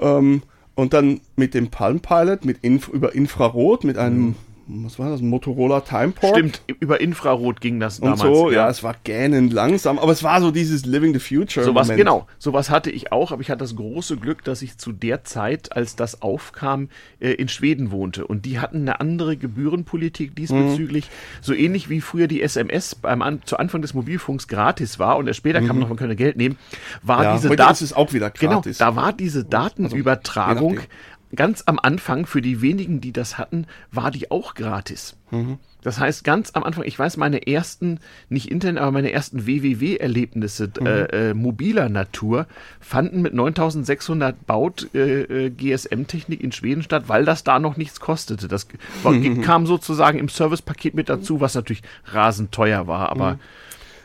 Ähm, und dann mit dem Palm Pilot, mit Inf über Infrarot, mit einem, was war das, ein Motorola Timeport. Stimmt, über Infrarot ging das Und damals. so, ja. es war gähnend langsam, aber es war so dieses Living the Future. Sowas, genau, sowas hatte ich auch, aber ich hatte das große Glück, dass ich zu der Zeit, als das aufkam, äh, in Schweden wohnte. Und die hatten eine andere Gebührenpolitik diesbezüglich. So ähnlich wie früher die SMS beim An zu Anfang des Mobilfunks gratis war und erst später kam noch, man könne Geld nehmen, war Ja, diese heute Dat- ist auch wieder Genau, gratis. da war diese Datenübertragung je nachdem. Ganz am Anfang, für die wenigen, die das hatten, war die auch gratis. Mhm. Das heißt, ganz am Anfang, ich weiß, meine ersten, nicht Internet, aber meine ersten WWW-Erlebnisse Mhm. äh, äh, mobiler Natur fanden mit 9600 Baut äh, äh, GSM-Technik in Schweden statt, weil das da noch nichts kostete. Das war, Mhm. kam sozusagen im Servicepaket mit dazu, was natürlich rasend teuer war, aber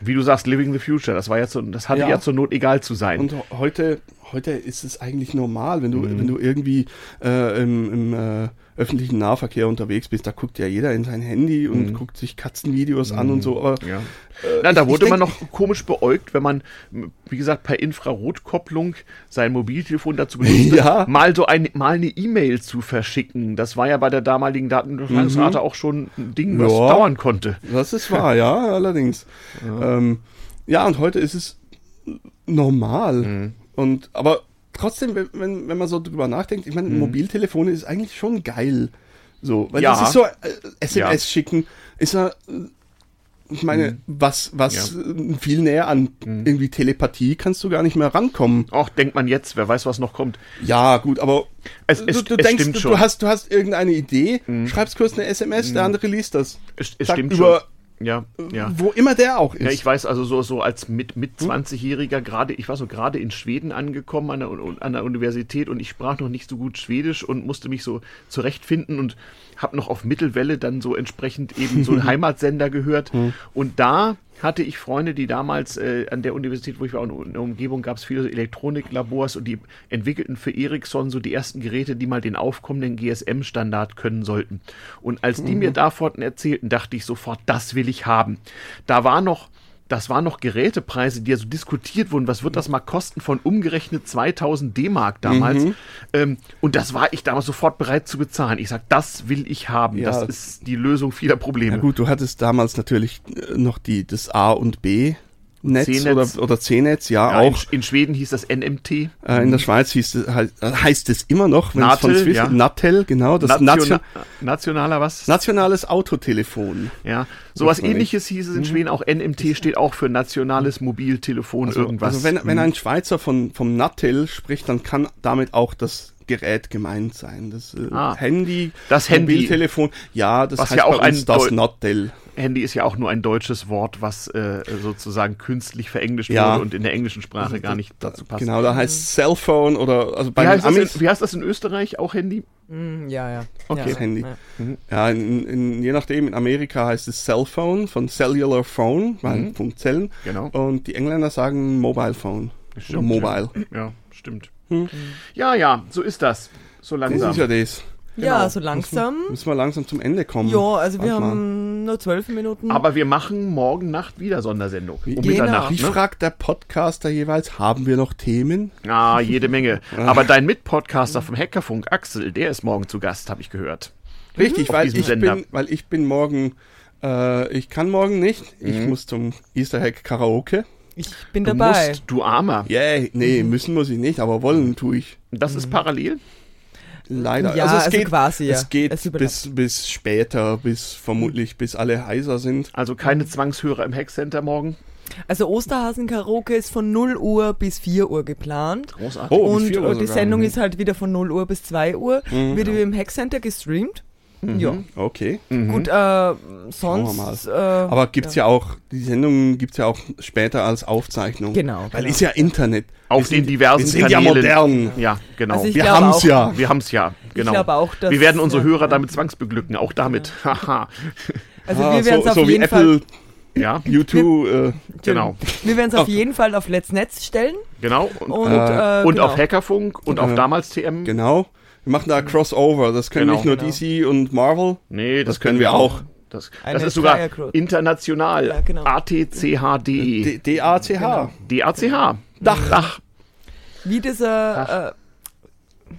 wie du sagst, Living the Future, das war ja so, das hatte ja, Mhm. Ja. zur Not egal zu sein. Und heute, heute ist es eigentlich normal, wenn du, wenn du irgendwie äh, im, im äh, öffentlichen Nahverkehr unterwegs bist, da guckt ja jeder in sein Handy und guckt sich Katzenvideos an und so. Aber Ja. äh, Na, da wurde man noch komisch beäugt, wenn man, wie gesagt, per Infrarotkopplung sein Mobiltelefon dazu benutzte, Ja. mal so ein, mal eine E-Mail zu verschicken. Das war ja bei der damaligen Datenübertragungsrate auch schon ein Ding, was Mhm. Ja. dauern konnte. Das ist wahr, ja, allerdings. Ja, ähm, ja und heute ist es normal. Mhm. Und aber trotzdem, wenn, wenn, wenn man so drüber nachdenkt, ich meine, Mobiltelefone ist eigentlich schon geil. So, weil Mhm. Ja. das ist so äh, SMS Ja. Mhm. schicken, ist ja, ich meine, was, was äh, viel näher an irgendwie Telepathie kannst du gar nicht mehr rankommen. Auch denkt man jetzt, wer weiß, was noch kommt. Ja, gut, aber Es, du, es, du es denkst, du, schon. Mhm. du hast, du hast irgendeine Idee, schreibst kurz eine SMS, der andere liest das. es, es stimmt über, schon. Ja, ja. wo immer der auch ist. Ja, ich weiß, also so, so als mit, mit Hm? 20-Jähriger gerade, ich war so gerade in Schweden angekommen an der, an der Universität und ich sprach noch nicht so gut Schwedisch und musste mich so zurechtfinden und habe noch auf Mittelwelle dann so entsprechend eben so einen Heimatsender gehört. Hm. Und da hatte ich Freunde, die damals äh, an der Universität, wo ich war, in der Umgebung gab es viele Elektroniklabors und die entwickelten für Ericsson so die ersten Geräte, die mal den aufkommenden GSM-Standard können sollten. Und als die mir davon erzählten, dachte ich sofort, das will ich haben. Da war noch das waren noch Gerätepreise, die ja so diskutiert wurden. Was wird das mal kosten von umgerechnet 2000 D-Mark damals? Ähm, und das war ich damals sofort bereit zu bezahlen. Ich sag, das will ich haben. Ja. Das ist die Lösung vieler Probleme. Ja gut, du hattest damals natürlich äh, noch die, das A und B Netz C-Netz. oder, oder C-Netz, ja, Ja, auch. in, in Schweden hieß das NMT. Äh, in der Schweiz hieß es, heißt, heißt es immer noch, wenn es von Natel, Swiss, ja. Natel, genau, das Nationa Nation, nationaler was? nationales Autotelefon. ja, sowas ähnliches hieß es in Schweden. Auch NMT steht auch für nationales Mobiltelefon irgendwas. Also wenn, wenn Hm. ein Schweizer von, vom Natel spricht, dann kann damit auch das Gerät gemeint sein. Das äh, Ah. Handy, Das Handy. Mobiltelefon, ja, das Was heißt ja auch bei uns ein das Natel. Handy ist ja auch nur ein deutsches Wort, was äh, sozusagen künstlich verenglischt Ja. wurde und in der englischen Sprache gar nicht dazu passt. Genau, da heißt Cellphone oder, also bei Wie heißt, das Amis, in, wie heißt das in Österreich? Auch Handy? Mm, ja, ja. Okay. ja. Handy. Ja. Ja, in, in, je nachdem, in Amerika heißt es Cellphone von Cellular Phone, weil Funkzellen. Genau. Und die Engländer sagen Mobile Phone. Oder Stimmt, Mobile. Ja, stimmt. Ja, ja, so ist das. So Das langsam. ist ja das. Ja, Genau. so langsam. Müssen wir langsam zum Ende kommen. Ja, also wir Warte mal. haben nur zwölf Minuten. Aber wir machen morgen Nacht wieder Sondersendung. Um Genau. Mitternacht. Wie Ne? fragt der Podcaster jeweils, haben wir noch Themen? Ah, jede Menge. Aber dein Mitpodcaster vom Hackerfunk, Axel, der ist morgen zu Gast, habe ich gehört. Richtig, Auf weil ich, Sender. bin, weil ich bin morgen, äh, ich kann morgen nicht. Ich Mhm. muss zum Easter Hack Karaoke. ich bin Du dabei. musst, du Armer. Yeah, nee, Mhm. müssen muss ich nicht, aber wollen tue ich. Das ist parallel. Leider. Ja, also es also geht, quasi, ja. es geht Es bis, bis später, bis vermutlich, bis alle heiser sind. Also keine Zwangshörer im Hackcenter morgen. Also Osterhasen-Karaoke ist von 0 Uhr bis 4 Uhr geplant. Großartig. Oh, Und 4 Uhr äh, die. Sendung Mhm. ist halt wieder von 0 Uhr bis 2 Uhr. Wird im Hackcenter gestreamt. Ja. Okay. Gut, äh, sonst. mal. Äh, Aber gibt's ja. auch, die Sendung gibt's ja auch später als Aufzeichnung. Genau, Weil genau. ist ja Internet. Auf Wir sind- den diversen Wir sind Kanälen. ja modern. Ja, genau. Also ich Wir haben's auch- ja. wir haben's ja, genau. glaube auch, dass- wir werden unsere ja, Hörer ja. damit zwangsbeglücken, auch damit. Haha. Also Ah, wir werden es so, auf so wie jeden Apple, Fall. ja, U2, äh, genau. Wir werden es auf jeden Fall auf Let's Netz stellen. Genau. Und, Und, und, äh, und genau. auf Hackerfunk und auf Äh, damals TM. genau. Wir machen da Crossover. Das können Genau. nicht nur Genau. DC und Marvel. Nee, das, Das können wir auch. Das, das ist sogar international. Ja, genau. ATCHDE. D- D-A-C-H. DACH. Dach. Dach. Wie dieser. Äh,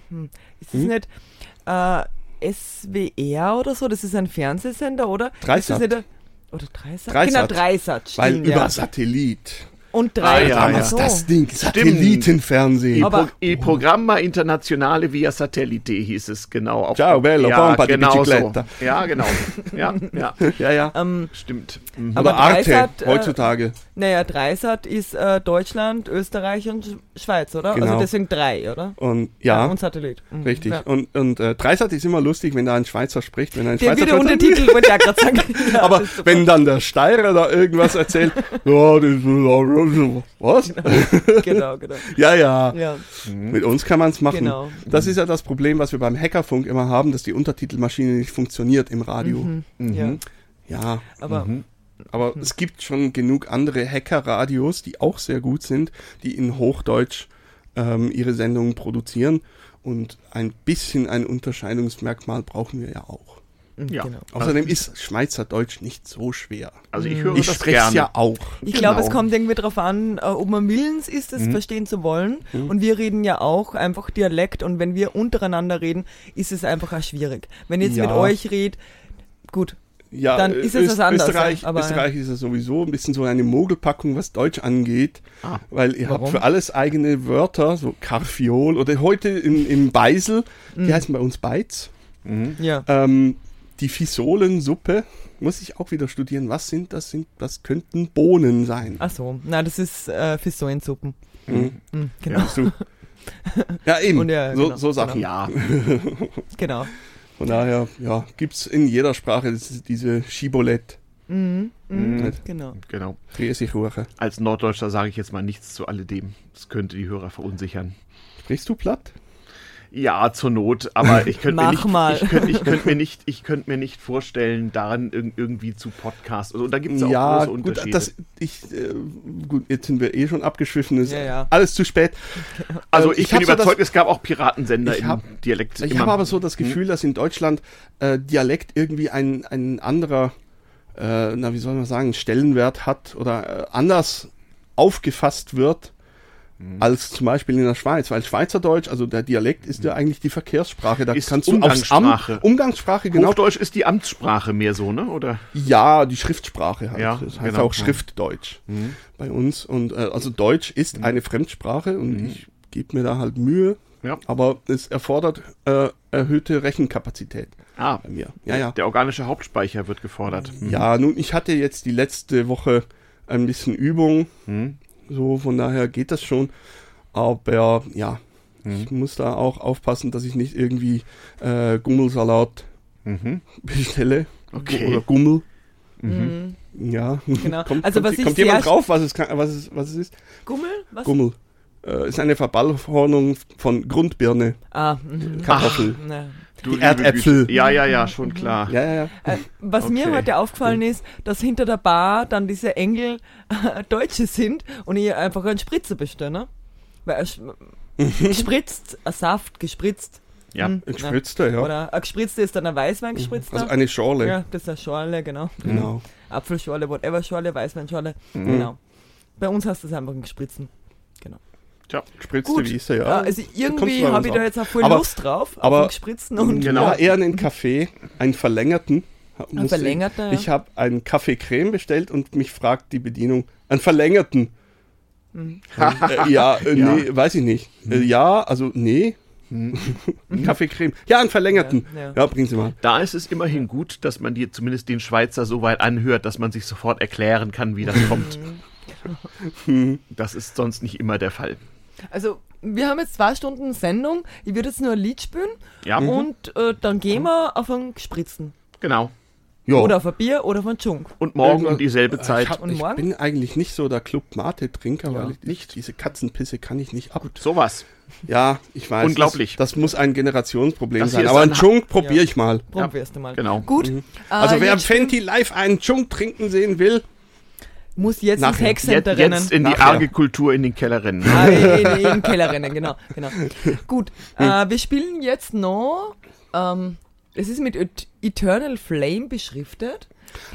hm, ist das nicht äh, SWR oder so? Das ist ein Fernsehsender, oder? Dreisat. Ist das nicht der- oder Dreisat? Dreisat. Genau, Dreisat. Weil Stimmt, über ja. Satellit. Und Ah, drei. ja, Damals ja. das Ding. Satellitenfernsehen. Il, Aber- Pro, Il Programma Internazionale via Satellite hieß es genau. Auf, Ciao, bello, ja, di genau so. bicicletta. Ja, genau. Ja, ja, Ja, ja. Ähm, stimmt. Mhm. aber Oder Arte Dreisat, äh, heutzutage. Naja, Dreisat ist äh, Deutschland, Österreich und Sch- Schweiz, oder? Genau. Also deswegen drei, oder? Und ja, Und Satellit. Mhm. richtig. Ja. Und, und äh, Dreisat ist immer lustig, wenn da ein Schweizer spricht. Wenn ein Der Schweizer wieder spricht, Untertitel, wollte ich ja gerade sagen. Ja, Aber ist wenn dann der Steirer da irgendwas erzählt, ja, das was? Genau, genau. Ja, ja. Ja, Mit uns kann man es machen. Genau. Das ist ja das Problem, was wir beim Hackerfunk immer haben, dass die Untertitelmaschine nicht funktioniert im Radio. ja. Ja, Aber aber es gibt schon genug andere Hackerradios, die auch sehr gut sind, die in Hochdeutsch ähm, ihre Sendungen produzieren. Und ein bisschen ein Unterscheidungsmerkmal brauchen wir ja auch. Ja. Genau. Außerdem ist Schweizerdeutsch nicht so schwer. Also ich höre Ich das spreche es gerne. ja auch. Ich glaube, es Genau. kommt irgendwie darauf an, äh, ob man willens ist, es verstehen zu wollen. Und wir reden ja auch einfach Dialekt. Und wenn wir untereinander reden, ist es einfach auch schwierig. Wenn ich jetzt Ja. mit euch rede, gut, Ja, Dann ist es was anderes, Österreich, aber, Österreich ist ja sowieso ein bisschen so eine Mogelpackung, was Deutsch angeht, Ah. weil ihr Warum? habt für alles eigene Wörter, so Karfiol oder heute im, im Beisel, Mhm. die heißen bei uns Beiz. ja. Ähm, die Fisolensuppe muss ich auch wieder studieren. Was sind das? Sind, das könnten Bohnen sein. Ach so, na, das ist äh, Fissoensuppen. Mhm. Mhm, genau, Ja, so. ja eben. Und ja, so, genau, so Sachen. Ja, genau. Von daher, ja, gibt's in jeder Sprache diese Schibolett. Mhm, mhm, Nicht? genau. genau. Als Norddeutscher sage ich jetzt mal nichts zu alledem. Das könnte die Hörer verunsichern. Sprichst du platt? Ja, zur Not, aber ich könnte mir nicht, ich könnte, ich könnte mir nicht, ich könnte mir nicht vorstellen, daran irg irgendwie zu Podcast. Also, da gibt es auch ja, große gut, Unterschiede. das, ich, äh, gut, jetzt sind wir eh schon abgeschwiffen, ist Ja, ja. alles zu spät. also äh, ich, ich bin hab so überzeugt, es gab auch Piratensender Ich im hab- Dialekt. Ich habe aber so das Gefühl, dass in Deutschland äh, Dialekt irgendwie ein, ein anderer, äh, na wie soll man sagen, Stellenwert hat oder äh, anders aufgefasst wird als zum Beispiel in der Schweiz, weil Schweizerdeutsch, also der Dialekt ist ja eigentlich die Verkehrssprache, da Ist kannst du aufs Amt, Umgangssprache. Genau, Hochdeutsch ist die Amtssprache mehr so, ne? Oder? Ja, die Schriftsprache halt. Ja, das heißt genau. auch Schriftdeutsch bei uns. Und äh, also Deutsch ist eine Fremdsprache und ich gebe mir da halt Mühe, Ja. aber es erfordert äh, erhöhte Rechenkapazität Ah, bei mir. Ja, ja. der organische Hauptspeicher wird gefordert. Ja, nun, ich hatte jetzt die letzte Woche ein bisschen Übung, so von daher geht das schon. Aber ja, ich muss da auch aufpassen, dass ich nicht irgendwie äh, Gummelsalat bestelle. Okay. Oder Gummel. Mhm. Ja, Genau. kommt, Also, kommt, kommt jemand drauf, was es, kann, was es, was es ist? Gummel? Was? Gummel. Äh, ist eine Verballhornung von Grundbirne, Ah, mhm. Kartoffel. Na. Du Die Erdäpfel. Güte. Ja, ja, ja, schon klar. Ja, ja, ja. Äh, was mir Okay. heute aufgefallen ist, dass hinter der Bar dann diese Engel äh, Deutsche sind und ich einfach einen Spritzer bestelle, ne? Weil er gespritzt, ein Saft gespritzt. Ja. Hm, Ein gespritzter, ja. Oder ein gespritzter ist dann ein Weißwein gespritzter. Also eine Schorle. ja, das ist eine Schorle, genau. Genau. Apfelschorle, whatever Schorle, Weißweinschorle. Mhm. Genau. Bei uns heißt das einfach ein Gespritzen. Tja. Gespritzte Gut. Wiese, Ja, ja. also irgendwie habe ich da jetzt auch voll Aber- Lust drauf, aber- auf ein Gespritzen und Ja, eher einen Kaffee, einen verlängerten. Muss verlängerter, Ich, ja. ich habe einen Kaffee Creme bestellt und mich fragt die Bedienung, einen verlängerten. Hm. äh, ja, äh, nee, weiß ich nicht. Äh, ja, also nee. Kaffee Creme. Ja, einen verlängerten. Ja, Ja, ja. bringen Sie mal. Da ist es immerhin gut, dass man dir zumindest den Schweizer so weit anhört, dass man sich sofort erklären kann, wie das kommt. Das ist sonst nicht immer der Fall. Also, wir haben jetzt zwei Stunden Sendung. Ich würde jetzt nur ein Lied spielen Ja, und äh, dann gehen wir auf einen Gespritzen. genau. Ja. Oder auf ein Bier oder auf einen Junk. Und morgen um dieselbe Ich, Zeit. hab, Und ich morgen? bin eigentlich nicht so der Club Mate Trinker, Ja, weil ich nicht diese Katzenpisse kann ich nicht ab. Sowas. Ja, ich weiß. Unglaublich. Das, das muss ein Generationsproblem Das sein. Aber ein einen Junk probiere Ja. ich mal. Probierst du mal. Genau. Gut. Also äh, wer jetzt spielen- Fenty live einen Junk trinken sehen will, muss jetzt ins Nachher. Jetzt, Hackcenter rennen. jetzt in die arge Kultur in den Keller rennen. Ah, in, in den Keller rennen, genau. genau. Gut, äh, wir spielen jetzt noch, ähm, es ist mit Et- Eternal Flame beschriftet,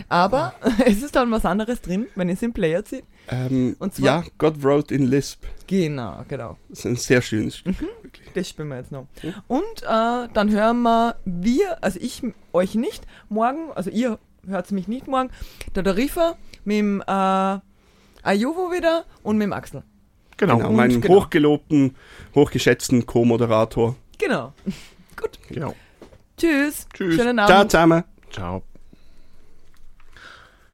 aber es ist dann was anderes drin, wenn ich es im Player ziehe. ähm, Und zwar- ja, God wrote in Lisp. Genau, genau. Das ist ein sehr schönes Stück. wirklich. Das spielen wir jetzt noch. Und äh, dann hören wir, wir, also ich euch nicht, morgen, also ihr hört mich nicht morgen, der Tarifa mit dem äh, Ayuvo wieder und mit dem Axel. Genau. Genau, Und meinen genau. hochgelobten, hochgeschätzten Co-Moderator. Genau. Gut. genau. Tschüss. Tschüss. Schönen Ciao Abend. zusammen. Ciao.